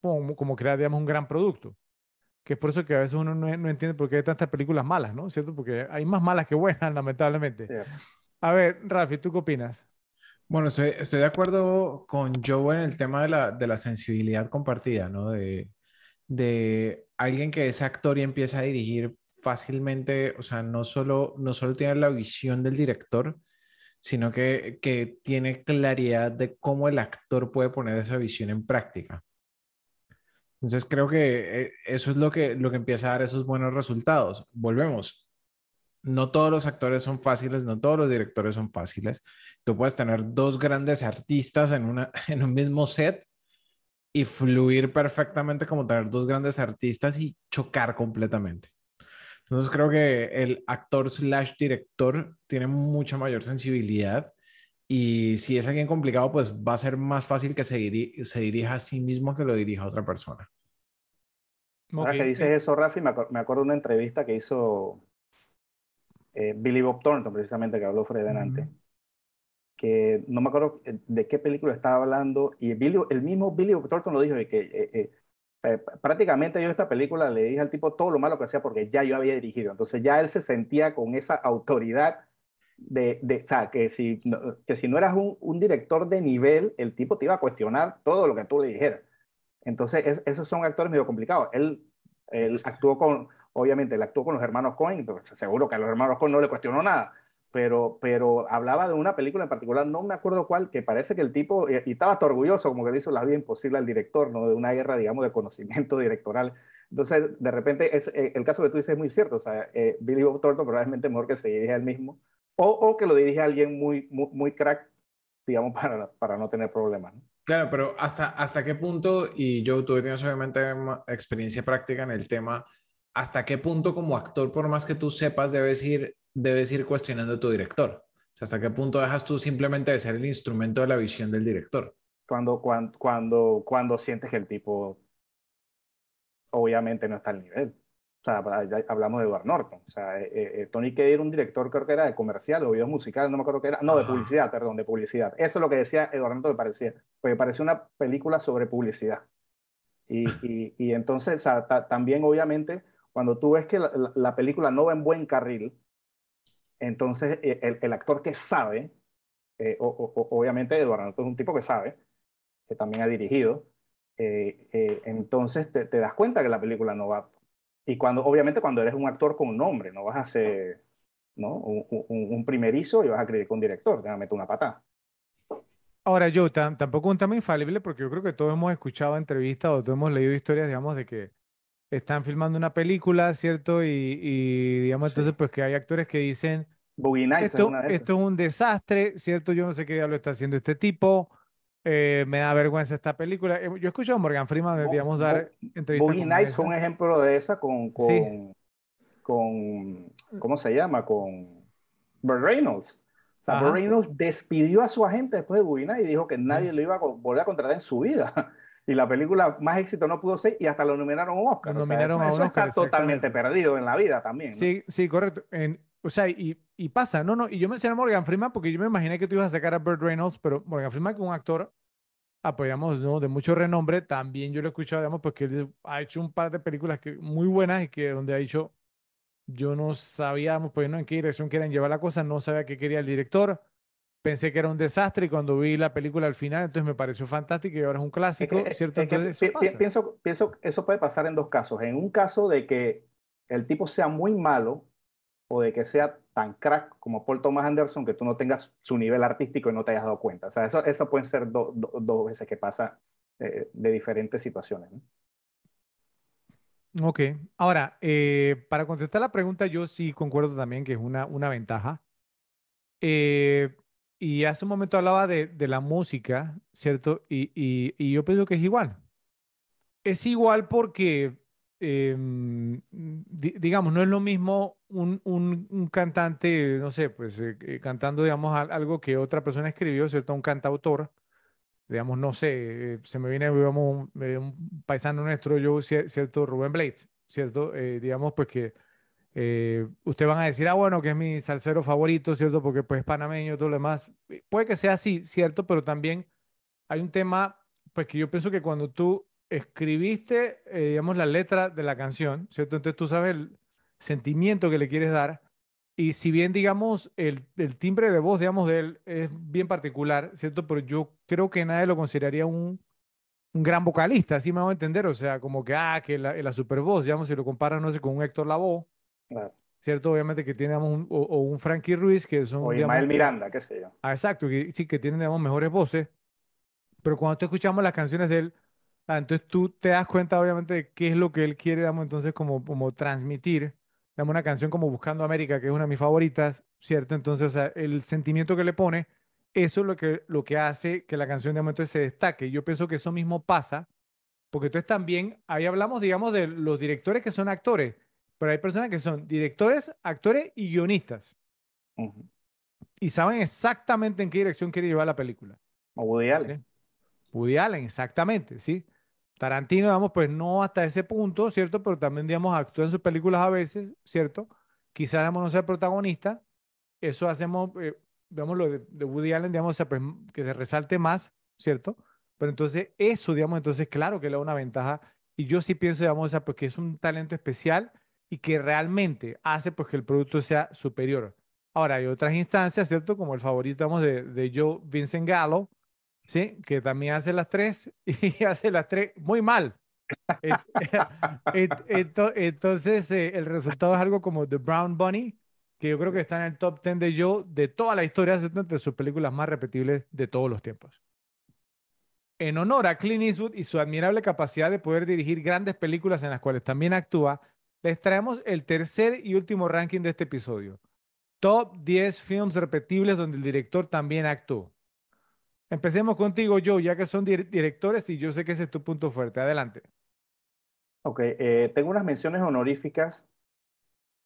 como, como crear, digamos, un gran producto. Que es por eso que a veces uno no, no, entiende por qué hay tantas películas malas, ¿no? ¿Cierto? Porque hay más malas que buenas, lamentablemente. A ver, Rafi, ¿tú qué opinas? Bueno, estoy, de acuerdo con Joe en el tema de la, de la sensibilidad compartida, ¿no? De, de alguien que es actor y empieza a dirigir fácilmente, o sea, no solo, no solo tiene la visión del director, sino que, que tiene claridad de cómo el actor puede poner esa visión en práctica. Entonces creo que eh, eso es lo que, lo que empieza a dar esos buenos resultados. Volvemos. No todos los actores son fáciles, no todos los directores son fáciles. Tú puedes tener dos grandes artistas en, una, en un mismo set y fluir perfectamente como tener dos grandes artistas y chocar completamente. Entonces creo que el actor slash director tiene mucha mayor sensibilidad y si es alguien complicado, pues va a ser más fácil que se, se dirija a sí mismo que lo dirija a otra persona. Ahora que dices eso, Rafi, me, me acuerdo de una entrevista que hizo eh, Billy Bob Thornton, precisamente, que habló Fred delante, que no me acuerdo eh, de qué película estaba hablando, y Billy, el mismo Billy Bob Thornton lo dijo, de que eh, prácticamente yo esta película le dije al tipo todo lo malo que hacía porque ya yo había dirigido, entonces ya él se sentía con esa autoridad de, de, o sea, que si, no, que si no eras un, un, director de nivel, el tipo te iba a cuestionar todo lo que tú le dijeras. Entonces, esos son actores medio complicados. Él, él actuó con, obviamente, él actuó con los hermanos Cohen, pero seguro que a los hermanos Cohen no le cuestionó nada, pero, pero hablaba de una película en particular, no me acuerdo cuál, que parece que el tipo, y, estaba hasta orgulloso, como que le hizo la vida imposible al director, ¿no? De una guerra, digamos, de conocimiento directoral. Entonces, de repente, es, eh, el caso que tú dices es muy cierto, o sea, eh, Billy Bob Thornton probablemente mejor que se dirige él mismo, o, que lo dirige alguien muy, muy, muy crack, digamos, para, para no tener problemas. ¿no? Claro, pero hasta, hasta qué punto, y yo tuve tienes obviamente experiencia práctica en el tema, hasta qué punto como actor, por más que tú sepas, debes ir, debes ir cuestionando a tu director. O sea, hasta qué punto dejas tú simplemente de ser el instrumento de la visión del director. Cuando, cuando, cuando, cuando sientes que el tipo obviamente no está al nivel. O sea, hablamos de Edward Norton. O sea, eh, eh, Tony Kaye era un director, creo que era de comercial o videos musicales, no me acuerdo qué era. No, de publicidad, perdón, de publicidad. Eso es lo que decía Edward Norton, me parecía. Porque parecía una película sobre publicidad. Y, y, y entonces, o sea, también, obviamente, cuando tú ves que la, la, película no va en buen carril, entonces eh, el, el actor que sabe, eh, o, o, obviamente Eduardo es un tipo que sabe, que también ha dirigido, eh, entonces te, te das cuenta que la película no va y cuando, obviamente, cuando eres un actor con un nombre, no vas a ser ¿no? Un, un, un, primerizo y vas a con un director, te va a meter una patada. Ahora, yo tampoco un tema infalible, porque yo creo que todos hemos escuchado entrevistas o todos hemos leído historias, digamos, de que están filmando una película, ¿cierto? Y, y digamos, sí. entonces, pues que hay actores que dicen, esto, es, esto es un desastre, ¿cierto? Yo no sé qué diablo está haciendo este tipo. Eh, me da vergüenza esta película. Eh, yo he escuchado a Morgan Freeman, digamos, dar entrevistas. Boogie Nights fue un ejemplo de esa con, con, sí. con, ¿cómo se llama? Con Burt Reynolds. O sea, Burt Reynolds despidió a su agente después de Boogie Nights y dijo que nadie sí. lo iba a volver a contratar en su vida. Y la película más éxito no pudo ser y hasta lo nominaron a un Oscar. Lo nominaron o sea, eso, a un eso Oscar, está totalmente perdido en la vida también. ¿no? Sí, sí, correcto. En, o sea, y, y, pasa, no, no, y yo mencioné a Morgan Freeman porque yo me imaginé que tú ibas a sacar a Burt Reynolds, pero Morgan Freeman que un actor apoyamos ¿no? de mucho renombre, también yo lo he escuchado, digamos, porque él ha hecho un par de películas que, muy buenas y que donde ha dicho, yo no sabíamos pues, ¿no? en qué dirección quieren llevar la cosa, no sabía qué quería el director, pensé que era un desastre y cuando vi la película al final, entonces me pareció fantástico y ahora es un clásico, es ¿cierto? Es entonces, eso pi pienso, pienso que eso puede pasar en dos casos. En un caso de que el tipo sea muy malo o de que sea tan crack como Paul Thomas Anderson que tú no tengas su nivel artístico y no te hayas dado cuenta. O sea, eso, eso pueden ser do, do, dos veces que pasa eh, de diferentes situaciones. ¿no? Ok, ahora, eh, para contestar la pregunta, yo sí concuerdo también que es una, una ventaja. Eh, y hace un momento hablaba de, de la música, ¿cierto? Y, y, y yo pienso que es igual. Es igual porque, em, di- digamos, no es lo mismo un, un- cantante, no sé, pues eh, eh, cantando, digamos, al- algo que otra persona escribió, ¿cierto? Un cantautor, digamos, no sé, eh, se me viene, digamos, un, eh, un paisano nuestro, yo, cier- ¿cierto? Rubén Blades, ¿cierto? Eh, digamos, pues que eh, ustedes van a decir, ah, bueno, que es mi salsero favorito, ¿cierto? Porque pues es panameño todo lo demás. Puede que sea así, ¿cierto? Pero también hay un tema, pues que yo pienso que cuando tú escribiste, eh, digamos, la letra de la canción, ¿cierto? Entonces tú sabes el sentimiento que le quieres dar. Y si bien, digamos, el, el timbre de voz, digamos, de él es bien particular, ¿cierto? Pero yo creo que nadie lo consideraría un, un gran vocalista, así me hago entender. O sea, como que, ah, que la, la super voz, digamos, si lo comparas, no sé, con un Héctor Lavoe, Claro. ¿cierto? Obviamente que tiene, digamos, un- o, o un Frankie Ruiz, que son, O digamos, Ismael Miranda, qué sé yo. Ah, exacto, que sí, que tienen, digamos, mejores voces, pero cuando tú escuchamos las canciones de él, ah, entonces tú te das cuenta, obviamente, de qué es lo que él quiere, digamos, entonces, como, como transmitir, digamos, una canción como Buscando América, que es una de mis favoritas, ¿cierto? Entonces, o sea, el sentimiento que le pone, eso es lo que, lo que hace que la canción, digamos, entonces se destaque. Yo pienso que eso mismo pasa, porque entonces también, ahí hablamos, digamos, de los directores que son actores, pero hay personas que son directores, actores y guionistas, y saben exactamente en qué dirección quiere llevar la película. O Woody Allen. Sí. Woody Allen, exactamente, ¿sí? Tarantino, digamos, pues no hasta ese punto, ¿cierto? Pero también, digamos, actúa en sus películas a veces, ¿cierto? Quizás, digamos, no sea protagonista. Eso hacemos, eh, digamos, lo de, de Woody Allen, digamos, o sea, pues, que se resalte más, ¿cierto? Pero entonces, eso, digamos, entonces, claro que le da una ventaja. Y yo sí pienso, digamos, o sea, pues que es un talento especial y que realmente hace, pues, que el producto sea superior. Ahora, hay otras instancias, ¿cierto? Como el favorito, digamos, de, de Joe Vincent Gallo, ¿sí? Que también hace las tres y hace las tres muy mal. Entonces, eh, el resultado es algo como The Brown Bunny, que yo creo que está en el top 10 de Joe de toda la historia, ¿cierto? entre sus películas más repetibles de todos los tiempos. En honor a Clint Eastwood y su admirable capacidad de poder dirigir grandes películas en las cuales también actúa, les traemos el tercer y último ranking de este episodio. Top 10 films repetibles donde el director también actuó. Empecemos contigo, Joe, ya que son dir- directores y yo sé que ese es tu punto fuerte. Adelante. Ok, eh, tengo unas menciones honoríficas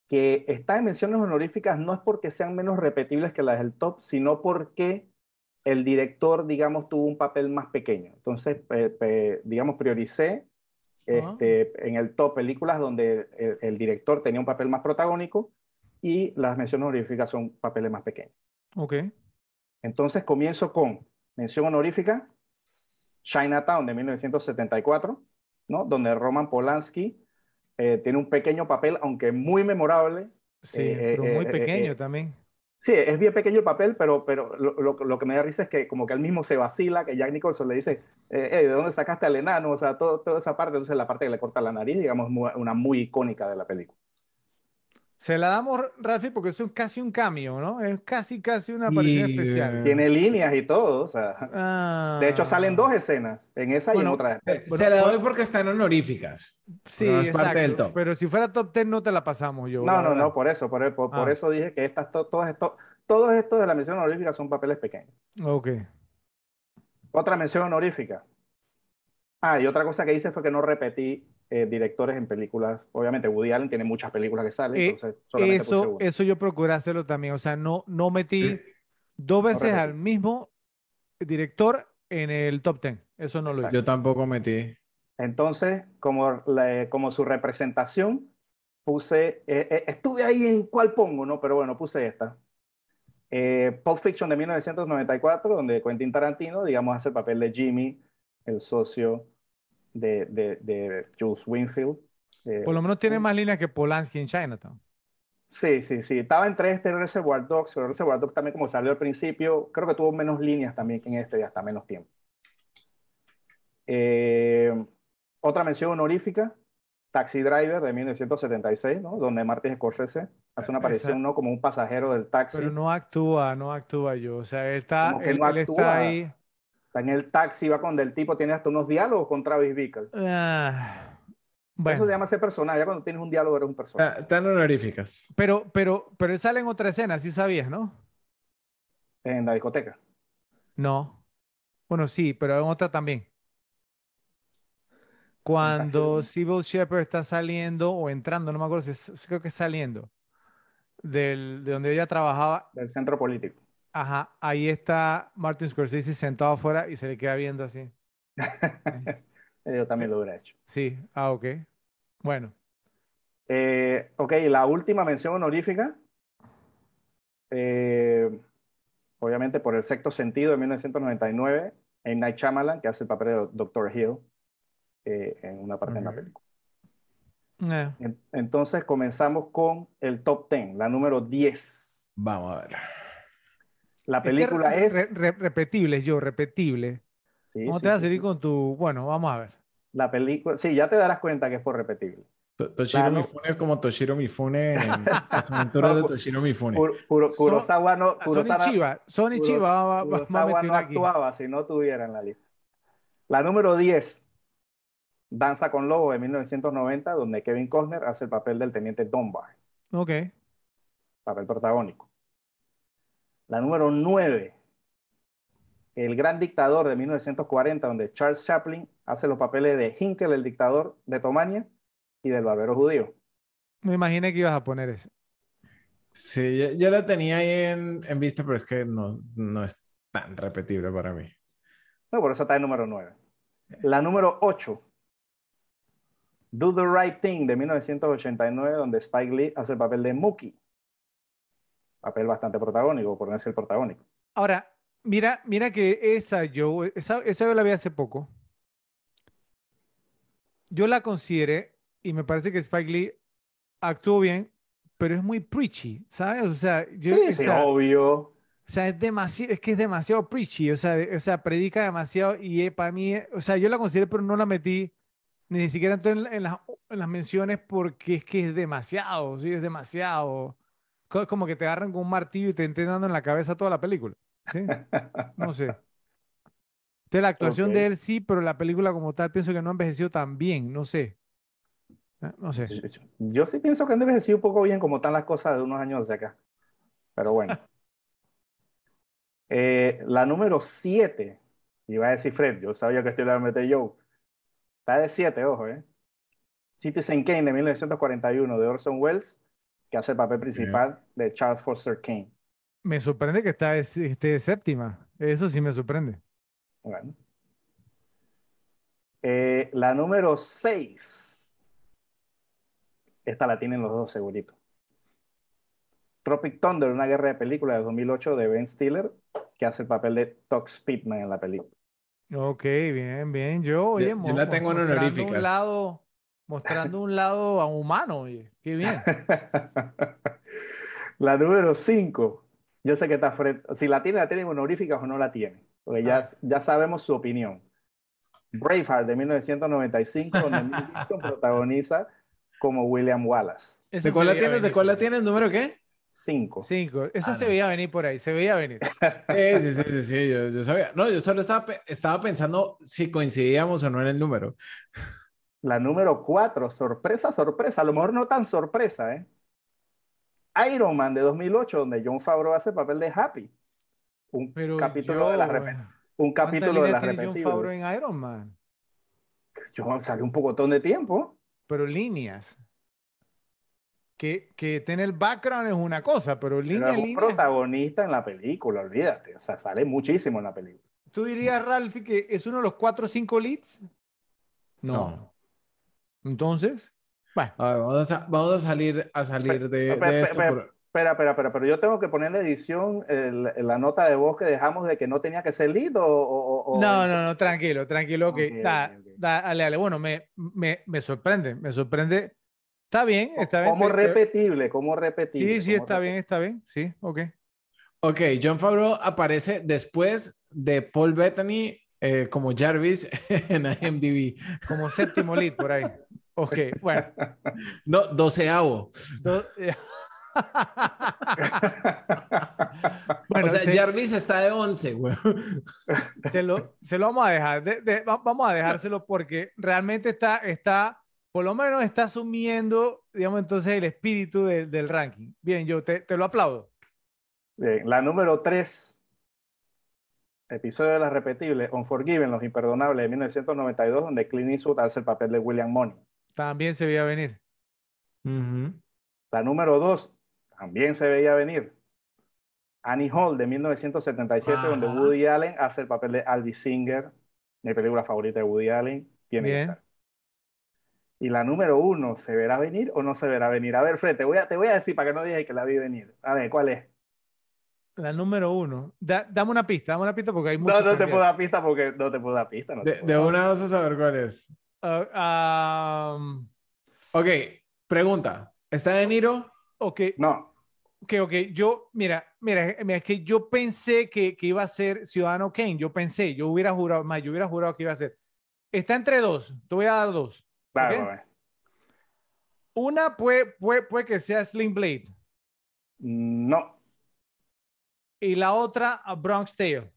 que están en menciones honoríficas no es porque sean menos repetibles que las del top, sino porque el director, digamos, tuvo un papel más pequeño. Entonces, digamos, prioricé este, en el top películas donde el, el director tenía un papel más protagónico y las menciones honoríficas son papeles más pequeños. Ok. Entonces, comienzo con mención honorífica, Chinatown de 1974, ¿no? donde Roman Polanski eh, tiene un pequeño papel, aunque muy memorable. Sí, Eh, pero eh, muy eh, pequeño también. Sí, es bien pequeño el papel, pero, pero lo, lo- lo que me da risa es que como que él mismo se vacila, que Jack Nicholson le dice, eh, "Hey, ¿de dónde sacaste al enano? O sea, todo, toda esa parte, entonces la parte que le corta la nariz, digamos, una muy icónica de la película. Se la damos, Ralphie, porque es un- casi un cambio, ¿no? Es casi, casi una aparición especial. eh, Tiene líneas y todo, o sea, de hecho salen dos Ah, escenas, en esa y en otra eh, Bueno, se la doy porque están honoríficas. Sí, no es parte del exacto. top. Pero si fuera top 10 no te la pasamos, yo. No, no, verdad. no, por eso, por, por, por Ah. eso dije que estas, to- todos estos, todos estos de la mención honorífica son papeles pequeños. Ok. Otra mención honorífica. Ah, y otra cosa que hice fue que no repetí eh, directores en películas. Obviamente Woody Allen tiene muchas películas que salen, Eh, entonces solamente puse Eso, eso yo procuré hacerlo también. O sea, no, no metí Sí. dos veces al mismo director en el top 10. Eso no lo hice. Yo tampoco metí. Entonces, como, la- como su representación, puse, eh, eh, estuve ahí en cuál pongo, ¿no? Pero bueno, puse esta. Eh, Pulp Fiction de 1994, donde Quentin Tarantino, digamos, hace el papel de Jimmy, el socio de, de, de Jules Winfield. Eh, Por lo menos tiene más líneas que Polanski en Chinatown. Sí, sí, sí. Estaba entre este y Reservoir Dogs, pero Reservoir Dogs también como salió al principio, creo que tuvo menos líneas también que en este y hasta menos tiempo. Eh, otra mención honorífica, Taxi Driver de 1976, ¿no? Donde Martin Scorsese hace una Esa- aparición, ¿no? Como un pasajero del taxi. Pero no actúa, no actúa yo. O sea, él está, ¿Cómo que él, está ahí. Está en el taxi, va cuando el tipo tiene hasta unos diálogos con Travis Bickle. Ah, Bueno, Eso se llama ser personaje. Ya cuando tienes un diálogo eres un personaje. Está- Están honoríficas. pero, pero, pero él sale en otra escena, sí sabías, ¿no? En la discoteca. No. Bueno, sí, pero en otra también. Cuando Sybil Shepherd está saliendo o entrando, no me acuerdo si es- creo que es saliendo del, de donde ella trabajaba. Del centro político. Ajá, ahí está Martin Scorsese sentado afuera y se le queda viendo así. Yo también lo hubiera hecho. Sí, ah, ok. Bueno, Eh, ok, la última mención honorífica. eh, obviamente por el sexto sentido de 1999, M. Night Shyamalan, que hace el papel de Dr. Hill eh, en una parte en la película. En- Entonces comenzamos con el top 10, la número 10. Vamos a ver. La es que película re- es... re- re- repetible, yo, repetible. Sí, ¿Cómo sí, te vas a seguir sí. con tu... Bueno, vamos a ver. La película, sí, ya te darás cuenta que es por repetible. To- Toshiro Claro. Mifune como Toshiro Mifune en las aventuras de Toshiro Mifune. Kurosawa no, Ah, Sony Kurosawa- Chiva, Sony Chiva va, va- va- va a Kurosawa no aquí. actuaba si no tuviera en la lista. La número 10, Danza con Lobo de 1990, donde Kevin Costner hace el papel del teniente Dunbar, Ok. papel protagónico. La número 9, El Gran Dictador de 1940, donde Charles Chaplin hace los papeles de Hinkel, el dictador de Tomania, y del barbero judío. Me imaginé que ibas a poner ese. Sí, yo, yo la tenía ahí en, en vista, pero es que no, no es tan repetible para mí. No, por eso está el número 9. La número 8, Do the Right Thing de 1989, donde Spike Lee hace el papel de Mookie. Papel bastante protagónico, por no decir protagónico. Ahora, mira, mira que esa yo, esa, esa yo la vi hace poco. Yo la consideré y me parece que Spike Lee actuó bien, pero es muy preachy, ¿sabes? O sea, yo, Sí, o sea, obvio. o sea, es demasiado, es que es demasiado preachy, o sea, de- o sea, predica demasiado y para mí, eh, o sea, yo la consideré, pero no la metí ni siquiera en, en las, en las menciones porque es que es demasiado, sí, es demasiado. Co- Como que te agarran con un martillo y te estén dando en la cabeza toda la película, ¿sí? No sé. De la actuación de él sí, pero la película como tal pienso que no ha envejecido tan bien, no sé. Eh, No sé. Yo sí pienso que han envejecido un poco bien como están las cosas de unos años hacia acá. Pero bueno. Eh, la número 7, iba a decir Fred, yo sabía que esto le iba a meter yo. Está de 7, ojo, ¿eh? Citizen Kane de 1941 de Orson Welles, que hace el papel principal de Charles Foster Kane. Me sorprende que está de, esté séptima. Eso sí me sorprende. Bueno. Eh, la número 6. Esta la tienen los dos segurito. Tropic Thunder, una guerra de película de 2008 de Ben Stiller, que hace el papel de Tox Pittman en la película. Ok, bien, bien. Yo, oye, yo mo- la tengo en honoríficas. un lado, mostrando un lado humano, oye, qué bien. la número 5. Yo sé que está Fred. Si la tiene, la tiene en honoríficas o no la tiene. Porque ya, Ah. ya sabemos su opinión. Braveheart de 1995, donde Mel Gibson protagoniza como William Wallace. ¿De cuál la tienes? ¿De cuál la tienes? ¿Número qué? 5. Cinco. Esa Ah, se no. veía venir por ahí, se veía venir. Sí, sí, sí, sí, sí, yo, yo sabía. No, yo solo estaba, estaba pensando si coincidíamos o no en el número. La número 4, sorpresa, sorpresa. A lo mejor no tan sorpresa, ¿eh? Iron Man de 2008, donde John Favreau hace el papel de Happy. Un Pero capítulo de la repe- un ¿cuántas capítulo de la tiene John. Favreau en Iron Man? Yo salió un pocotón de tiempo. Pero líneas. Que, que tener el background es una cosa, pero Pero líneas, es un protagonista en la película, olvídate. O sea, sale muchísimo en la película. ¿Tú dirías, Ralphie, que es uno de los cuatro o cinco leads? No. No. Entonces, bueno, A ver, vamos a, vamos a salir, a salir de, Pe- pe- de esto. pe- por- Espera, espera, espera, pero yo tengo que poner en la edición el- la nota de voz que dejamos de que no tenía que ser lead o... o- o- no, no, no, tranquilo, tranquilo, que Ok, da, ok, ok. da- dale, dale. Bueno, me, me, me sorprende, me sorprende. Está bien, está bien. Como te- repetible, como repetible. Sí, sí, está bien, repetible. está bien, sí, ok. Ok, John Favreau aparece después de Paul Bettany eh, como Jarvis en IMDb. Como séptimo lead por ahí. Ok, bueno. No, doceavo. do- eh, bueno, o sea, se, Jarvis está de 11, güey. se lo, se lo vamos a dejar. de- de- va- vamos a dejárselo porque realmente está, está por lo menos está asumiendo, digamos, entonces el espíritu de- del ranking. Bien, yo te, te lo aplaudo. Bien, la número 3, episodio de las repetibles, Unforgiven, Los Imperdonables de 1992, donde Clint Eastwood hace el papel de William Money. También se veía venir. La número 2, también se veía venir. Annie Hall de 1977, donde. Woody Allen hace el papel de Alvy Singer, mi película favorita de Woody Allen. Tiene que Bien. estar. Y la número uno, ¿se verá venir o no se verá venir? A ver, Fred, te voy a, te voy a decir para que no digas que la vi venir. A ver, ¿cuál es? La número uno. Da- dame una pista, dame una pista porque hay No, muchos no te puedo dar pista porque no te puedo dar pista. no De, puedo de dar- una vas a saber cuál es. Ah, ah, Ok, pregunta. ¿Está De Niro? ok, No, ok, ok. Yo, mira, mira, mira, es que yo pensé que, que iba a ser Ciudadano Kane. Yo pensé, yo hubiera jurado, más, yo hubiera jurado que iba a ser. Está entre dos. Te voy a dar dos. claro, Ok. a ver. Una puede, puede, puede que sea Slim Blade No, y la otra a Bronx Tale.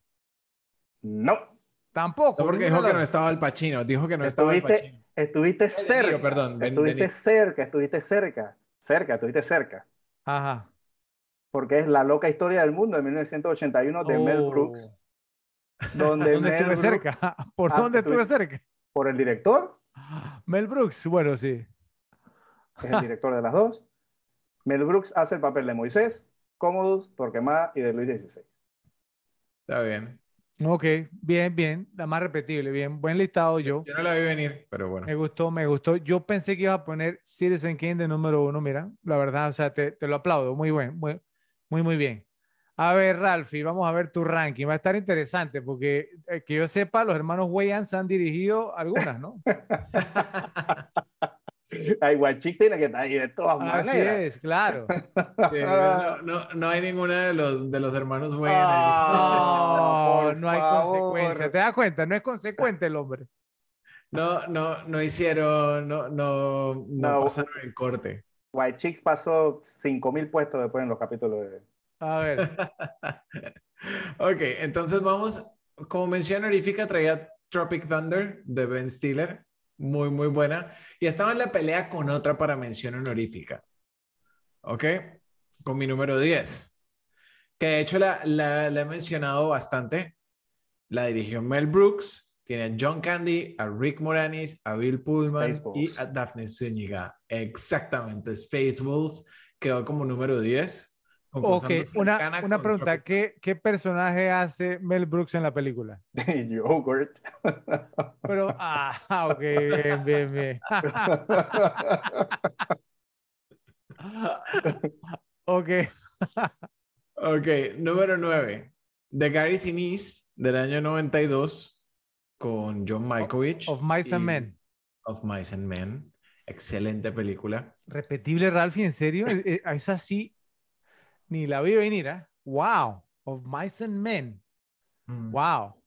no. Tampoco. No, porque dijo que no estaba el Pacino. Dijo que no estaba el Pacino. estuviste cerca. perdón, estuviste cerca, estuviste cerca. Cerca, estuviste cerca. Ajá. Porque es La loca historia del mundo de 1981 de Mel Oh. Brooks. Donde ¿Dónde Mel estuve Brooks- cerca? ¿Por Ah, dónde estuve cerca? Por el director, Mel Brooks, bueno, sí. es el director de las dos. Mel Brooks hace el papel de Moisés, Commodus, Torquemada y de Luis XVI. Está bien. Ok, bien, bien. La más repetible, bien. Buen listado yo. Yo no la vi venir, pero bueno. Me gustó, me gustó. Yo pensé que iba a poner Citizen Kane de número uno, mira, la verdad, o sea, te, te lo aplaudo. Muy buen, muy, muy, muy bien. A ver, Ralphie, vamos a ver tu ranking. Va a estar interesante porque eh, que yo sepa, los hermanos Wayans han dirigido algunas, ¿no? Ay, Guachix tiene que estar ahí de todas Así maneras. es, claro. Sí, no, no, no hay ninguna de los, de los hermanos ahí. Ah, No, no hay favor. consecuencia. ¿Te das cuenta? No es consecuente el hombre. No, no, no hicieron, no, no, no No. pasaron el corte. White Chicks pasó 5.000 puestos después en los capítulos de... A ver, Ok, entonces vamos, como mención honorífica traía Tropic Thunder de Ben Stiller, muy, muy buena, y estaba en la pelea con otra para mención honorífica, ok, con mi número 10, que de hecho la, la, la he mencionado bastante, la dirigió Mel Brooks, tiene a John Candy, a Rick Moranis, a Bill Pullman y a Daphne Zúñiga, exactamente, Spaceballs quedó como número 10. Ok, una, una pregunta. ¿Qué, ¿Qué personaje hace Mel Brooks en la película? Yogurt. Pero, ah, ok, bien, bien, bien. Ok, Ok, número 9. The Gary Sinise del año 92 con John Malkovich. of Mice and Men. Of Mice and Men. Excelente película. Repetible, Ralphie, ¿en serio? Es así. Ni la vi venir, ¿ah? Wow. Of Mice and Men. Mm, Wow.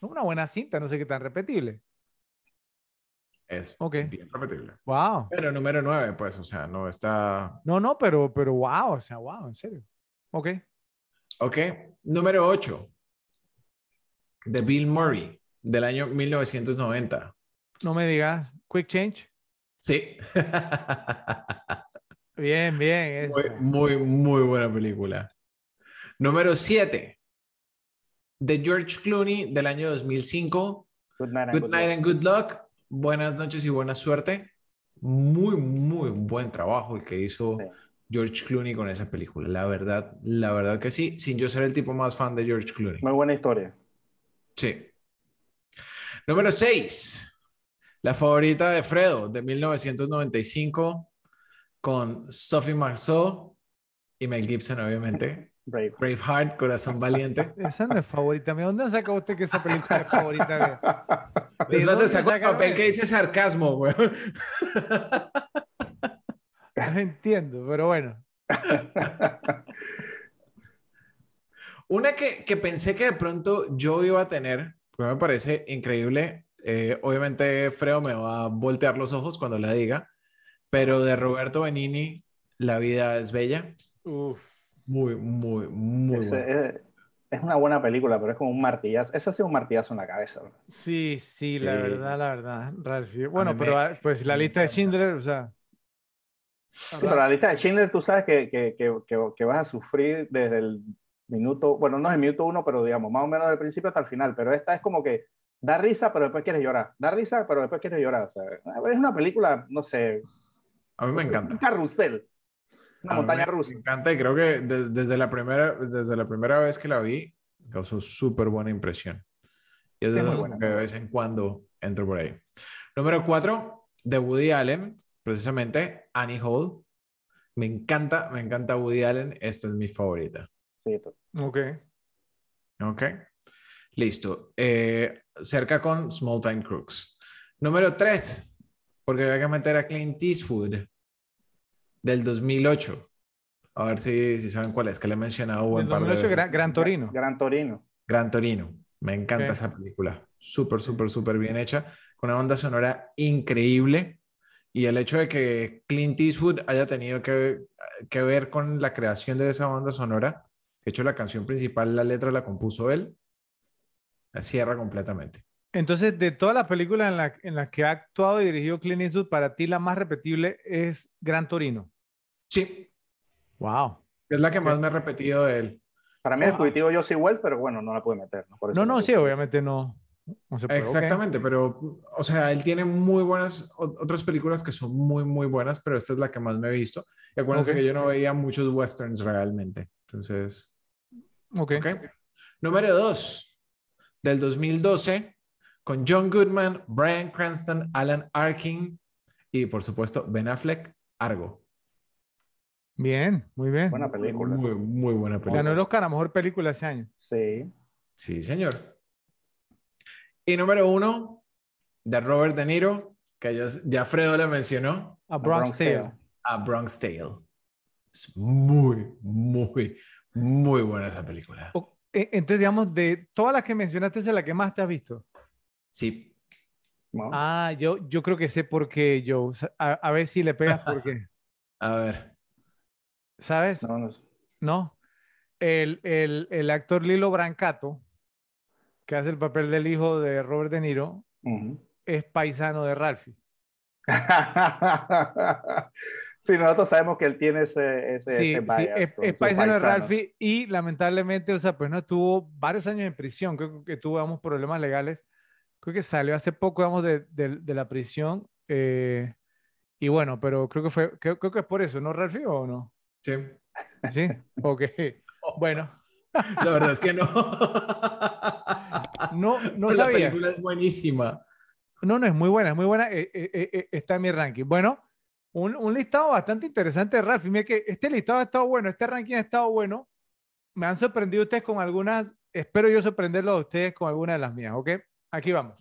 Una buena cinta, no sé qué tan repetible. Es Ok. bien repetible. Wow. Pero número 9, pues, o sea, no está. No, no, pero, pero wow, o sea, wow, en serio. Ok. Ok, número 8. De Bill Murray del año 1990. No me digas. Quick Change. Sí. Bien, bien. Muy, muy, muy buena película. Número 7. De George Clooney del año 2005. Good night and Good night luck. and good luck. Buenas noches y buena suerte. Muy, muy buen trabajo el que hizo Sí. George Clooney con esa película. La verdad, la verdad que sí, sin yo ser el tipo más fan de George Clooney. Muy buena historia. Sí. Número 6. La favorita de Fredo de 1995 con Sophie Marceau y Mel Gibson, obviamente. Brave. Braveheart, Corazón Valiente. Esa no es favorita mía. ¿Dónde sacó usted que esa película es favorita mía? ¿De dónde te saco el papel que dice sarcasmo, güey. No entiendo, pero bueno. Una que, que pensé que de pronto yo iba a tener, me parece increíble. eh, obviamente, Fredo me va a voltear los ojos cuando la diga, pero de Roberto Benini, La vida es bella. Uf. Muy, muy, muy Ese- buena. es una buena película, pero es como un martillazo. Ese ha sido un martillazo en la cabeza. bro. Sí, sí, la Sí. verdad, la verdad, Ralphie. Bueno, pero me- ah, pues la lista de. Schindler, o sea. Sí, pero la lista de Schindler, tú sabes que, que, que, que, que vas a sufrir desde el minuto, bueno, no es el minuto uno, pero digamos, más o menos del principio hasta el final. Pero esta es como que da risa, pero después quieres llorar. Da risa, pero después quieres llorar. O sea, es una película, no sé, A mí me un encanta. carrusel. Una montaña rusa. Me encanta y creo que des- desde, la primera, desde la primera vez que la vi, causó súper buena impresión. Y es de esas buena, que de vez en cuando entro por ahí. Número cuatro, de Woody Allen, precisamente Annie Hall. Me encanta, me encanta Woody Allen. Esta es mi favorita. Sí, Ok. Ok. Listo. Eh, cerca con Small Time Crooks. Número 3, porque había que meter a Clint Eastwood del 2008. A ver si, si saben cuál es, que le he mencionado buen Del par de 2008, veces. Gran, Gran Torino. Gran Torino. Gran Torino. Me encanta esa película. Súper, súper, súper bien hecha. Con una banda sonora increíble. Y el hecho de que Clint Eastwood haya tenido que, que ver con la creación de esa banda sonora, de hecho la canción principal, la letra la compuso él, la cierra completamente. Entonces, de todas las películas en las en las que ha actuado y dirigido Clint Eastwood, para ti la más repetible es Gran Torino. Sí, Wow. es la que más me he repetido de él. Para mí es Ojo. fugitivo Josie Wells, pero bueno, no la pude meter. ¿no? Por eso No, no, sí, obviamente no. no se puede. Exactamente, pero, o sea, él tiene muy buenas, otras películas que son muy, muy buenas, pero esta es la que más me he visto. Y acuérdense Ok. que yo no veía muchos westerns realmente. Entonces, Ok. ok. Número dos, del 2012, con John Goodman, Brian Cranston, Alan Arkin y, por supuesto, Ben Affleck, Argo. Bien, muy bien. Buena película. Muy, muy buena película. Ganó el Oscar a mejor película ese año. Sí. Sí, señor. Y número uno, de Robert De Niro, que ya, ya Fredo le mencionó, A A Bronx, Tale. a Bronx Tale. Es muy, muy, muy buena esa película. E- Entonces, digamos, de todas las que mencionaste, es la que más te has visto. Sí. ¿no? Ah, yo, yo creo que sé por qué, Joe. A, a ver si le pegas por qué. A ver. ¿Sabes? No, no. ¿No? El, el, el actor Lilo Brancato, que hace el papel del hijo de Robert De Niro, es paisano de Ralphie. sí, nosotros sabemos que él tiene ese, ese, Sí, ese sí, bias es, paisano de. Ralphie y lamentablemente, o sea, pues no estuvo varios años en prisión, creo que tuvo problemas legales. Creo que salió hace poco, digamos, de, de- de la prisión. eh, y bueno, pero creo que fue, creo, creo que es por eso, ¿no, Ralphie, o no? Sí. Sí, ok. Bueno, La verdad es que no. no, no Pero La sabía. película es buenísima. No, no, es muy buena, es muy buena. eh, eh, eh, eh, está en mi ranking. Bueno, un, un listado bastante interesante de Ralphie. Mira que este listado ha estado bueno, este ranking ha estado bueno. Me han sorprendido ustedes con algunas, espero yo sorprenderlos a ustedes con algunas de las mías, ¿ok? Aquí vamos.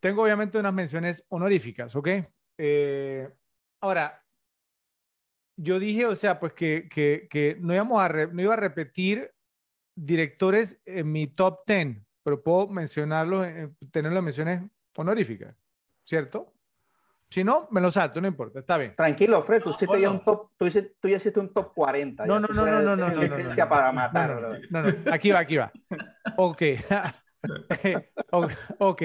Tengo obviamente unas menciones honoríficas, ¿ok? Eh, ahora, yo dije, o sea, pues que, que, no, íbamos a no iba a repetir directores en mi top 10, pero puedo mencionarlos, eh, tener las menciones honoríficas, ¿cierto? Si no, me lo salto, no importa, está bien. Tranquilo, Fred, tú, hiciste ya bueno. un top, tú, hiciste- tú ya hiciste un top 40. No, ya no, no, no, no, no, no, no, licencia no, para no, matar. no, bro. No, no, aquí va, aquí va. Ok. ok. ok.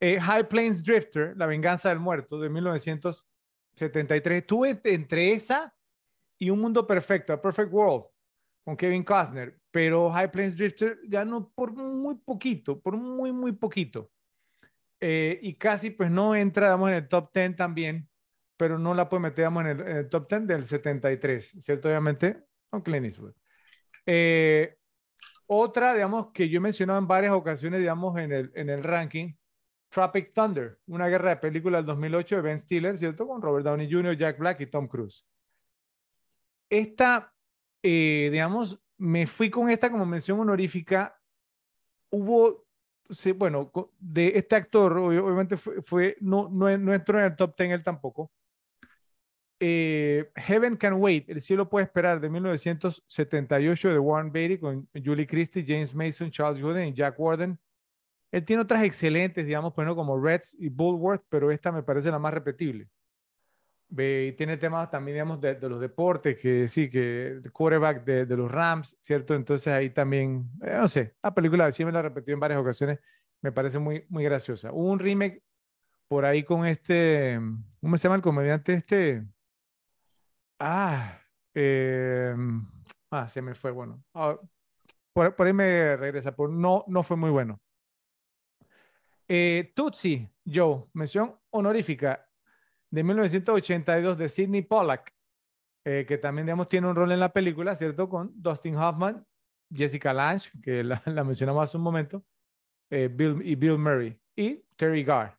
Eh, High Plains Drifter, La venganza del muerto, de 1973. Estuve entre esa y Un Mundo Perfecto, A Perfect World, con Kevin Costner, pero High Plains Drifter ganó por muy poquito, por muy, muy poquito. Eh, y casi pues no entra, digamos, en el top 10 también, pero no la puede meter, digamos, en el, en el top 10 del 73, ¿cierto? Obviamente, con Clint Eastwood. Eh, otra, digamos, que yo he mencionado en varias ocasiones, digamos, en el, en el ranking, Tropic Thunder, una guerra de películas del 2008 de Ben Stiller, ¿cierto? Con Robert Downey Jr., Jack Black y Tom Cruise. Esta, eh, digamos, me fui con esta como mención honorífica. Hubo, sí, bueno, de este actor, ob- obviamente fue, no, no, entró en el top 10 él tampoco. Eh, Heaven Can Wait, El cielo puede esperar, de 1978, de Warren Beatty, con Julie Christie, James Mason, Charles Gooden y Jack Warden. Él tiene otras excelentes, digamos, pues, ¿no? como Reds y Bullworth, pero esta me parece la más repetible. Ve, tiene temas también, digamos, de, los deportes, que sí, que el quarterback de, de, los Rams, ¿cierto? Entonces ahí también, eh, no sé, la película sí me la repetido en varias ocasiones, me parece muy, muy graciosa. Hubo un remake por ahí con este, ¿cómo se llama el comediante este? Ah, eh, ah, se me fue, bueno. Ah, por, por, ahí me regresa, pero no, no fue muy bueno. Eh, Tutsi, Joe, mención honorífica de 1982 de Sidney Pollack, eh, que también, digamos, tiene un rol en la película, ¿cierto? Con Dustin Hoffman, Jessica Lange, que la, mencionamos hace un momento, eh, Bill, y Bill Murray, y Terry Garr.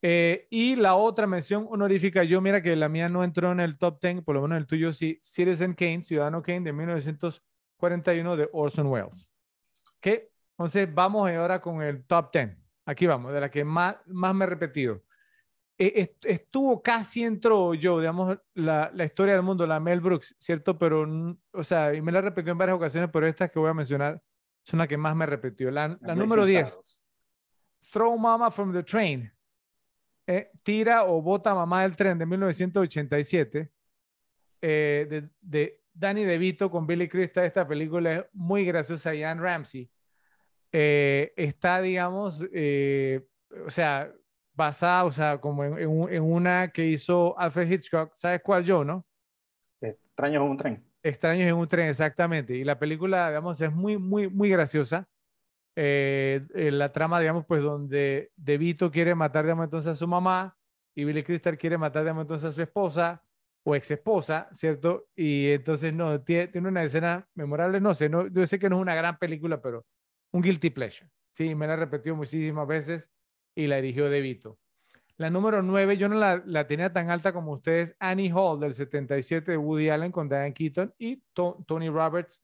Eh, y la otra mención honorífica, yo mira que la mía no entró en el top 10, por lo menos el tuyo sí, Citizen Kane, Ciudadano Kane de 1941 de Orson Welles. ¿Ok? Entonces vamos ahora con el top 10. Aquí vamos, de la que más, más me he repetido. E, estuvo casi entró yo, digamos, la, la, historia del mundo, la Mel Brooks, ¿cierto? Pero, o sea, y me la repetido en varias ocasiones, pero estas que voy a mencionar son las que más me repetió. La, la número 10, Throw Mama from the Train. Eh, tira o bota mamá del tren de 1987. Eh, de, de, Danny DeVito con Billy Crystal. Esta película es muy graciosa. Ian Ramsey. Eh, está, digamos, o sea, basada, o sea, como en, en, una que hizo Alfred Hitchcock, ¿sabes cuál yo, no? Extraños en un tren. Extraños en un tren, exactamente. Y la película, digamos, es muy, muy, muy graciosa. Eh, la trama, digamos, pues donde De Vito quiere matar, digamos, entonces a su mamá y Billy Crystal quiere matar, digamos, entonces a su esposa o ex esposa, ¿cierto? Y entonces, no, tiene, tiene una escena memorable, no sé, no, yo sé que no es una gran película, pero un guilty pleasure. Sí, me la he repetido muchísimas veces y la dirigió De Vito. La número 9, yo no la, la, tenía tan alta como ustedes, Annie Hall del 77 de Woody Allen con Diane Keaton y Tony Roberts.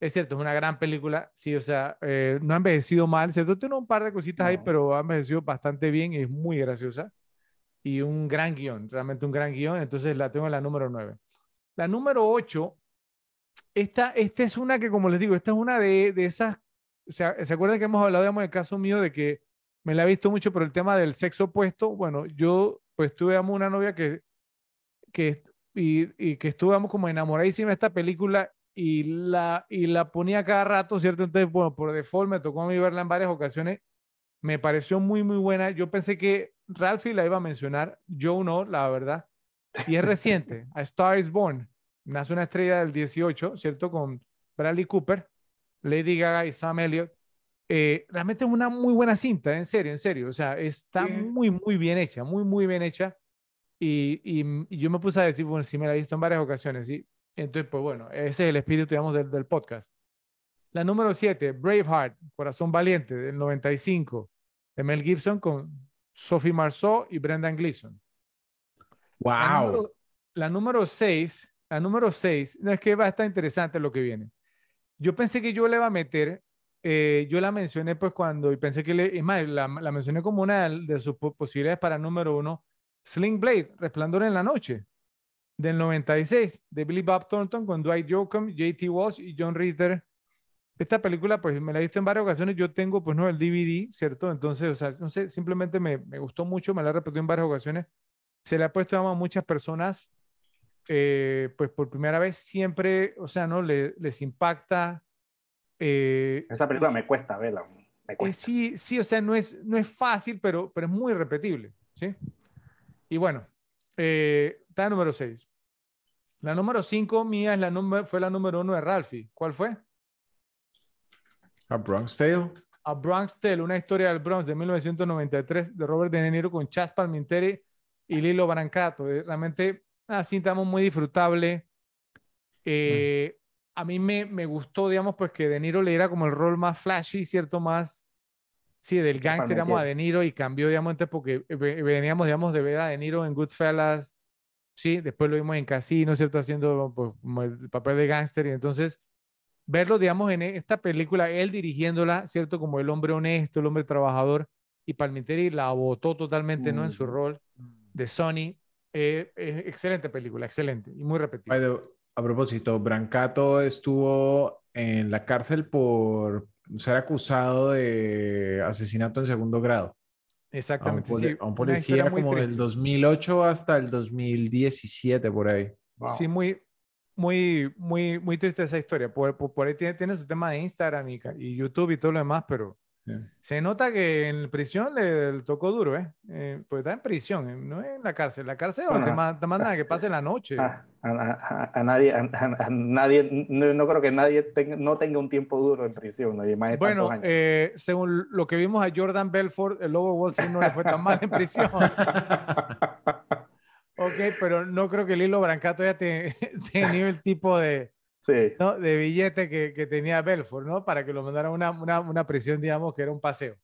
Es cierto, es una gran película, sí, o sea, eh, no ha envejecido mal, ¿cierto? Tiene un par de cositas ahí, pero ha envejecido bastante bien y es muy graciosa. Y un gran guion, realmente un gran guion, entonces la tengo en la número 9. La número 8, esta, esta es una que, como les digo, esta es una de, de esas, o sea, ¿se acuerdan que hemos hablado, digamos, en el caso mío de que me la he visto mucho por el tema del sexo opuesto. Bueno, yo pues tuve una novia que, que y, y, que estuvimos como enamoradísima de esta película y la, y la ponía cada rato, ¿cierto? Entonces, bueno, por default me tocó a mí verla en varias ocasiones. Me pareció muy, muy buena. Yo pensé que Ralphie la iba a mencionar, yo no, la verdad. Y es reciente, A Star is Born. Nace una estrella del 18, ¿cierto? Con Bradley Cooper, Lady Gaga y Sam Elliott. Eh, realmente es una muy buena cinta, en serio, en serio. O sea, está muy, muy bien hecha, muy, muy bien hecha. Y, y, yo me puse a decir, bueno, sí me la he visto en varias ocasiones, ¿sí? Entonces, pues bueno, ese es el espíritu, digamos, del, del podcast. La número 7, Braveheart, Corazón Valiente, del 95, de Mel Gibson con Sophie Marceau y Brendan Gleeson. ¡Wow! La número 6, la número 6, no es que va a estar interesante lo que viene. Yo pensé que yo le iba a meter eh, yo la mencioné pues cuando, y pensé que le, es más, la, la mencioné como una de sus posibilidades para número uno, Sling Blade, Resplandor en la Noche, del 96, de Billy Bob Thornton con Dwight Yoakam, JT Walsh y John Ritter. Esta película, pues me la he visto en varias ocasiones. Yo tengo, pues no, el DVD, ¿cierto? Entonces, o sea, no sé, simplemente me, me gustó mucho, me la he repetido en varias ocasiones. Se le ha puesto a muchas personas, eh, pues por primera vez, siempre, o sea, ¿no? Le, les impacta eh, Esa película me cuesta verla. Eh, sí, sí, o sea, no es, no es fácil, pero, pero es muy repetible. ¿sí? Y bueno, eh, está número 6. La número 5 mía es la fue la número 1 de Ralphie. ¿Cuál fue? A Bronx Tale. A Bronx Tale, una historia del Bronx de 1993 de Robert De Niro con Chas Palminteri y Lilo Brancato. Realmente una cinta muy disfrutable. Eh, a mí me, me, gustó, digamos, pues que De Niro le diera como el rol más flashy, ¿cierto? Más, sí, del gang, digamos, a De Niro y cambió, digamos, entonces porque veníamos, digamos, de ver a De Niro en Goodfellas, sí, después lo vimos en Casino, ¿cierto? Haciendo pues, el papel de gángster y entonces verlo, digamos, en esta película, él dirigiéndola, ¿cierto? Como el hombre honesto, el hombre trabajador y Palminteri la votó totalmente, ¿no? En su rol de Sony. Eh, excelente película, excelente y muy repetida. A propósito, Brancato estuvo en la cárcel por ser acusado de asesinato en segundo grado. Exactamente. A un, poli- sí, a un policía como triste. del 2008 hasta el 2017, por ahí. Wow. Sí, muy, muy, muy, muy triste esa historia. Por, por, por ahí tiene, tiene su tema de Instagram y, y YouTube y todo lo demás, pero. Se nota que en prisión le, tocó duro, ¿eh? Eh, Pues está en prisión, eh, no es en la cárcel. La cárcel donde te, Bueno, ma- te mandan a que pase la noche. A, a- a- a nadie, a, no, no creo que nadie tenga, no tenga un tiempo duro en prisión, nadie más Bueno, años. eh, según lo que vimos a Jordan Belfort, el lobo Wall Street no le fue tan mal en prisión. Ok, pero no creo que Lilo Brancato ya te, tenía el tipo de, sí, ¿no? de billete que, que tenía Belfort, ¿no? Para que lo mandaran a una, una, una prisión, digamos, que era un paseo.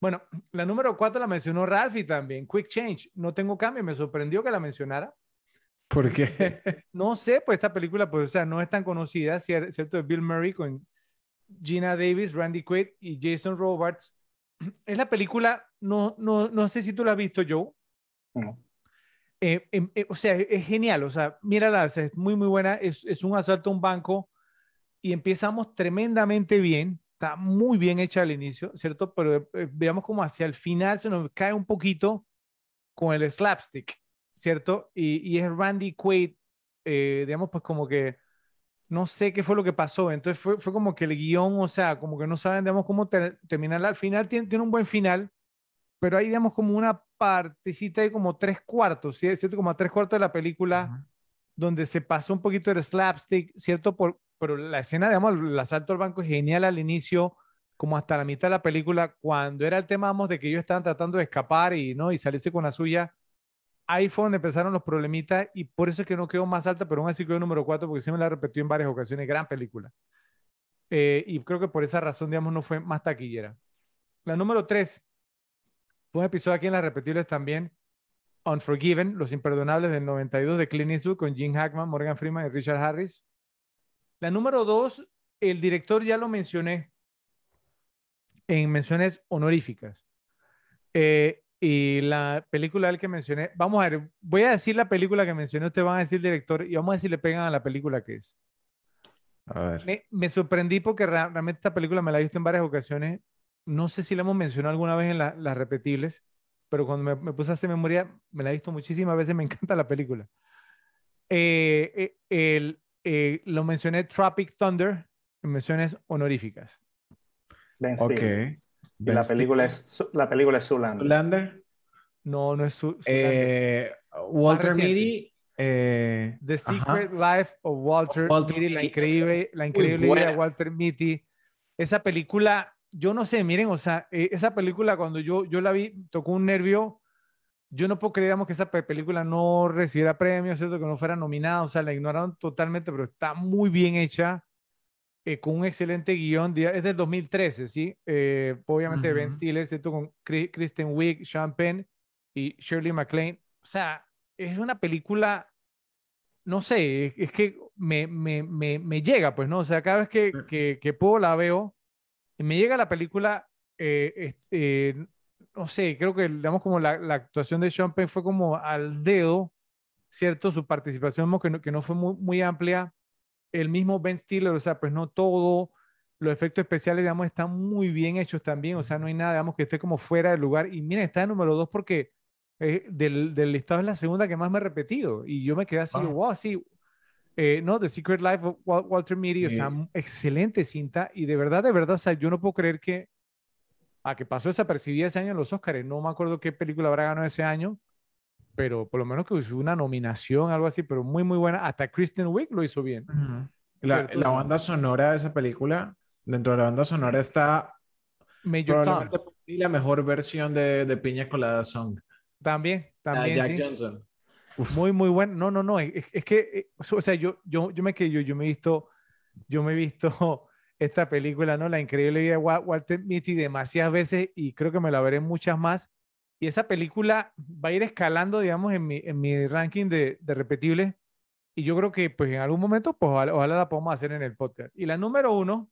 Bueno, la número cuatro la mencionó Ralphie también, Quick Change. No tengo cambio, me sorprendió que la mencionara. ¿Por qué? No sé, pues esta película, pues, o sea, no es tan conocida, cier- ¿cierto? De Bill Murray con Gina Davis, Randy Quaid y Jason Robards. Es la película, no, no, no sé si tú la has visto, Joe. no. Eh, em, eh, o sea, es, es genial, o sea, mírala, o es muy, muy buena, es, un asalto a un banco y empezamos tremendamente bien, está muy bien hecha al inicio, ¿cierto? Pero eh, veamos como hacia el final se nos cae un poquito con el slapstick, ¿cierto? Y, y es Randy Quaid, digamos, pues como que no sé qué fue lo que pasó, entonces fue, fue como que el guion, o sea, como que no saben, digamos, cómo ter- terminarla, al final tiene, tiene un buen final, pero hay, digamos, como una partecita de como tres cuartos, ¿sí? ¿cierto? Como a tres cuartos de la película, donde se pasó un poquito el slapstick, ¿cierto? Por, pero la escena, digamos, el asalto al banco es genial al inicio, como hasta la mitad de la película, cuando era el tema, vamos, de que ellos estaban tratando de escapar y, ¿no? Y salirse con la suya. Ahí fue donde empezaron los problemitas y por eso es que no quedó más alta, pero aún así quedó número cuatro, porque sí me la repetió en varias ocasiones. Gran película. Eh, y creo que por esa razón, digamos, no fue más taquillera. La número tres, fue un episodio aquí en Las Repetibles también, Unforgiven, Los Imperdonables del 92 de Clint Eastwood con Gene Hackman, Morgan Freeman y Richard Harris. La número dos, el director ya lo mencioné en menciones honoríficas. Eh, y la película del que mencioné, vamos a ver, voy a decir la película que mencioné, ustedes van a decir el director y vamos a si le pegan a la película que es. A ver. Me, me sorprendí porque realmente esta película me la he visto en varias ocasiones. No sé si la hemos mencionado alguna vez en la- las repetibles, pero cuando me, me puse a hacer memoria, me la he visto muchísimas veces, me encanta la película. Eh, eh, el, eh, lo mencioné Tropic Thunder en menciones honoríficas. Ben Ok. Y la película es, Su- la película es Zoolander. Lander. No, no es su, su- Eh, Walter. Mitty. eh, The ajá. Secret Life of Walter, Of Walter Mitty, la increíble, la increíble vida de. Walter Mitty. Esa película, yo no sé, miren, o sea, eh, esa película cuando yo, yo la vi, tocó un nervio. Yo no puedo creer, digamos, que esa pe- película no recibiera premios, ¿cierto? Que no fuera nominada, o sea, la ignoraron totalmente, pero está muy bien hecha, eh, con un excelente guion. Es del 2013, ¿sí? Eh, obviamente Ben Ujú. Stiller, ¿cierto? Con Cri- Kristen Wiig, Sean Penn y Shirley MacLaine. O sea, es una película no sé, es, es que me, me, me, me llega, pues, ¿no? O sea, cada vez que, que, que puedo la veo, me llega la película, eh, eh, no sé, creo que, digamos, como la, la actuación de Sean Penn fue como al dedo, ¿cierto? Su participación, que no, que no fue muy, muy amplia. El mismo Ben Stiller, o sea, pues no todo, los efectos especiales, digamos, están muy bien hechos también, o sea, no hay nada, digamos, que esté como fuera de lugar. Y mira, está en número dos porque eh, del, del listado es la segunda que más me he repetido. Y yo me quedé así, Wow. wow, sí. Eh, no, The Secret Life of Wal- Walter Mitty, o sea, Sí. excelente cinta. Y de verdad, de verdad, o sea, yo no puedo creer que, a que pasó desapercibida ese año en los Oscars. No me acuerdo qué película habrá ganado ese año, pero por lo menos que hubo una nominación, algo así, pero muy, muy buena. Hasta Kristen Wiig lo hizo bien. La, Cierto, la sí. banda sonora de esa película, dentro de la banda sonora está Major Tom, probablemente mí la mejor versión de, de Piña Colada Song. también, La también. Jack sí. Johnson. Muy, muy bueno. No, no, no. Es, que, eh, o sea, yo, yo, yo me quedé, yo, me he visto, yo me he visto esta película, ¿no? La increíble vida de Wa- Walter Mitty demasiadas veces y creo que me la veré muchas más. Y esa película va a ir escalando, digamos, en mi, en mi ranking de, de repetibles. Y yo creo que, pues, en algún momento, pues, ojalá, ojalá la podamos hacer en el podcast. Y la número uno,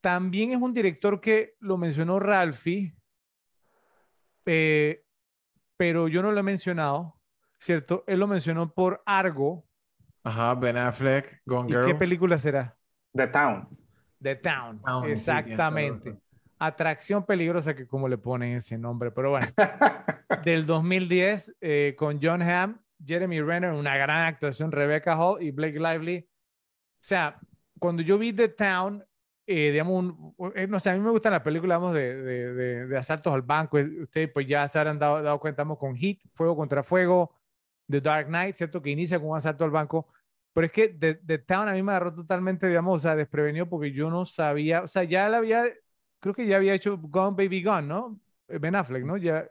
también es un director que lo mencionó Ralphie, eh, pero yo no lo he mencionado, ¿cierto? Él lo mencionó por Argo. Ajá, Ben Affleck, Gone ¿Y Girl. qué película será? The Town. The Town. La Exactamente. Atracción peligrosa, que como le ponen ese nombre, pero bueno, del 2010 eh, con John Hamm, Jeremy Renner, una gran actuación, Rebecca Hall y Blake Lively. O sea, cuando yo vi The Town, eh, digamos, eh, no sé, a mí me gustan las películas, digamos, de, de, de, asaltos al banco. Ustedes pues ya se habrán dado, dado cuenta, con Hit, Fuego contra Fuego, The Dark Knight, ¿cierto? Que inicia con un asalto al banco. Pero es que The, Town a mí me agarró totalmente, digamos, o sea, desprevenido porque yo no sabía, o sea, ya la había, creo que ya había hecho Gone Baby Gone, ¿no? Ben Affleck, ¿no? Ya,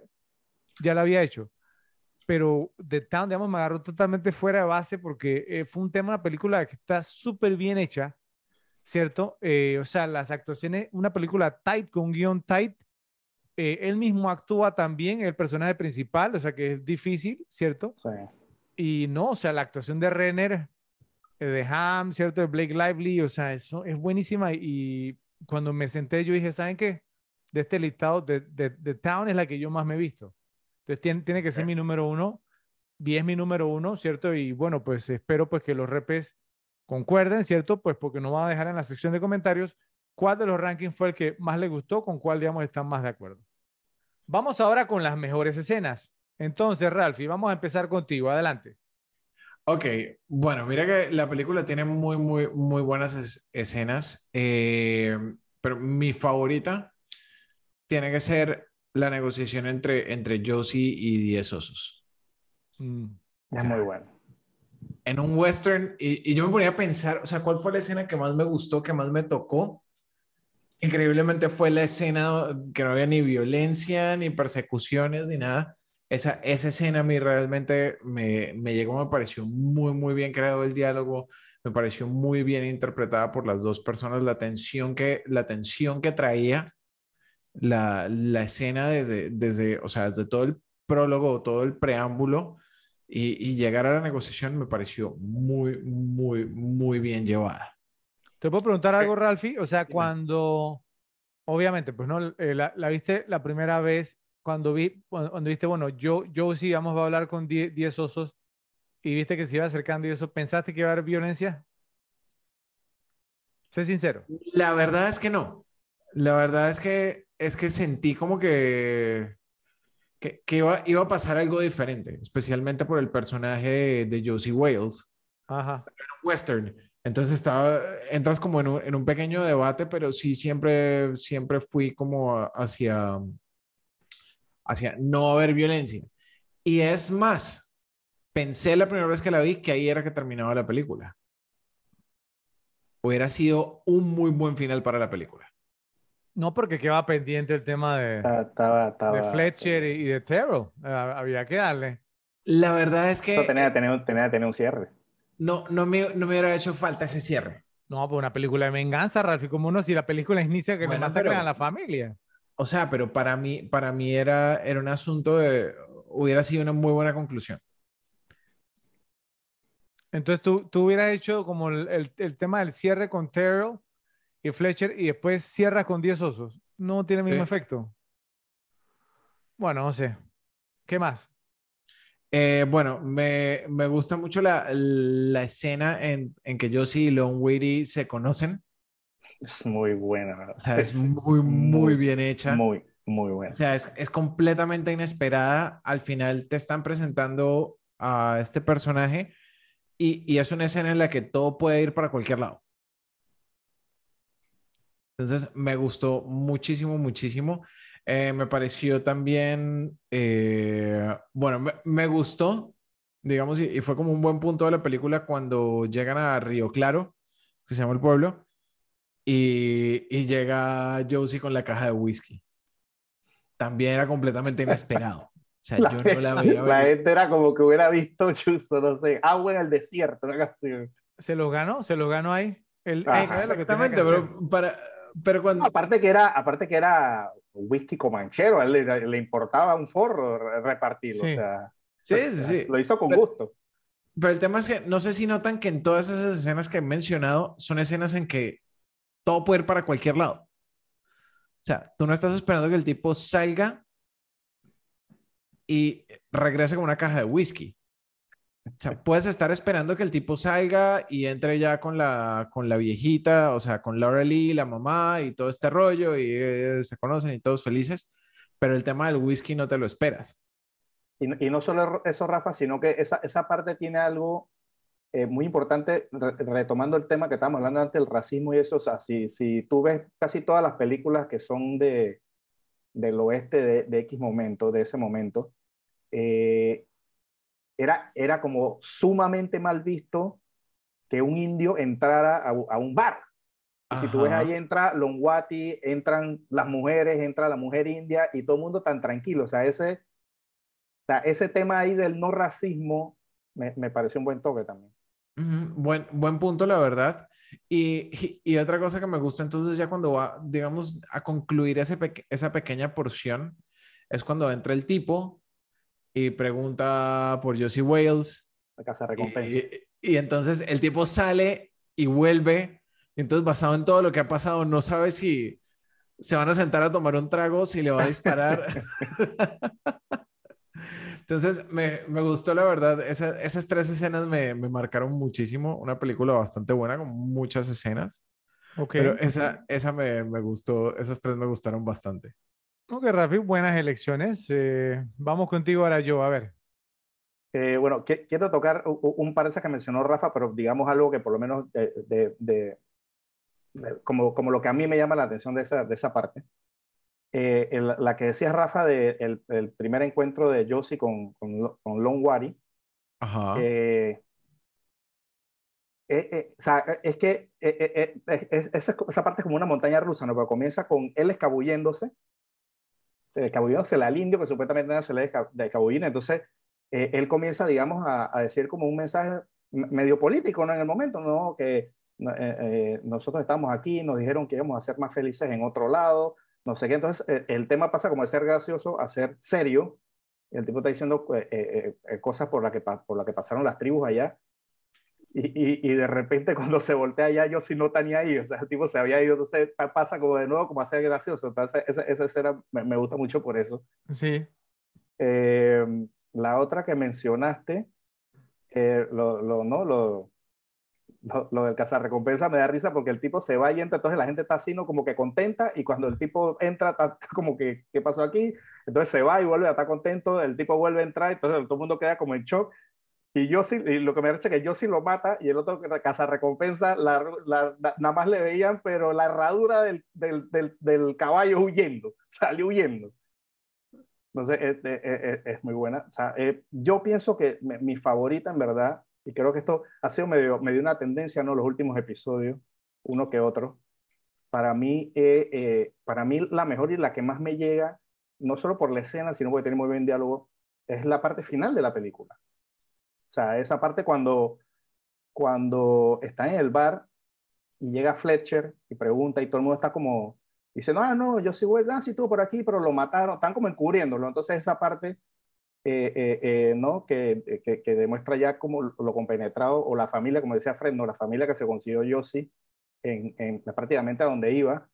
ya la había hecho. Pero The Town, digamos, me agarró totalmente fuera de base porque eh, fue un tema, una película que está súper bien hecha, ¿cierto? Eh, o sea, las actuaciones, una película tight, con un guion tight. Eh, él mismo actúa también, el personaje principal, o sea, que es difícil, ¿cierto? Sí. Y no, o sea, la actuación de Renner, de Ham, ¿cierto? De Blake Lively, o sea, eso es buenísima. Y cuando me senté, yo dije, ¿saben qué? De este listado, de, de, de Town es la que yo más me he visto. Entonces tiene, tiene que ser mi número uno. 10 mi número uno, ¿cierto? Y bueno, pues espero pues que los repes concuerden, ¿cierto? Pues porque nos van a dejar en la sección de comentarios cuál de los rankings fue el que más le gustó, con cuál, digamos, están más de acuerdo. Vamos ahora con las mejores escenas. Entonces, Ralphie, vamos a empezar contigo. Adelante. Ok, bueno, mira que la película tiene muy, muy, muy buenas escenas, eh, pero mi favorita tiene que ser la negociación entre, entre Josie y Diez Osos. Mm, es muy bueno. En un western, y, yo me ponía a pensar, o sea, ¿cuál fue la escena que más me gustó, que más me tocó? Increíblemente fue la escena que no había ni violencia, ni persecuciones, ni nada. Esa, esa escena a mí realmente me, me llegó, me pareció muy, muy bien creado el diálogo, me pareció muy bien interpretada por las dos personas, la tensión que, la tensión que traía la, la, escena desde, desde, o sea, desde todo el prólogo, todo el preámbulo y, y, llegar a la negociación me pareció muy, muy, muy bien llevada. ¿Te puedo preguntar algo, Ralfi? O sea, cuando, obviamente, pues no, eh, la, la, viste la primera vez, cuando vi, cuando, viste, bueno, yo, yo sí, vamos a hablar con 10 osos y viste que se iba acercando y eso, ¿pensaste que iba a haber violencia? Sé sincero. La verdad es que no. La verdad es que es que sentí como que, que, iba, iba, a pasar algo diferente, especialmente por el personaje de, Josie Wales. Ajá. En un western. Entonces estaba, entras como en un, en un, pequeño debate, pero sí siempre, siempre fui como hacia, hacia no haber violencia. Y es más, pensé la primera vez que la vi que ahí era que terminaba la película. Hubiera sido un muy buen final para la película. No, porque quedaba pendiente el tema de, de Fletcher y de Terrell. Eh, había que darle. La verdad es que. tenía que tener, tenía tener un cierre. No, no me, no me hubiera hecho falta ese cierre. No, pues una película de venganza, Ralph, como uno si la película inicia que bueno, masacran a la familia. O sea, pero para mí, para mí era, era un asunto de. Hubiera sido una muy buena conclusión. Entonces tú, tú hubieras hecho como el, el, el tema del cierre con Terrell y Fletcher y después cierra con 10 osos. No tiene el mismo efecto. Bueno, no sé. ¿Qué más? Eh, bueno, me, me, gusta mucho la, la escena en, en, que Josie y Long Weary se conocen. Es muy buena. O sea, es, muy, muy, bien hecha. Muy, muy buena. O sea, es, es completamente inesperada. Al final te están presentando a este personaje y, y es una escena en la que todo puede ir para cualquier lado. Entonces me gustó muchísimo, muchísimo. Eh, me pareció también, eh, bueno, me, gustó, digamos, y, fue como un buen punto de la película cuando llegan a Río Claro, que se llama el pueblo, y, y llega Josie con la caja de whisky. También era completamente inesperado. O sea, yo no la veía. La gente era como que hubiera visto, chuzo, no sé, agua en el desierto, una canción. ¿Se lo ganó? ¿Se lo ganó ahí? El, exactamente, pero para, pero cuando... aparte, que era, aparte que era whisky comanchero, a él le, importaba un forro repartirlo. Sí. O sea, sí, sí, Lo hizo con gusto. Pero el tema es que no sé si notan que en todas esas escenas que he mencionado son escenas en que todo puede ir para cualquier lado. O sea, tú no estás esperando que el tipo salga y regrese con una caja de whisky. O sea, puedes estar esperando que el tipo salga y entre ya con la, con la viejita, o sea, con Laura Lee, la mamá y todo este rollo y eh, se conocen y todos felices, pero el tema del whisky no te lo esperas. Y, y no solo eso, Rafa, sino que esa, esa parte tiene algo eh, muy importante, retomando el tema que estábamos hablando antes, el racismo y eso, o sea, si, si tú ves casi todas las películas que son de, del oeste de, de X momento, de ese momento, eh, era, era como sumamente mal visto que un indio entrara a, a un bar. Y si tú ves ahí entra Longwati, entran las mujeres, entra la mujer india y todo el mundo tan tranquilo. O sea, ese, o sea, ese tema ahí del no racismo me, me pareció un buen toque también. Buen, buen punto, la verdad. Y, y, otra cosa que me gusta entonces ya cuando va, digamos, a concluir ese esa pequeña porción, es cuando entra el tipo y pregunta por Josie Wales. La casa recompensa. Y, y, entonces el tipo sale y vuelve. Y entonces basado en todo lo que ha pasado, no sabe si se van a sentar a tomar un trago, si le va a disparar. Entonces, me, me, gustó la verdad. Esa, esas tres escenas me, me, marcaron muchísimo. Una película bastante buena, con muchas escenas. Okay. Pero esa, esa me, me, gustó, esas tres me gustaron bastante. Ok, Rafi, buenas elecciones. Eh, vamos contigo ahora yo, a ver. Eh, bueno, que, quiero tocar un, un par de esas que mencionó Rafa, pero digamos algo que por lo menos de, de, de, como, como lo que a mí me llama la atención de esa, de esa parte. Eh, el, la que decía Rafa del de el, el primer encuentro de Josie con, con, con Longwari. Ajá. Eh, eh, eh, o sea, es que eh, esa, esa, parte es como una montaña rusa, ¿no? Pero comienza con él escabulléndose, escabulléndose al indio que supuestamente se le de escabullina. Entonces, él comienza, digamos, a, a, decir como un mensaje medio político, ¿no? En el momento, ¿no? Que nosotros estamos aquí, nos dijeron que íbamos a ser más felices en otro lado, no sé qué. Entonces, eh, el tema pasa como de ser gracioso a ser serio. El tipo está diciendo eh, eh, eh, cosas por las que, por la que pasaron las tribus allá. Y, y, y, de repente cuando se voltea allá, yo sí no tenía ahí. O sea, el tipo se había ido. Entonces pasa como de nuevo como a ser gracioso. Entonces, esa, esa escena me, me, gusta mucho por eso. Sí. la otra que mencionaste, lo, lo, ¿no? Lo, lo, lo, del cazarrecompensa me da risa porque el tipo se va y entra, entonces la gente está así, ¿no? Como que contenta, y cuando el tipo entra, está como que, ¿qué pasó aquí? Entonces se va y vuelve a estar contento, el tipo vuelve a entrar, entonces todo el mundo queda como en shock. Y yo sí, y lo que me parece que yo sí lo mata y el otro cazarrecompensa, la, la, la, nada más le veían, pero la herradura del, del, del, del caballo huyendo, salió huyendo. Entonces es, es, es, muy buena. O sea, eh, yo pienso que mi favorita en verdad y creo que esto ha sido medio, medio una tendencia, ¿no? Los últimos episodios, uno que otro. Para mí, eh, eh, para mí la mejor y la que más me llega, no solo por la escena, sino porque tiene muy buen diálogo, es la parte final de la película. O sea, esa parte cuando, cuando está en el bar y llega Fletcher y pregunta y todo el mundo está como, dice, no, no, yo sí voy, ah, sí estuvo por aquí, pero lo mataron, están como encubriéndolo. Entonces esa parte eh, eh, eh, ¿no? Que, que, que, demuestra ya como lo compenetrado, o la familia, como decía Fred, ¿no? la familia que se consiguió Yossi en, en, prácticamente a donde iba,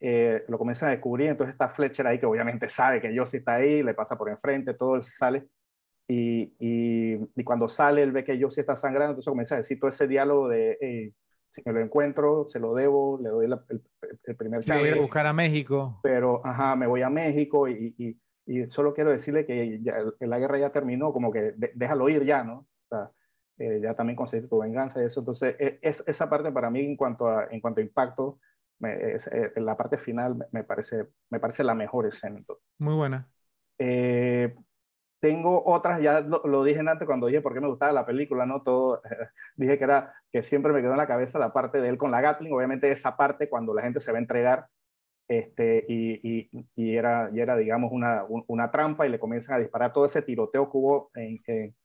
eh, lo comienzan a descubrir, entonces está Fletcher ahí que obviamente sabe que Yossi está ahí, le pasa por enfrente, todo sale, y, y, y, cuando sale él ve que Yossi está sangrando, entonces comienza a decir todo ese diálogo de, si me lo encuentro, se lo debo, le doy la, el, el, primer chance. voy a buscar a México. Pero, ajá, me voy a México y, y y solo quiero decirle que ya, la guerra ya terminó, como que de, déjalo ir ya, ¿no? O sea, eh, ya también conseguiste tu venganza y eso. Entonces, e, es, esa parte para mí en cuanto a, en cuanto a impacto, me, es, eh, la parte final me parece, me parece la mejor escena. Muy buena. Eh, tengo otras, ya lo, lo, dije antes cuando dije por qué me gustaba la película, ¿no? Todo, dije que era, que siempre me quedó en la cabeza la parte de él con la Gatling, obviamente esa parte cuando la gente se va a entregar este, y, y, y, era, y era, digamos, una, una trampa y le comienzan a disparar todo ese tiroteo que hubo en, en,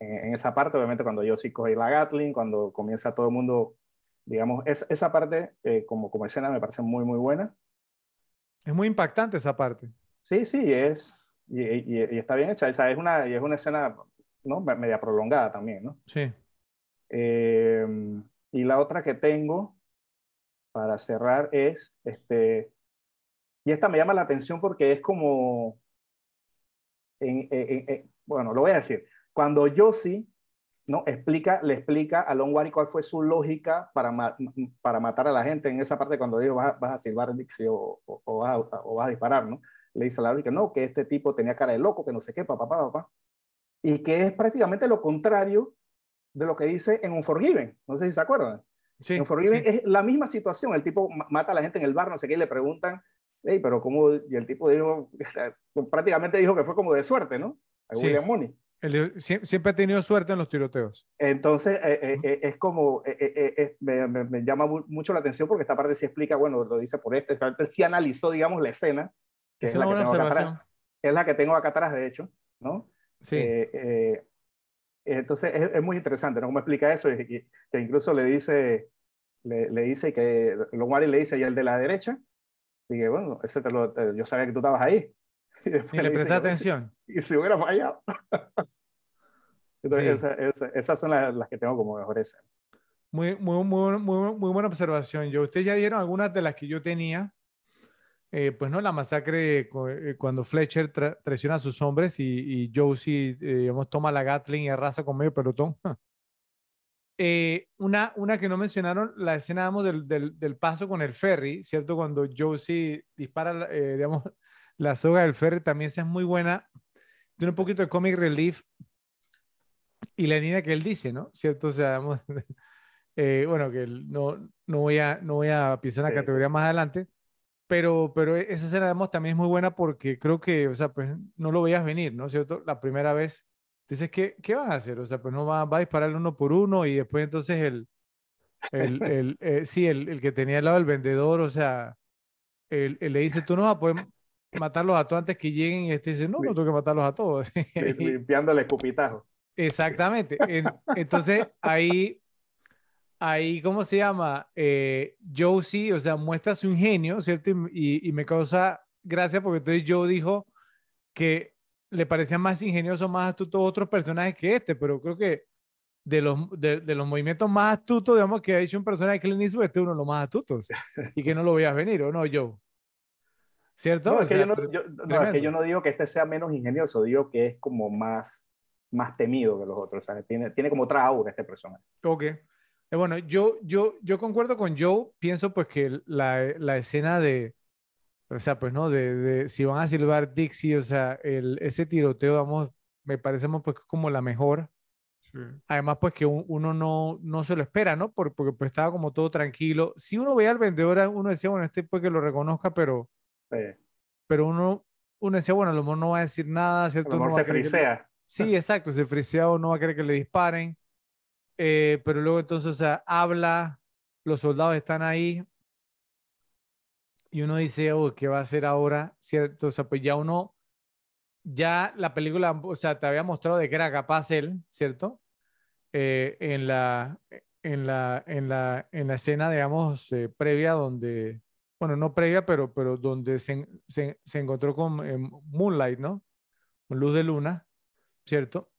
en esa parte, obviamente cuando yo sí cogí la Gatling, cuando comienza todo el mundo, digamos, es, esa parte eh, como, como escena me parece muy, muy buena. Es muy impactante esa parte. Sí, sí, es, y, y, y está bien hecha, o sea, es una, y es una escena, ¿no? Media prolongada también, ¿no? Sí. Eh, y la otra que tengo para cerrar es, este, y esta me llama la atención porque es como, en, en, en, bueno, lo voy a decir, cuando Josie no, explica, le explica a Long Wari cuál fue su lógica para, para matar a la gente en esa parte cuando dijo vas, vas a silbar Dixie o, o, vas a, o, vas a, disparar, ¿no? Le dice a la que no, que este tipo tenía cara de loco, que no sé qué, papá, papá, papá. Y que es prácticamente lo contrario de lo que dice en Unforgiven. No sé si se acuerdan. Sí, en Unforgiven es la misma situación. El tipo mata a la gente en el bar, no sé qué, y le preguntan, hey, pero cómo, y el tipo dijo, prácticamente dijo que fue como de suerte, ¿no? A William Money siempre ha tenido suerte en los tiroteos. Entonces, eh, eh, eh, es como, me, llama mucho la atención porque esta parte sí explica, bueno, lo dice por este, sí analizó, digamos, la escena, que es, la que, tengo acá atrás, es la que tengo acá atrás, de hecho, ¿no? Sí. entonces, es, muy interesante, ¿no? Cómo explica eso, que, incluso le dice, le, le dice que, Longwari le dice, y el de la derecha, y bueno, ese te lo, yo sabía que tú estabas ahí. Y, le presté atención. Y si hubiera fallado. Entonces, esas son las, que tengo como mejores. Muy, muy, muy, muy, muy buena observación. Yo, ustedes ya dieron algunas de las que yo tenía. Eh, pues no, la masacre eh, cuando Fletcher traiciona a sus hombres y, y Josie, eh, digamos, toma la Gatling y arrasa con medio pelotón. una, una que no mencionaron, la escena, digamos, del, del, del, paso con el ferry, ¿cierto? Cuando Josie dispara, digamos, la soga del ferry también esa es muy buena. Tiene un poquito de comic relief. Y la línea que él dice, ¿no? ¿Cierto? O sea, eh, bueno, que no, no, voy a, no voy a pisar una categoría más adelante, pero, pero esa escena, digamos, también es muy buena porque creo que, o sea, pues no lo veías venir, ¿no? ¿Cierto? La primera vez, dices, ¿qué, qué van a hacer? O sea, pues no va, va a disparar uno por uno y después entonces el, el, el eh, sí, el, el, que tenía al lado el vendedor, o sea, él, le dice, tú no vas a poder matarlos a todos antes que lleguen y este dice, no, no tengo que matarlos a todos. Limpiando el escupitajo. Exactamente. Entonces ahí, ahí, ¿cómo se llama? Eh, Joe o sea, muestra su ingenio, ¿cierto? Y, y, me causa gracia porque entonces Joe dijo que le parecían más ingeniosos, más astutos otros personajes que este, pero creo que de los, de, los movimientos más astutos, digamos, que ha hecho un personaje que Clint Eastwood, este es uno de los más astutos y que no lo veías venir, ¿o no, Joe? ¿Cierto? No, es, que yo no, que yo no digo que este sea menos ingenioso, digo que es como más, más temido que los otros. O sea, tiene, tiene como otra aura este personaje. Ok. Eh, bueno, yo, yo, yo concuerdo con Joe. Pienso pues que la, la escena de, o sea, pues no, de, de, si van a silbar Dixie, o sea, el, ese tiroteo, vamos, me parece pues como la mejor. Además, pues que uno no, no se lo espera, ¿no? Porque, porque pues estaba como todo tranquilo. Si uno veía al vendedor, uno decía, bueno, este pues que lo reconozca, pero pero uno, uno decía, bueno, a lo mejor no va a decir nada, ¿cierto? A lo mejor se frisea. Sí, exacto, se frisea o no va a querer que le disparen. Eh, pero luego entonces, habla, los soldados están ahí y uno dice, oh, ¿qué va a hacer ahora? ¿Cierto? O sea, pues ya uno, ya la película, o sea, te había mostrado de que era capaz él, ¿cierto? Eh, en, la, en, la, en, la, en la escena, digamos, eh, previa donde bueno, no previa, pero, pero donde se, se, se encontró con eh, Moonlight, ¿no? Luz de Luna, ¿cierto?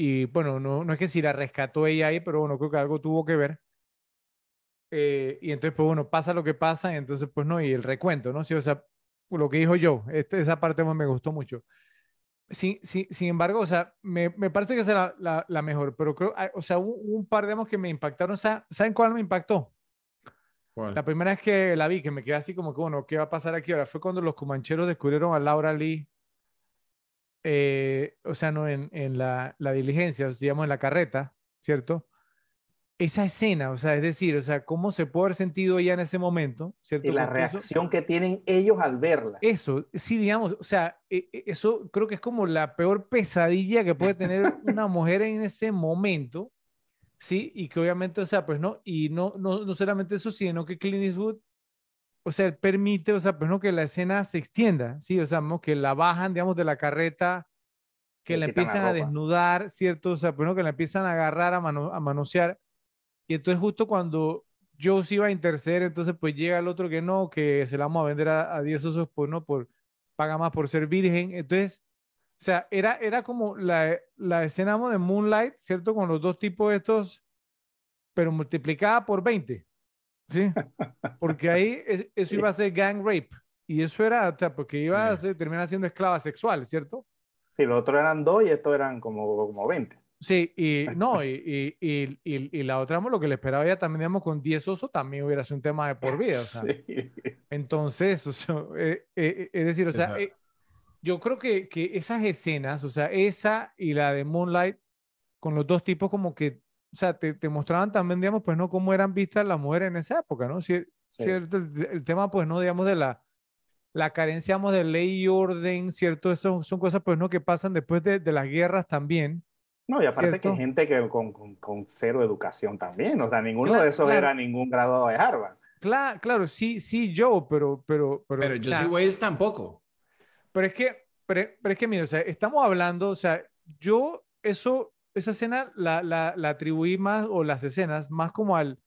Y bueno, no, no es que si la rescató ella ahí, pero bueno, creo que algo tuvo que ver. Eh, y entonces, pues bueno, pasa lo que pasa, y entonces, pues no, y el recuento, ¿no? Sí, o sea, lo que dijo yo, este, esa parte me gustó mucho. Sin, sin, sin, embargo, o sea, me, me parece que es la, la, la, mejor, pero creo, ah, o sea, un, un par, de que me impactaron. ¿Saben cuál me impactó? La primera vez que la vi, que me quedé así como que, bueno, ¿qué va a pasar aquí ahora? Fue cuando los comancheros descubrieron a Laura Lee, eh, o sea, no en, en la, la, diligencia, digamos en la carreta, ¿cierto? Esa escena, o sea, es decir, o sea, cómo se puede haber sentido ella en ese momento, ¿cierto? Y la reacción que tienen ellos al verla. Eso, sí, digamos, o sea, e, e, eso creo que es como la peor pesadilla que puede tener una mujer en ese momento, ¿sí? Y que obviamente, o sea, pues no, y no, no, no solamente eso, sino que Clint Eastwood, o sea, permite, o sea, pues no, que la escena se extienda, ¿sí? O sea, que la bajan, digamos, de la carreta, que la empiezan a desnudar, ¿cierto? O sea, pues no, que la empiezan a agarrar, a, mano, a manosear, y entonces justo cuando Joe iba a interceder, entonces pues llega el otro que no, que se la vamos a vender a, a 10 osos, pues no, por, paga más por ser virgen, entonces o sea, era, era como la, la escena de Moonlight, ¿cierto? Con los dos tipos estos, pero multiplicada por 20. ¿Sí? Porque ahí eso iba a ser gang rape. Y eso era, o sea, porque iba a ser, terminar siendo esclava sexual, ¿cierto? Sí, los otros eran dos y estos eran como, como 20. Sí, y no, y, y, y, y, la otra, lo que le esperaba ya también, digamos, con 10 osos también hubiera sido un tema de por vida, o sea. Entonces, o sea, eh, eh, es decir, o sea, yo creo que, que esas escenas, o sea, esa y la de Moonlight, con los dos tipos como que, o sea, te, te mostraban también, digamos, pues no cómo eran vistas las mujeres en esa época, ¿no? Si, ¿cierto? El, tema, pues, no, digamos, de la, la carencia, digamos, de ley y orden, ¿cierto? Eso son cosas, pues, no, que pasan después de, de las guerras también. No, y aparte que gente que con, con, con, cero educación también, o sea, ninguno de esos era ningún grado de Harvard. Claro, claro, sí, sí, yo, pero, pero, pero. Pero Wales tampoco. Pero es que, pero, pero, es que, mira, o sea, estamos hablando, o sea, yo eso, esa escena la, la, atribuí más, o las escenas, más como al,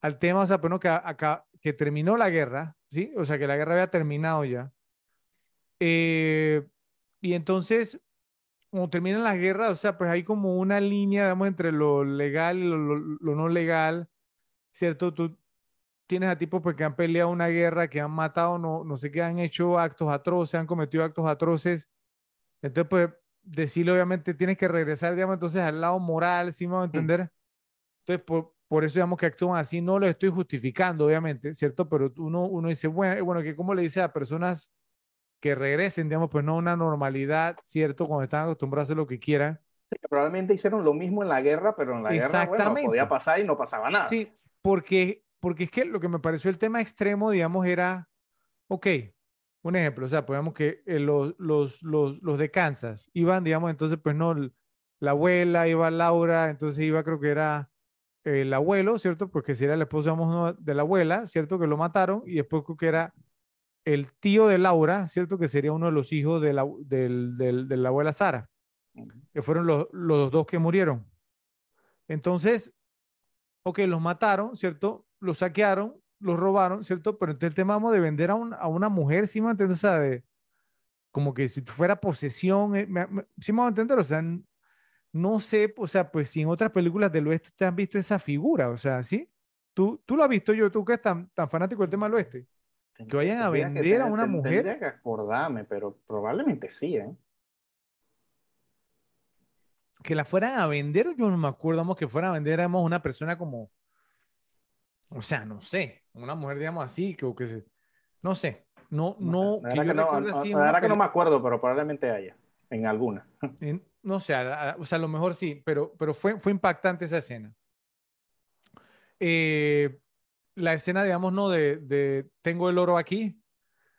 al tema, o sea, pero que acá, que terminó la guerra, ¿sí? O sea, que la guerra había terminado ya. Eh, y entonces, como terminan las guerras, o sea, pues hay como una línea, digamos, entre lo legal y lo, lo, no legal, ¿cierto? Tú tienes a tipos pues, que han peleado una guerra, que han matado, no, no sé qué, han hecho actos atroces, han cometido actos atroces. Entonces, pues, decirle, obviamente, tienes que regresar, digamos, entonces al lado moral, ¿sí me va a entender? Entonces, por, por eso digamos que actúan así, no lo estoy justificando, obviamente, ¿cierto? Pero uno, uno dice, bueno, bueno, que como le dice a personas que regresen, digamos, pues no una normalidad, ¿cierto? Cuando están acostumbrados a hacer lo que quieran. probablemente hicieron lo mismo en la guerra, pero en la guerra, bueno, podía pasar y no pasaba nada. Sí, porque, porque es que lo que me pareció el tema extremo, digamos, era, ok, un ejemplo, o sea, podemos que eh, los, los, los, los de Kansas iban, digamos, entonces, pues no, la abuela, iba Laura, entonces iba, creo que era el abuelo, ¿cierto? Porque si era el esposo de la abuela, ¿cierto? Que lo mataron y después creo que era el tío de Laura, ¿cierto? Que sería uno de los hijos de la, de la abuela Sara, que fueron los, los dos que murieron. Entonces, ok, los mataron, ¿cierto? Los saquearon, los robaron, ¿cierto? Pero entonces el tema de vender a, a una mujer, ¿sí me entiendes? O sea, de, como que si fuera posesión, eh, ¿sí me va a entender? O sea, no sé, o sea, pues si en otras películas del oeste te han visto esa figura, o sea, ¿sí? ¿Tú, tú lo has visto yo, tú que eres tan, tan fanático del tema del oeste? Que vayan a vender a una mujer. Tendría que acordarme, pero probablemente sí, ¿eh? Que la fueran a vender, yo no me acuerdo, vamos, que fueran a vender, a una persona como, o sea, no sé, una mujer, digamos así, que, que se, no sé, no, no, la que, no, la que no me acuerdo, pero probablemente haya, en alguna. no sé, o sea, a lo mejor sí, pero, pero fue, fue impactante esa escena. Eh, la escena, digamos, ¿no? De, de tengo el oro aquí,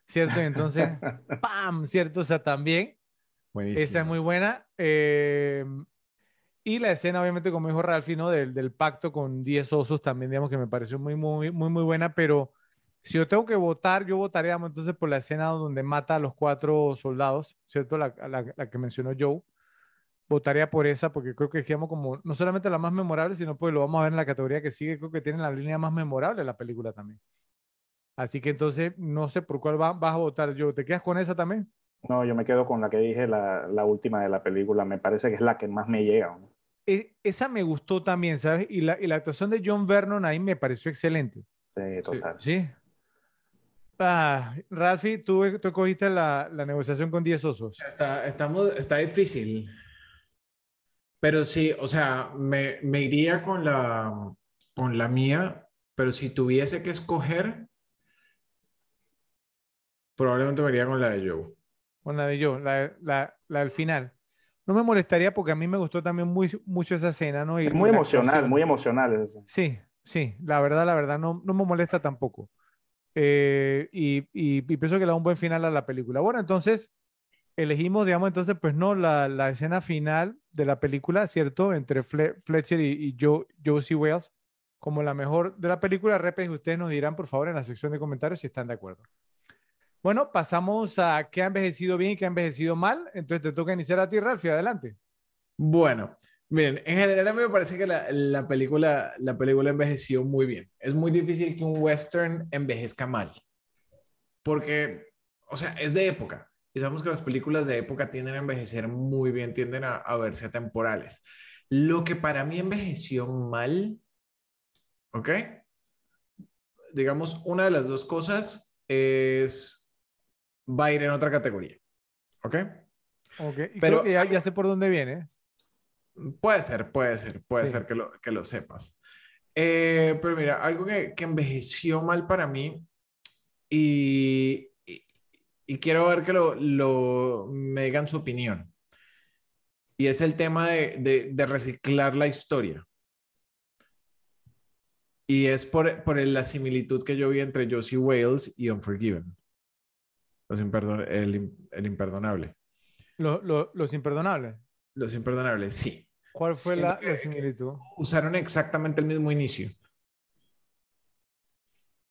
¿cierto? Entonces, ¡pam! ¿Cierto? O sea, también. Esa es muy buena. Eh, y la escena, obviamente, como dijo Ralphie, ¿no? Del, del pacto con 10 osos también, digamos, que me pareció muy, muy, muy, muy buena, pero si yo tengo que votar, yo votaría, entonces, por la escena donde mata a los cuatro soldados, ¿cierto? La, la, la que mencionó Joe votaría por esa porque creo que digamos como no solamente la más memorable, sino pues lo vamos a ver en la categoría que sigue, creo que tiene la línea más memorable de la película también. Así que entonces no sé por cuál vas a votar yo. ¿Te quedas con esa también? No, yo me quedo con la que dije, la, la última de la película. Me parece que es la que más me llega. E, esa me gustó también, ¿sabes? Y la, y la, actuación de John Vernon ahí me pareció excelente. Sí, total. Sí. Ah, Ralphie, tú, tú cogiste la, la negociación con 10 osos. Está, estamos, está difícil. Pero sí, o sea, me, me iría con la, con la mía, pero si tuviese que escoger, probablemente me iría con la de Joe. Con la de Joe, la, la, la del final. No me molestaría porque a mí me gustó también muy, mucho esa escena, ¿no? es muy emocional, muy emocional esa Sí, sí, la verdad, la verdad, no, no me molesta tampoco. Eh, y, y, y, pienso que le da un buen final a la película. Bueno, entonces, elegimos, digamos, entonces, pues no, la, la escena final de la película, ¿cierto? Entre Fletcher y, y Joe, Josie Wells como la mejor de la película. Repes, ustedes nos dirán, por favor, en la sección de comentarios si están de acuerdo. Bueno, pasamos a qué ha envejecido bien y qué ha envejecido mal. Entonces te toca iniciar a ti, Ralphie, adelante. Bueno, miren, en general a mí me parece que la, la, película, la película envejeció muy bien. Es muy difícil que un western envejezca mal. Porque, o sea, es de época. Y sabemos que las películas de época tienden a envejecer muy bien, tienden a, a verse atemporales. Lo que para mí envejeció mal, ¿ok? Digamos, una de las dos cosas es, va a ir en otra categoría, ¿ok? Ok, pero creo que ya, ya, sé por dónde viene. Puede ser, puede ser, puede ser que lo, que lo sepas. Eh, pero mira, algo que, que, envejeció mal para mí y, y, quiero ver que lo, lo, me digan su opinión. Y es el tema de, de, de reciclar la historia. Y es por, por, la similitud que yo vi entre Josie Wales y Unforgiven. Los imperdon el, el, imperdonable. Lo, lo, los imperdonables. Los imperdonables, sí. ¿Cuál fue la, la, similitud? Usaron exactamente el mismo inicio.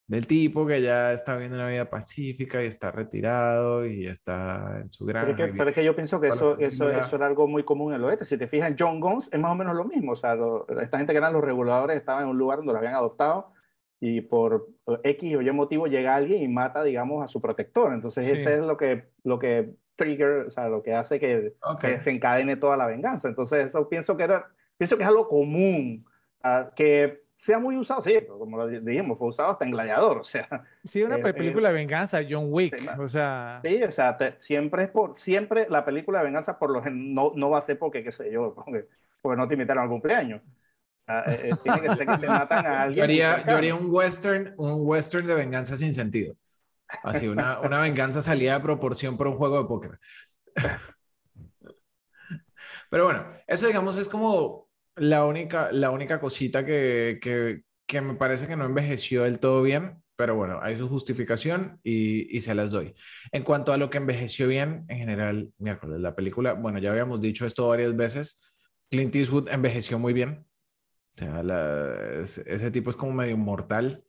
Del tipo que ya está viviendo una vida pacífica y está retirado y está en su gran. Pero, pero es que, yo pienso que eso, eso, eso, era algo muy común en el oeste. Si te fijas, John Gomes es más o menos lo mismo. O sea, esta gente que eran los reguladores estaban en un lugar donde los habían adoptado y por X o Y motivo llega alguien y mata, digamos, a su protector. Entonces, sí. ese es lo que, lo que trigger, o sea, lo que hace que okay. se desencadene toda la venganza. Entonces, eso pienso que, era, pienso que es algo común, uh, que sea muy usado, sí, como lo dijimos, fue usado hasta en Gladiador, o sea. Sí, una eh, película eh, de venganza, John Wick, sí, o sea. Sí, o sea, te, siempre es por, siempre la película de venganza por lo no, no va a ser porque, qué sé yo, porque, porque no te invitaron al cumpleaños. Eh, tiene que ser que te matan a alguien. Yo haría, yo haría un western, un western de venganza sin sentido. Así, una, una venganza salida de proporción por un juego de póker. Pero bueno, eso digamos es como la única, la única cosita que, que, que, me parece que no envejeció del todo bien, pero bueno, hay su justificación y, y, se las doy. En cuanto a lo que envejeció bien, en general, miércoles, la película, bueno, ya habíamos dicho esto varias veces, Clint Eastwood envejeció muy bien. O sea, ese tipo es como medio mortal.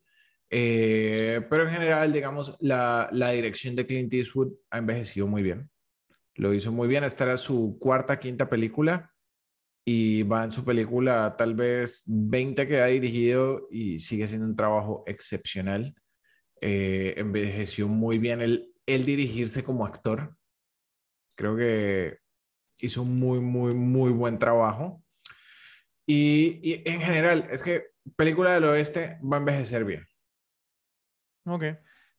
Eh, pero en general, digamos, la, la, dirección de Clint Eastwood ha envejecido muy bien. Lo hizo muy bien. Esta era su cuarta, quinta película y va en su película tal vez 20 que ha dirigido y sigue siendo un trabajo excepcional. Eh, envejeció muy bien el, el dirigirse como actor. Creo que hizo un muy, muy, muy buen trabajo. Y, y en general, es que película del oeste va a envejecer bien. Ok.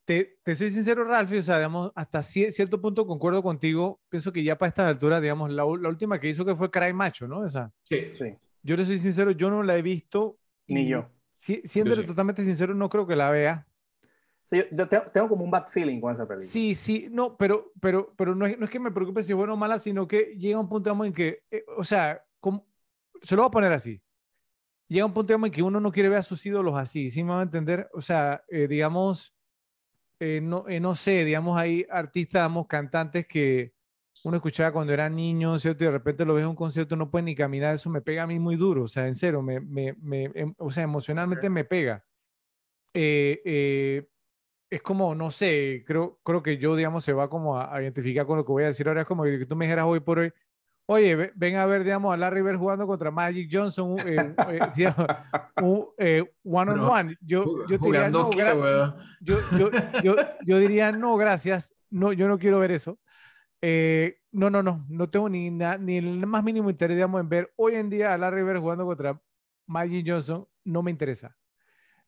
Te, te, soy sincero, Ralphie, o sea, digamos, hasta cierto punto concuerdo contigo. Pienso que ya para esta altura, digamos, la, la, última que hizo que fue Cry Macho, ¿no? Esa. Sí, sí. Yo le soy sincero, yo no la he visto. Ni yo. Si, siendo sí. totalmente sincero, no creo que la vea. Sí, yo tengo, tengo, como un bad feeling con esa película. Sí, sí, no, pero, pero, pero no, es, no es que me preocupe si es buena o mala, sino que llega un punto, digamos, en que, eh, o sea, como, se lo voy a poner así llega un punto en que uno no quiere ver a sus ídolos así, ¿sí me va a entender? O sea, eh, digamos, eh, no, eh, no sé, digamos, hay artistas, digamos, cantantes que uno escuchaba cuando era niño, ¿cierto? Y de repente lo ves en un concierto, no puede ni caminar, eso me pega a mí muy duro, o sea, en serio, me, me, me em, o sea, emocionalmente me pega. es como, no sé, creo, creo que yo, digamos, se va como a, a, identificar con lo que voy a decir ahora, es como que tú me dijeras hoy por hoy, Oye, ven a ver, digamos, a Larry Bird jugando contra Magic Johnson, eh, eh, digamos, un eh, one on one. Yo, yo, diría, no, qué, yo, yo, yo, yo, diría, no, gracias. No, yo no quiero ver eso. Eh, no, no, no, no tengo ni, na, ni el más mínimo interés, digamos, en ver hoy en día a Larry Bird jugando contra Magic Johnson. No me interesa.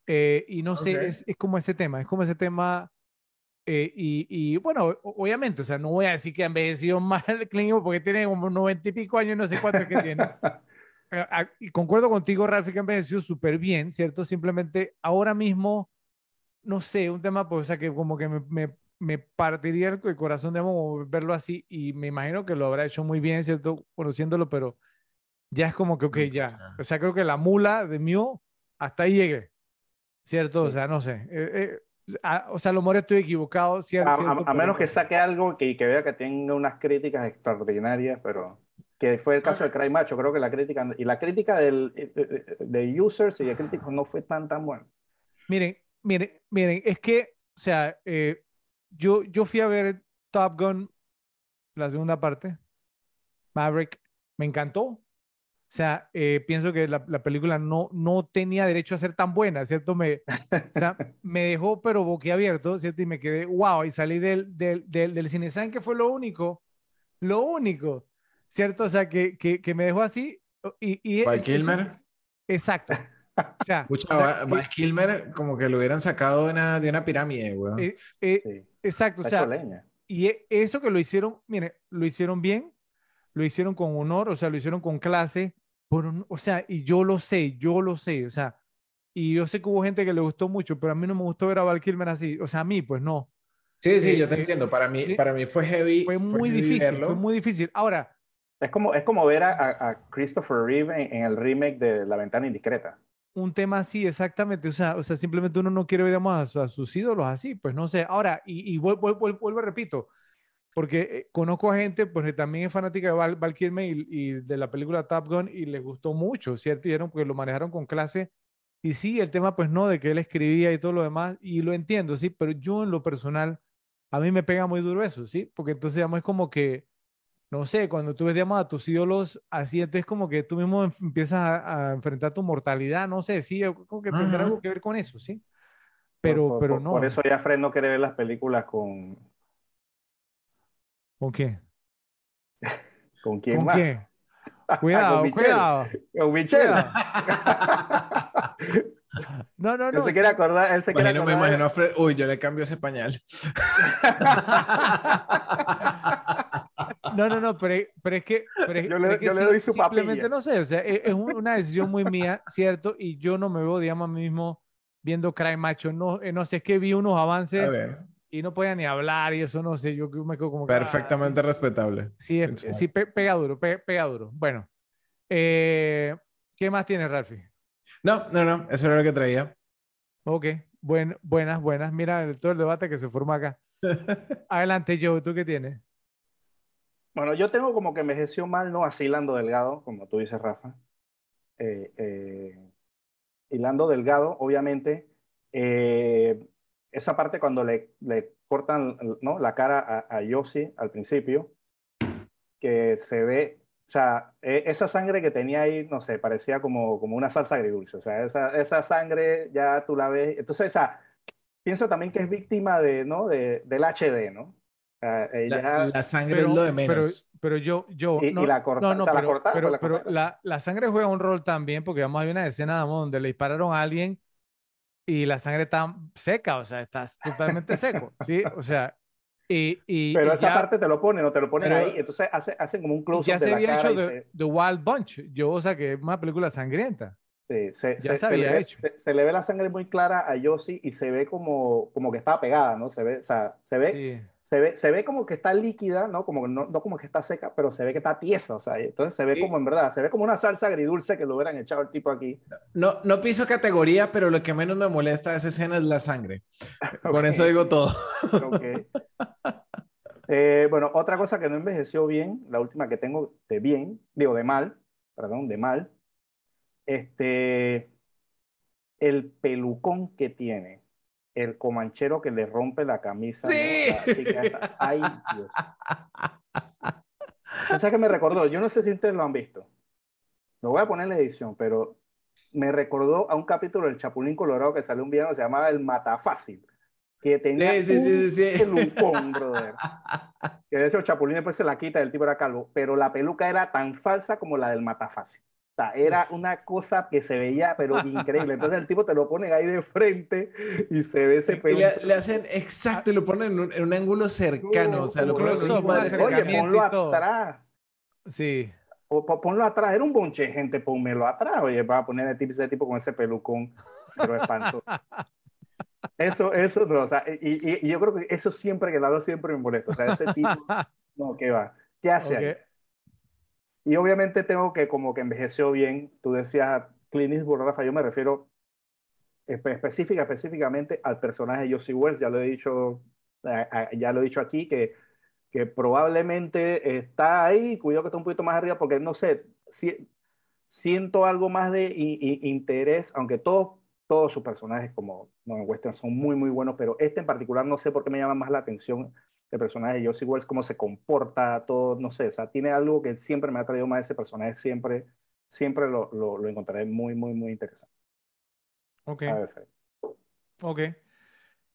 Eh, y no okay. sé, es, es como ese tema, es como ese tema eh, y, y, bueno, obviamente, o sea, no voy a decir que ha envejecido mal Clint porque tiene como noventa y pico años, no sé cuántos que tiene. Eh, y concuerdo contigo, Ralph, que ha envejecido súper bien, ¿cierto? Simplemente ahora mismo, no sé, un tema, pues, o sea, que como que me, me, me partiría el corazón, digamos, verlo así, y me imagino que lo habrá hecho muy bien, ¿cierto? Conociéndolo, pero ya es como que, ok, ya. O sea, creo que la mula de Mew hasta ahí llegue, ¿cierto? Sí. O sea, no sé. Eh, eh, a, o sea, a lo mejor estoy equivocado. Cierto, a, cierto, a, a menos que saque algo que, que, vea que tenga unas críticas extraordinarias, pero que fue el caso de Cry Macho, creo que la crítica, y la crítica del, de users y de críticos no fue tan, tan buena. Miren, miren, miren, es que, o sea, eh, yo, yo fui a ver Top Gun, la segunda parte, Maverick, me encantó, o sea, eh, pienso que la, la, película no, no tenía derecho a ser tan buena, ¿cierto? Me, o sea, me dejó pero boquiabierto, ¿cierto? Y me quedé, wow, y salí del, del, del, del cine. ¿Saben qué fue lo único? Lo único, ¿cierto? O sea, que, que, que me dejó así. Y, y ¿Val Kilmer? exacto. O sea, Pucha, o sea, Val Kilmer como que lo hubieran sacado de una, de una pirámide, güey. Eh, eh, sí. Exacto, o sea, leña. y e, eso que lo hicieron, mire, lo hicieron bien, lo hicieron con honor, o sea, lo hicieron con clase, o sea, y yo lo sé, yo lo sé, o sea, y yo sé que hubo gente que le gustó mucho, pero a mí no me gustó ver a Val Kilmer así, o sea, a mí, pues no. Sí, sí, yo te eh, entiendo, para mí, para mí fue heavy. Fue muy difícil, fue muy difícil. Ahora... Es como, es como ver a, Christopher Reeve en, el remake de La Ventana Indiscreta. Un tema así, exactamente, o sea, o sea simplemente uno no quiere ver digamos, a, sus ídolos así, pues no sé. Ahora, y, y vuelvo, vuelvo, vuelvo, repito, porque eh, conozco a gente pues, que también es fanática de Val, Val Kilmer y, de la película Top Gun y les gustó mucho, ¿cierto? Y eran porque lo manejaron con clase. Y sí, el tema pues no, de que él escribía y todo lo demás, y lo entiendo, sí, pero yo en lo personal, a mí me pega muy duro eso, ¿sí? Porque entonces, digamos, es como que, no sé, cuando tú ves, digamos, a tus ídolos así, entonces como que tú mismo empiezas a, enfrentar tu mortalidad, no sé, sí, como que tendrá algo que ver con eso, ¿sí? Pero, pero no. Por eso ya Fred no quiere ver las películas con, ¿Con quién? ¿Con quién ¿Con más? quién? Cuidado, Con cuidado. Con Michelle. No, no, no. Él se quiere acordar. Él se quiere acordar. me imagino a Fred. Uy, yo le cambio ese pañal. No, no, no, pero, pero es que. Pero yo le, yo le doy su Simplemente papilla. no sé, o sea, es, es, una decisión muy mía, ¿cierto? Y yo no me veo, digamos, a mí mismo viendo Cry Macho. No, eh, no sé, es que vi unos avances. Y no podía ni hablar y eso no sé, yo me quedo como... Perfectamente respetable. Sí, sí pega duro, pega duro. Bueno, eh, ¿qué más tiene Ralfi? No, no, no, eso era lo que traía. Ok, buen, buenas, buenas. Mira todo el debate que se forma acá. Adelante, Joe, ¿tú qué tienes? Bueno, yo tengo como que envejeció mal, ¿no? Así Lando Delgado, como tú dices, Rafa. Eh, eh, y Lando Delgado, obviamente, eh, esa parte cuando le, le cortan ¿no? la cara a, a Yossi al principio, que se ve, o sea, e, esa sangre que tenía ahí, no sé, parecía como, como una salsa agridulce, o sea, esa, esa sangre ya tú la ves, entonces esa, pienso también que es víctima de, ¿no? De, del HD, ¿no? la, la, sangre es lo de menos. Pero, pero yo, yo, y, no, y la corta, no, no, o sea, pero, la cortaron, pero, la, pero la, la, sangre juega un rol también, porque vamos a ver una escena donde le dispararon a alguien y la sangre está seca, o sea, estás totalmente seco, ¿sí? O sea, y... y pero esa parte te lo ponen, o te lo ponen ahí, entonces hace, hacen como un close-up de la había cara hecho The, The, Wild Bunch, yo, o sea, que es una película sangrienta. Sí, se, ya se, se, le. Ve, se, le ve la sangre muy clara a Yossi y se ve como, como que está pegada, ¿no? Se ve, o sea, se ve... Sí. Se ve, se ve como que está líquida, ¿no? Como, no, no como que está seca, pero se ve que está tiesa, o sea, entonces se ve Sí. como en verdad, se ve como una salsa agridulce que lo hubieran echado el tipo aquí. No, no piso categoría, pero lo que menos me molesta de esa escena es la sangre. Con eso digo todo. Ok. Eh, bueno, otra cosa que no envejeció bien, la última que tengo de bien, digo de mal, perdón, de mal, este, el pelucón que tiene, el comanchero que le rompe la camisa. Sí. La. Ay, Dios. O sea que me recordó, yo no sé si ustedes lo han visto, lo voy a poner en la edición, pero me recordó a un capítulo del Chapulín Colorado que salió un que se llamaba El Matafácil, que tenía Sí, sí, sí, sí, sí. un pelucón, brother. Que de hecho el Chapulín después se la quita, el tipo era calvo, pero la peluca era tan falsa como la del Matafácil. Era una cosa que se veía, pero increíble. Entonces el tipo te lo pone ahí de frente y se ve ese pelo. le, le hacen exacto y lo ponen en un, en un ángulo cercano. o sea, lo ponen. Oye, ponlo atrás. Sí. O, po- ponlo atrás, era un bonche gente, ponmelo atrás. Oye, va a poner ese tipo con ese pelucón, pero espantoso. Eso, eso, no, o sea, y, y- y yo creo que eso siempre que lo hago siempre me molesta. O sea, ese tipo, no, ¿qué va? ¿Qué hace ahí? Y obviamente tengo que como que envejeció bien. Tú decías Clint Eastwood, Rafa, yo me refiero espe- específica, específicamente al personaje de Josie Wells. Ya lo he dicho, ya lo he dicho aquí, que, que probablemente está ahí, cuidado que está un poquito más arriba, porque no sé, si- siento algo más de interés, aunque todos, todos sus personajes como no, Western son muy, muy buenos, pero este en particular no sé por qué me llama más la atención el personaje de Josie Wells, cómo se comporta, todo, no sé, o sea, tiene algo que siempre me ha traído más ese personaje, siempre, siempre lo, lo, lo encontraré muy, muy, muy interesante. Ok. A ver. Ok.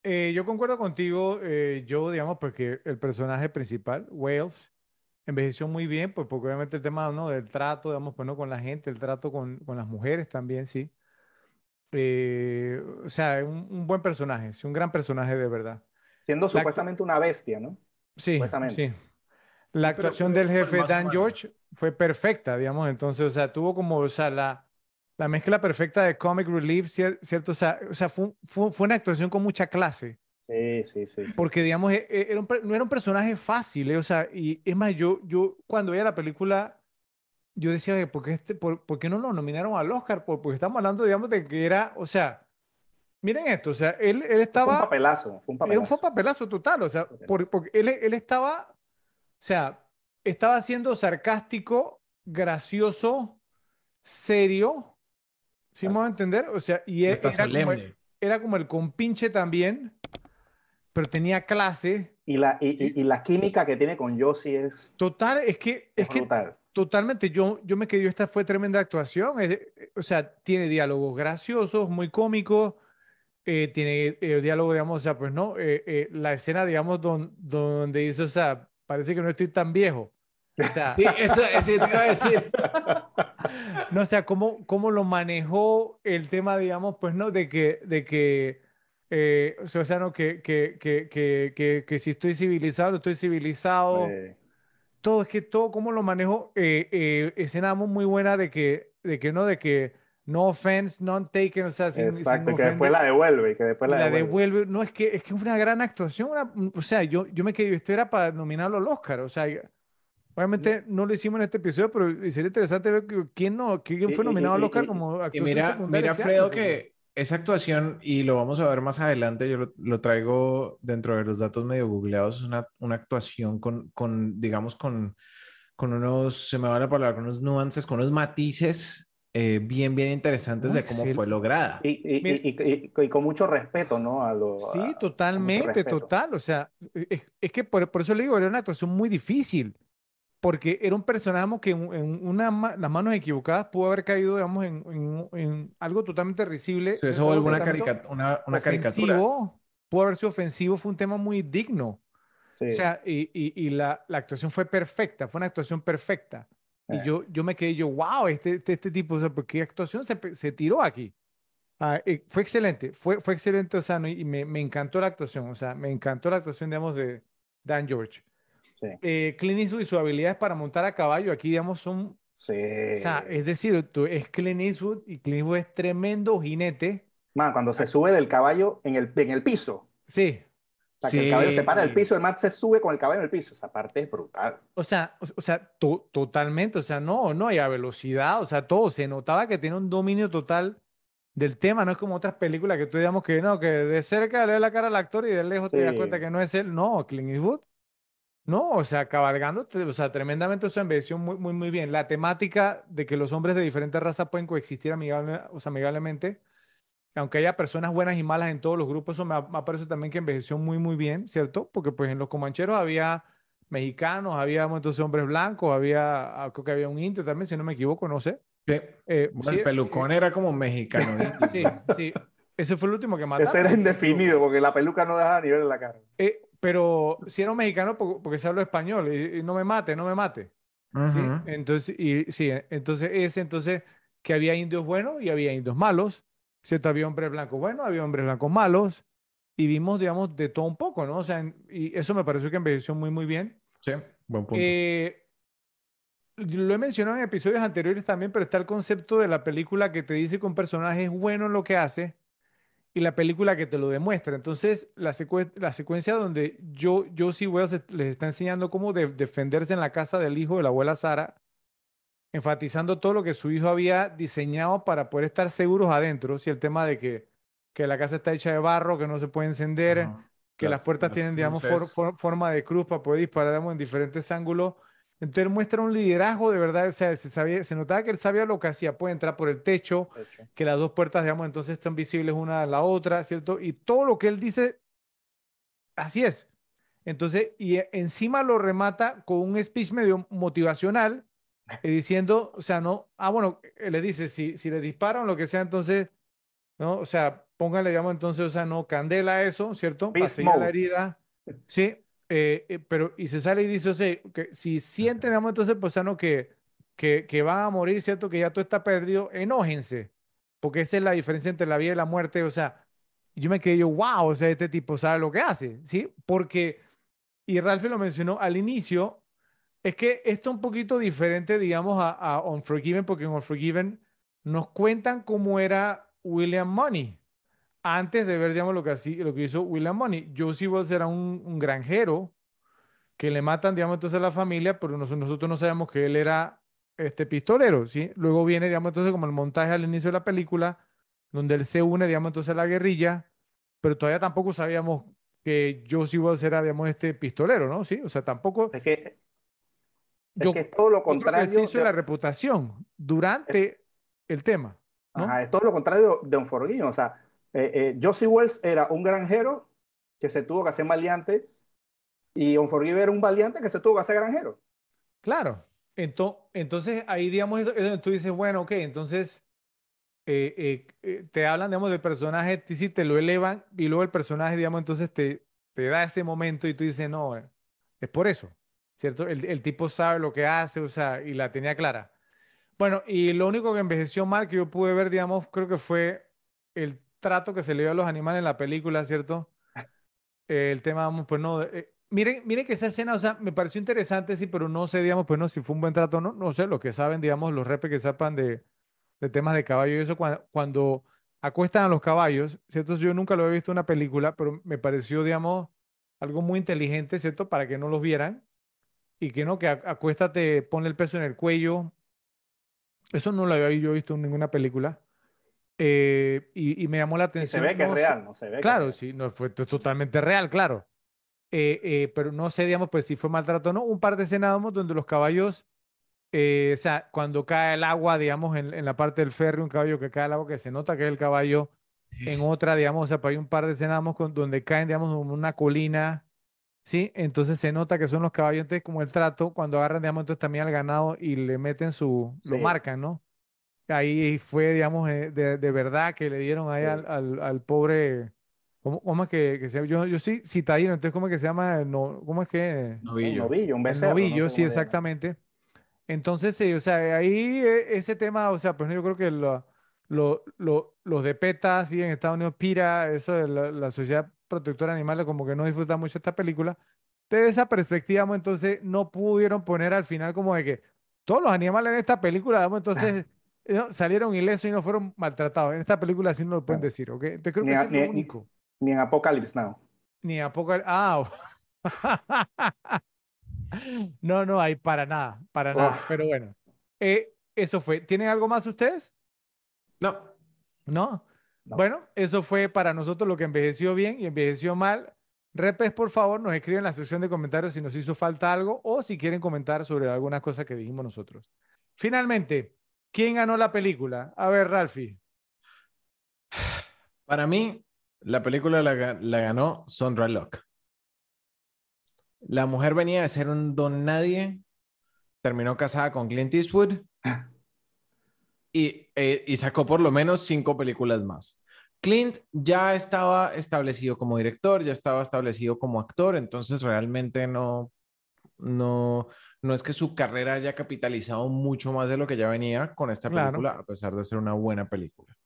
Eh, yo concuerdo contigo, eh, yo, digamos, porque el personaje principal, Wales, envejeció muy bien, pues porque obviamente el tema, ¿no? del trato, digamos, pues, ¿no? con la gente, el trato con, con las mujeres también, sí. Eh, o sea, un, un buen personaje, sí, un gran personaje de verdad. Siendo La supuestamente una bestia, ¿no? Sí, Supuestamente. sí. la actuación del jefe Dan George fue perfecta, digamos, entonces, o sea, tuvo como, o sea, la, la mezcla perfecta de comic relief, ¿cierto? O sea, o sea fue, fue, fue, una actuación con mucha clase. Sí, sí, sí. Porque, digamos, e, e, era no era un personaje fácil, ¿eh? o sea, y es más, yo, yo cuando veía la película, yo decía, ¿por qué, este, por, por qué no lo nominaron al Oscar? Porque estamos hablando, digamos, de que era, o sea, miren esto, o sea, él, él estaba... Fue un papelazo, fue un papelazo. Era un papelazo total, o sea, porque él, él estaba, o sea, estaba siendo sarcástico, gracioso, serio, ¿sí me voy a entender? O sea, y él, era, como el, era como el compinche también, pero tenía clase. Y la, y, y, la química que tiene con Yossi es... Total, es que... Es, que totalmente, yo, yo me quedé, esta fue tremenda actuación, o sea, tiene diálogos graciosos, muy cómicos, eh, tiene eh, diálogo, digamos, o sea, pues no, eh, la escena, digamos, donde dice, o sea, parece que no estoy tan viejo. O sea, sí, eso, eso te iba a decir. no, o sea, cómo, cómo lo manejó el tema, digamos, pues no, de que, de que eh, o sea, no, que, que, que, que, que, si estoy civilizado, estoy civilizado. Todo, es que todo, cómo lo manejo, eh, eh, escena muy buena de que, de que no, de que no offense, non taken, o sea, sin, Exacto, que después la devuelve, que después la, devuelve. No, es que es que una gran actuación, o sea, yo, yo me quedé, esto era para nominarlo al Oscar, o sea, obviamente no lo hicimos en este episodio, pero sería interesante ver quién no, quién fue nominado al Oscar como actor Y mira, mira Fredo, que esa actuación, y lo vamos a ver más adelante, yo lo, traigo dentro de los datos medio googleados, es una, una actuación con, con, digamos, con, con unos, se me va la palabra, con unos nuances, con unos matices eh, bien, bien interesantes de cómo fue lograda. Y, y, y, con mucho respeto, ¿no? A lo, sí, totalmente, total. O sea, es, es que por, por, eso le digo, era una actuación muy difícil porque era un personaje que en, una, las manos equivocadas pudo haber caído, digamos, en, en, algo totalmente risible. eso fue una, una, una caricatura. Pudo haber sido ofensivo, fue un tema muy digno. O sea, y, y, la, la, actuación fue perfecta, fue una actuación perfecta. Y eh. yo, yo me quedé yo, wow, este, este, este tipo, o sea, ¿por qué actuación se, se tiró aquí? Ah, fue excelente, fue, fue excelente, o sea, y me, me encantó la actuación, o sea, me encantó la actuación, digamos, de Dan George. Sí. Eh, Clint Eastwood y sus habilidades para montar a caballo aquí, digamos, son... Sí. O sea, es decir, tú, es Clint Eastwood y Clint Eastwood es tremendo jinete. Man, cuando se sube del caballo en el, en el piso. Sí. O sea, que el caballo se para del piso, el man se sube con el caballo en el piso. Esa parte es brutal. O sea, o, sea totalmente. O sea, no, no, hay a velocidad. O sea, todo. Se notaba que tiene un dominio total del tema. No es como otras películas que tú digamos que no, que de cerca le da la cara al actor y de lejos te das cuenta que no es él. No, Clint Eastwood no, o sea, cabalgando, o sea, tremendamente, o sea, envejeció muy, muy, muy bien. La temática de que los hombres de diferentes razas pueden coexistir amigable, o sea, amigablemente, aunque haya personas buenas y malas en todos los grupos, eso me, me parece también que envejeció muy, muy bien, ¿cierto? Porque pues en los comancheros había mexicanos, había entonces hombres blancos, había, ah, creo que había un indio también, si no me equivoco, no sé. Eh, el pelucón era como mexicano. sí, sí. Ese fue el último que mataron. Ese era indefinido, porque la peluca no deja ni ver la cara. Eh, pero si era un mexicano porque se habla español y, no me mate, no me mate. ¿sí? Entonces, y, sí, entonces es entonces que había indios buenos y había indios malos, ¿cierto? Había hombres blancos buenos, había hombres blancos malos y vimos, digamos, de todo un poco, ¿no? O sea, y eso me pareció que envejeció muy, muy bien. Sí, buen punto. Eh, lo he mencionado en episodios anteriores también, pero está el concepto de la película que te dice que un personaje es bueno en lo que hace, y la película que te lo demuestra. Entonces, la, la secuencia donde yo, Josie Wells les está enseñando cómo defenderse en la casa del hijo de la abuela Sara, enfatizando todo lo que su hijo había diseñado para poder estar seguros adentro, si el tema de que, que la casa está hecha de barro, que no se puede encender, que las, puertas tienen, digamos, forma de cruz para poder disparar, digamos, en diferentes ángulos. Entonces él muestra un liderazgo de verdad, o sea, se, sabía, se notaba que él sabía lo que hacía, puede entrar por el techo, que las dos puertas, digamos, entonces están visibles una a la otra, ¿cierto? Y todo lo que él dice, así es. Entonces, y encima lo remata con un speech medio motivacional, eh, diciendo, o sea, no, ah, bueno, él le dice, si, si le disparan lo que sea, entonces, ¿no? O sea, póngale, digamos, entonces, o sea, no, candela eso, ¿cierto? Para la herida. Sí, eh, eh, pero, y se sale y dice, o sea, que si sienten, digamos, entonces, pues, no, que, que, que van a morir, ¿cierto? Que ya todo está perdido, enójense, porque esa es la diferencia entre la vida y la muerte, o sea, yo me quedé yo, wow, o sea, este tipo sabe lo que hace, ¿sí? Porque, y Ralph lo mencionó al inicio, Es que esto es un poquito diferente, digamos, a, Unforgiven, porque en Unforgiven nos cuentan cómo era William Money antes de ver, digamos, lo que, así, lo que hizo William Money. Josie Wells era un, un, granjero que le matan, digamos, entonces a la familia, pero nosotros no sabemos que él era este pistolero, ¿sí? Luego viene, digamos, entonces como el montaje al inicio de la película, donde él se une, digamos, entonces a la guerrilla, pero todavía tampoco sabíamos que Josie Wells era, digamos, este pistolero, ¿no? Sí, o sea, tampoco... Es que, es que es todo lo contrario. se hizo la reputación durante el tema. ¿no? Ajá, es todo lo contrario de Unforgiven, o sea, eh, eh, Josie Wells era un granjero que se tuvo que hacer valiente y Unforgiven era un valiente que se tuvo que hacer granjero. Claro, entonces, entonces ahí, digamos, tú dices, bueno, ok, entonces eh, te hablan, digamos, del personaje, si te lo elevan y luego el personaje, digamos, entonces te, te da ese momento y tú dices, no, es por eso, ¿cierto? El, el tipo sabe lo que hace, o sea, y la tenía clara. Bueno, y lo único que envejeció mal que yo pude ver, digamos, creo que fue el trato que se le dio a los animales en la película, ¿cierto? el tema, vamos, pues no. Eh, miren, miren que esa escena, o sea, me pareció interesante, sí, pero no sé, digamos, pues no, si fue un buen trato o no. No sé, lo que saben, digamos, los repes que sepan de, de temas de caballo y eso, cuando, cuando acuestan a los caballos, ¿cierto? Yo nunca lo he visto en una película, pero me pareció, digamos, algo muy inteligente, ¿cierto? Para que no los vieran y que no, que acuéstate, ponle el peso en el cuello. Eso no lo había yo visto en ninguna película. Eh, y, me llamó la atención. se ve que es real, ¿no? Se ve claro, sí, no, fue totalmente real, claro. Eh, eh, pero no sé, digamos, pues si fue maltrato o no. Un par de escenas donde los caballos, o sea, cuando cae el agua, digamos, en, en, la parte del ferry, un caballo que cae el agua, que se nota que es el caballo. En otra, digamos, o sea, pues hay un par de escenas con, donde caen, digamos, en una colina, ¿sí? Entonces se nota que son los caballos, entonces como el trato, cuando agarran, digamos, entonces también al ganado y le meten su, lo marcan, ¿no? ahí fue, digamos, eh, de, de, verdad que le dieron ahí al, al, al, pobre, ¿cómo, cómo es que, que se llama? Yo, yo sí citadino, entonces, ¿cómo es que se llama? No, ¿Cómo es que? Novillo. Un novillo, un becerro. Novillo, no sé sí, exactamente. Entonces, sí, o sea, ahí e, ese tema, o sea, pues yo creo que lo, lo, lo, los de PETA, sí, en Estados Unidos, PIRA, eso de la, la Sociedad Protectora de Animales, como que no disfruta mucho esta película. Desde esa perspectiva, entonces, no pudieron poner al final como de que todos los animales en esta película, entonces salieron ilesos y no fueron maltratados. En esta película sí no lo pueden decir, ¿ok? Te creo que es lo único. Ni en Apocalypse Now. Ni en Apocalypse. Ah. no, no hay para nada, para nada. Pero bueno, eh, eso fue. ¿Tienen algo más ustedes? No. no. ¿No? Bueno, eso fue para nosotros lo que envejeció bien y envejeció mal. Repes, por favor, nos escriben en la sección de comentarios si nos hizo falta algo o si quieren comentar sobre algunas cosas que dijimos nosotros. Finalmente, ¿Quién ganó la película? A ver, Ralphie. Para mí, la película la, ganó Sondra Locke. La mujer venía de ser un don nadie, terminó casada con Clint Eastwood y, eh, y sacó por lo menos cinco películas más. Clint ya estaba establecido como director, ya estaba establecido como actor, entonces realmente no, no, no es que su carrera haya capitalizado mucho más de lo que ya venía con esta película, a pesar de ser una buena película.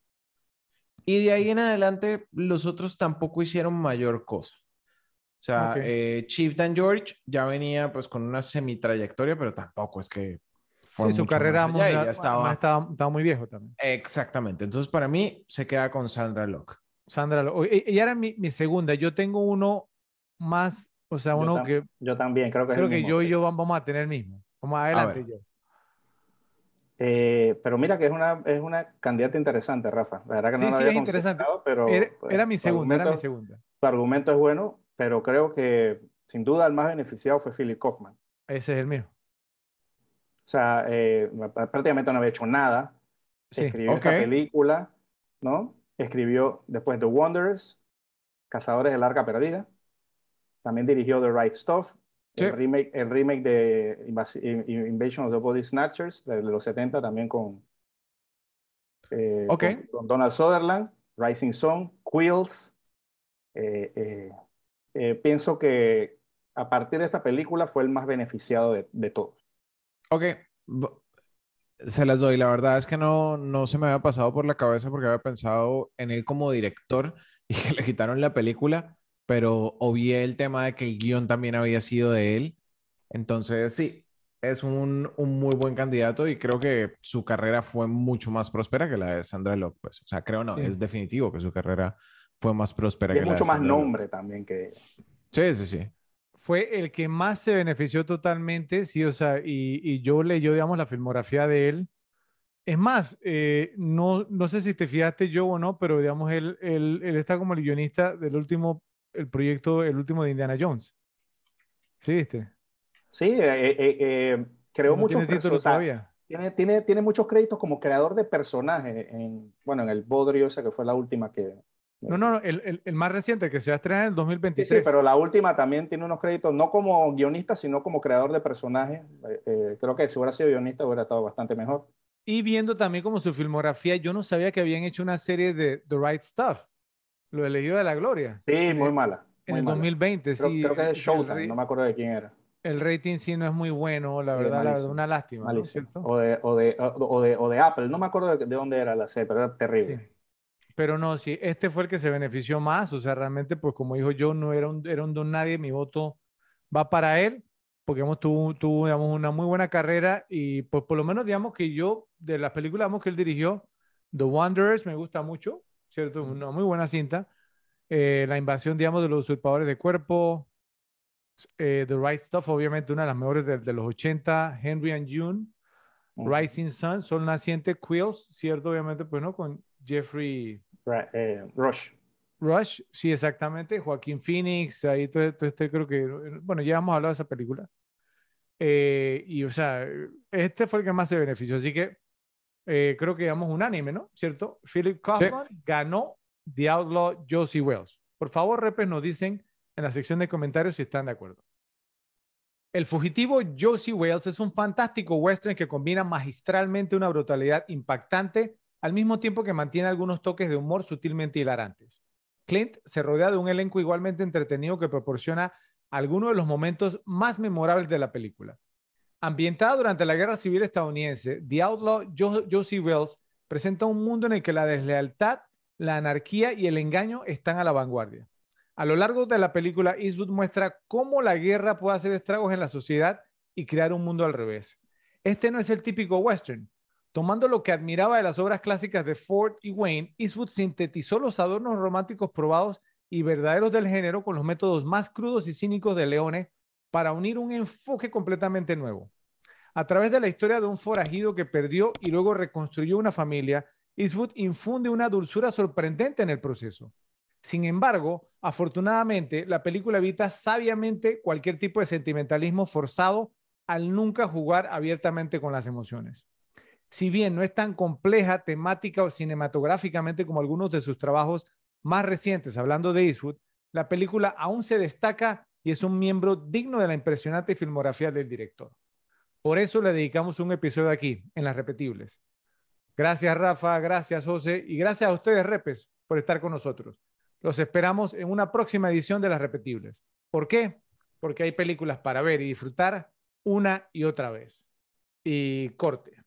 Y de ahí en adelante, los otros tampoco hicieron mayor cosa. O sea, eh, Chief Dan George ya venía pues con una semi-trayectoria, pero tampoco es que sí, su carrera ya estaba... estaba, muy viejo también. Exactamente. Entonces, para mí, se queda con Sandra Locke. Sandra Locke. Ella era mi, mi segunda. Yo tengo uno más o sea, uno que. Yo también, creo que Creo que yo y yo vamos a tener el mismo. Vamos adelante yo. Eh, pero mira que es una, es una candidata interesante, Rafa. La verdad que no sí, la sí, es interesante. Pero, era, pues, era mi segunda, era mi segunda. Tu argumento es bueno, pero creo que sin duda el más beneficiado fue Philip Kaufman. Ese es el mío. O sea, eh, prácticamente no había hecho nada. Escribió esta película, ¿no? Escribió después The Wanderers, Cazadores del Arca Perdida. También dirigió The Right Stuff, el, remake, el remake de Invasion of the Body Snatchers de, los 70 también con, eh, con, Donald Sutherland, Rising Sun, Quills. Eh, pienso que a partir de esta película fue el más beneficiado de, de todos. Ok, se las doy. La verdad es que no, no se me había pasado por la cabeza porque había pensado en él como director y que le quitaron la película pero obvié el tema de que el guion también había sido de él. Entonces, sí, es un, un, muy buen candidato y creo que su carrera fue mucho más próspera que la de Sandra Locke. Pues. O sea, creo no, es definitivo que su carrera fue más próspera y que la mucho más nombre también que Sí, sí, sí. Fue el que más se benefició totalmente, sí, o sea, y, y yo leí, digamos, la filmografía de él. Es más, eh, no, no sé si te fijaste yo o no, pero digamos, él, él, él está como el guionista del último, el proyecto, el último de Indiana Jones. ¿Sí viste? Sí, eh, eh, eh creó muchos tiene Tiene, tiene, tiene, muchos créditos como creador de personajes en, bueno, en el Bodrio, esa que fue la última que... No, no, el, el, más reciente que se va a estrenar en el 2023. Sí, sí, pero la última también tiene unos créditos, no como guionista, sino como creador de personajes. creo que si hubiera sido guionista hubiera estado bastante mejor. Y viendo también como su filmografía, yo no sabía que habían hecho una serie de The Right Stuff, lo elegido de la gloria. Sí, muy mala en el 2020, sí. Creo que es Showtime, no me acuerdo de quién era. El rating sí no es muy bueno, la verdad, la verdad una lástima. ¿no? ¿cierto? O, de, o, de, o, de, o, de, Apple, no me acuerdo de, dónde era la serie, pero era terrible. Pero no, sí, este fue el que se benefició más, o sea, realmente, pues como dijo yo, no era un, era un don nadie, mi voto va para él, porque hemos tuvo, tuvo digamos, una muy buena carrera y pues por lo menos, digamos que yo, de las películas digamos, que él dirigió, The Wanderers me gusta mucho, ¿cierto? Una muy buena cinta. Eh, la invasión, digamos, de los usurpadores de cuerpo, eh, The Right Stuff, obviamente una de las mejores de, los 80, Henry and June, Rising Sun, Sol Naciente, Quills, ¿cierto? Obviamente, pues, ¿no? Con Jeffrey... Eh, Rush. Rush, sí, exactamente, Joaquín Phoenix, ahí todo, este creo que, bueno, ya hemos hablado de esa película. y, o sea, este fue el que más se benefició, así que creo que digamos unánime, ¿no? ¿Cierto? Philip Kaufman ganó The Outlaw Josie Wells. Por favor, repes, nos dicen en la sección de comentarios si están de acuerdo. El fugitivo Josie Wells es un fantástico western que combina magistralmente una brutalidad impactante al mismo tiempo que mantiene algunos toques de humor sutilmente hilarantes. Clint se rodea de un elenco igualmente entretenido que proporciona algunos de los momentos más memorables de la película. Ambientada durante la Guerra Civil estadounidense, The Outlaw Josie Wells presenta un mundo en el que la deslealtad la anarquía y el engaño están a la vanguardia. A lo largo de la película, Eastwood muestra cómo la guerra puede hacer estragos en la sociedad y crear un mundo al revés. Este no es el típico western. Tomando lo que admiraba de las obras clásicas de Ford y Wayne, Eastwood sintetizó los adornos románticos probados y verdaderos del género con los métodos más crudos y cínicos de Leone para unir un enfoque completamente nuevo. A través de la historia de un forajido que perdió y luego reconstruyó una familia, Eastwood infunde una dulzura sorprendente en el proceso. Sin embargo, afortunadamente, la película evita sabiamente cualquier tipo de sentimentalismo forzado al nunca jugar abiertamente con las emociones. Si bien no es tan compleja temática o cinematográficamente como algunos de sus trabajos más recientes, hablando de Eastwood, la película aún se destaca y es un miembro digno de la impresionante filmografía del director. Por eso le dedicamos un episodio aquí, en Las Repetibles. Gracias, Rafa, gracias, José, y gracias a ustedes, Repes, por estar con nosotros. Los esperamos en una próxima edición de Las Repetibles. ¿Por qué? Porque hay películas para ver y disfrutar una y otra vez. Y corte.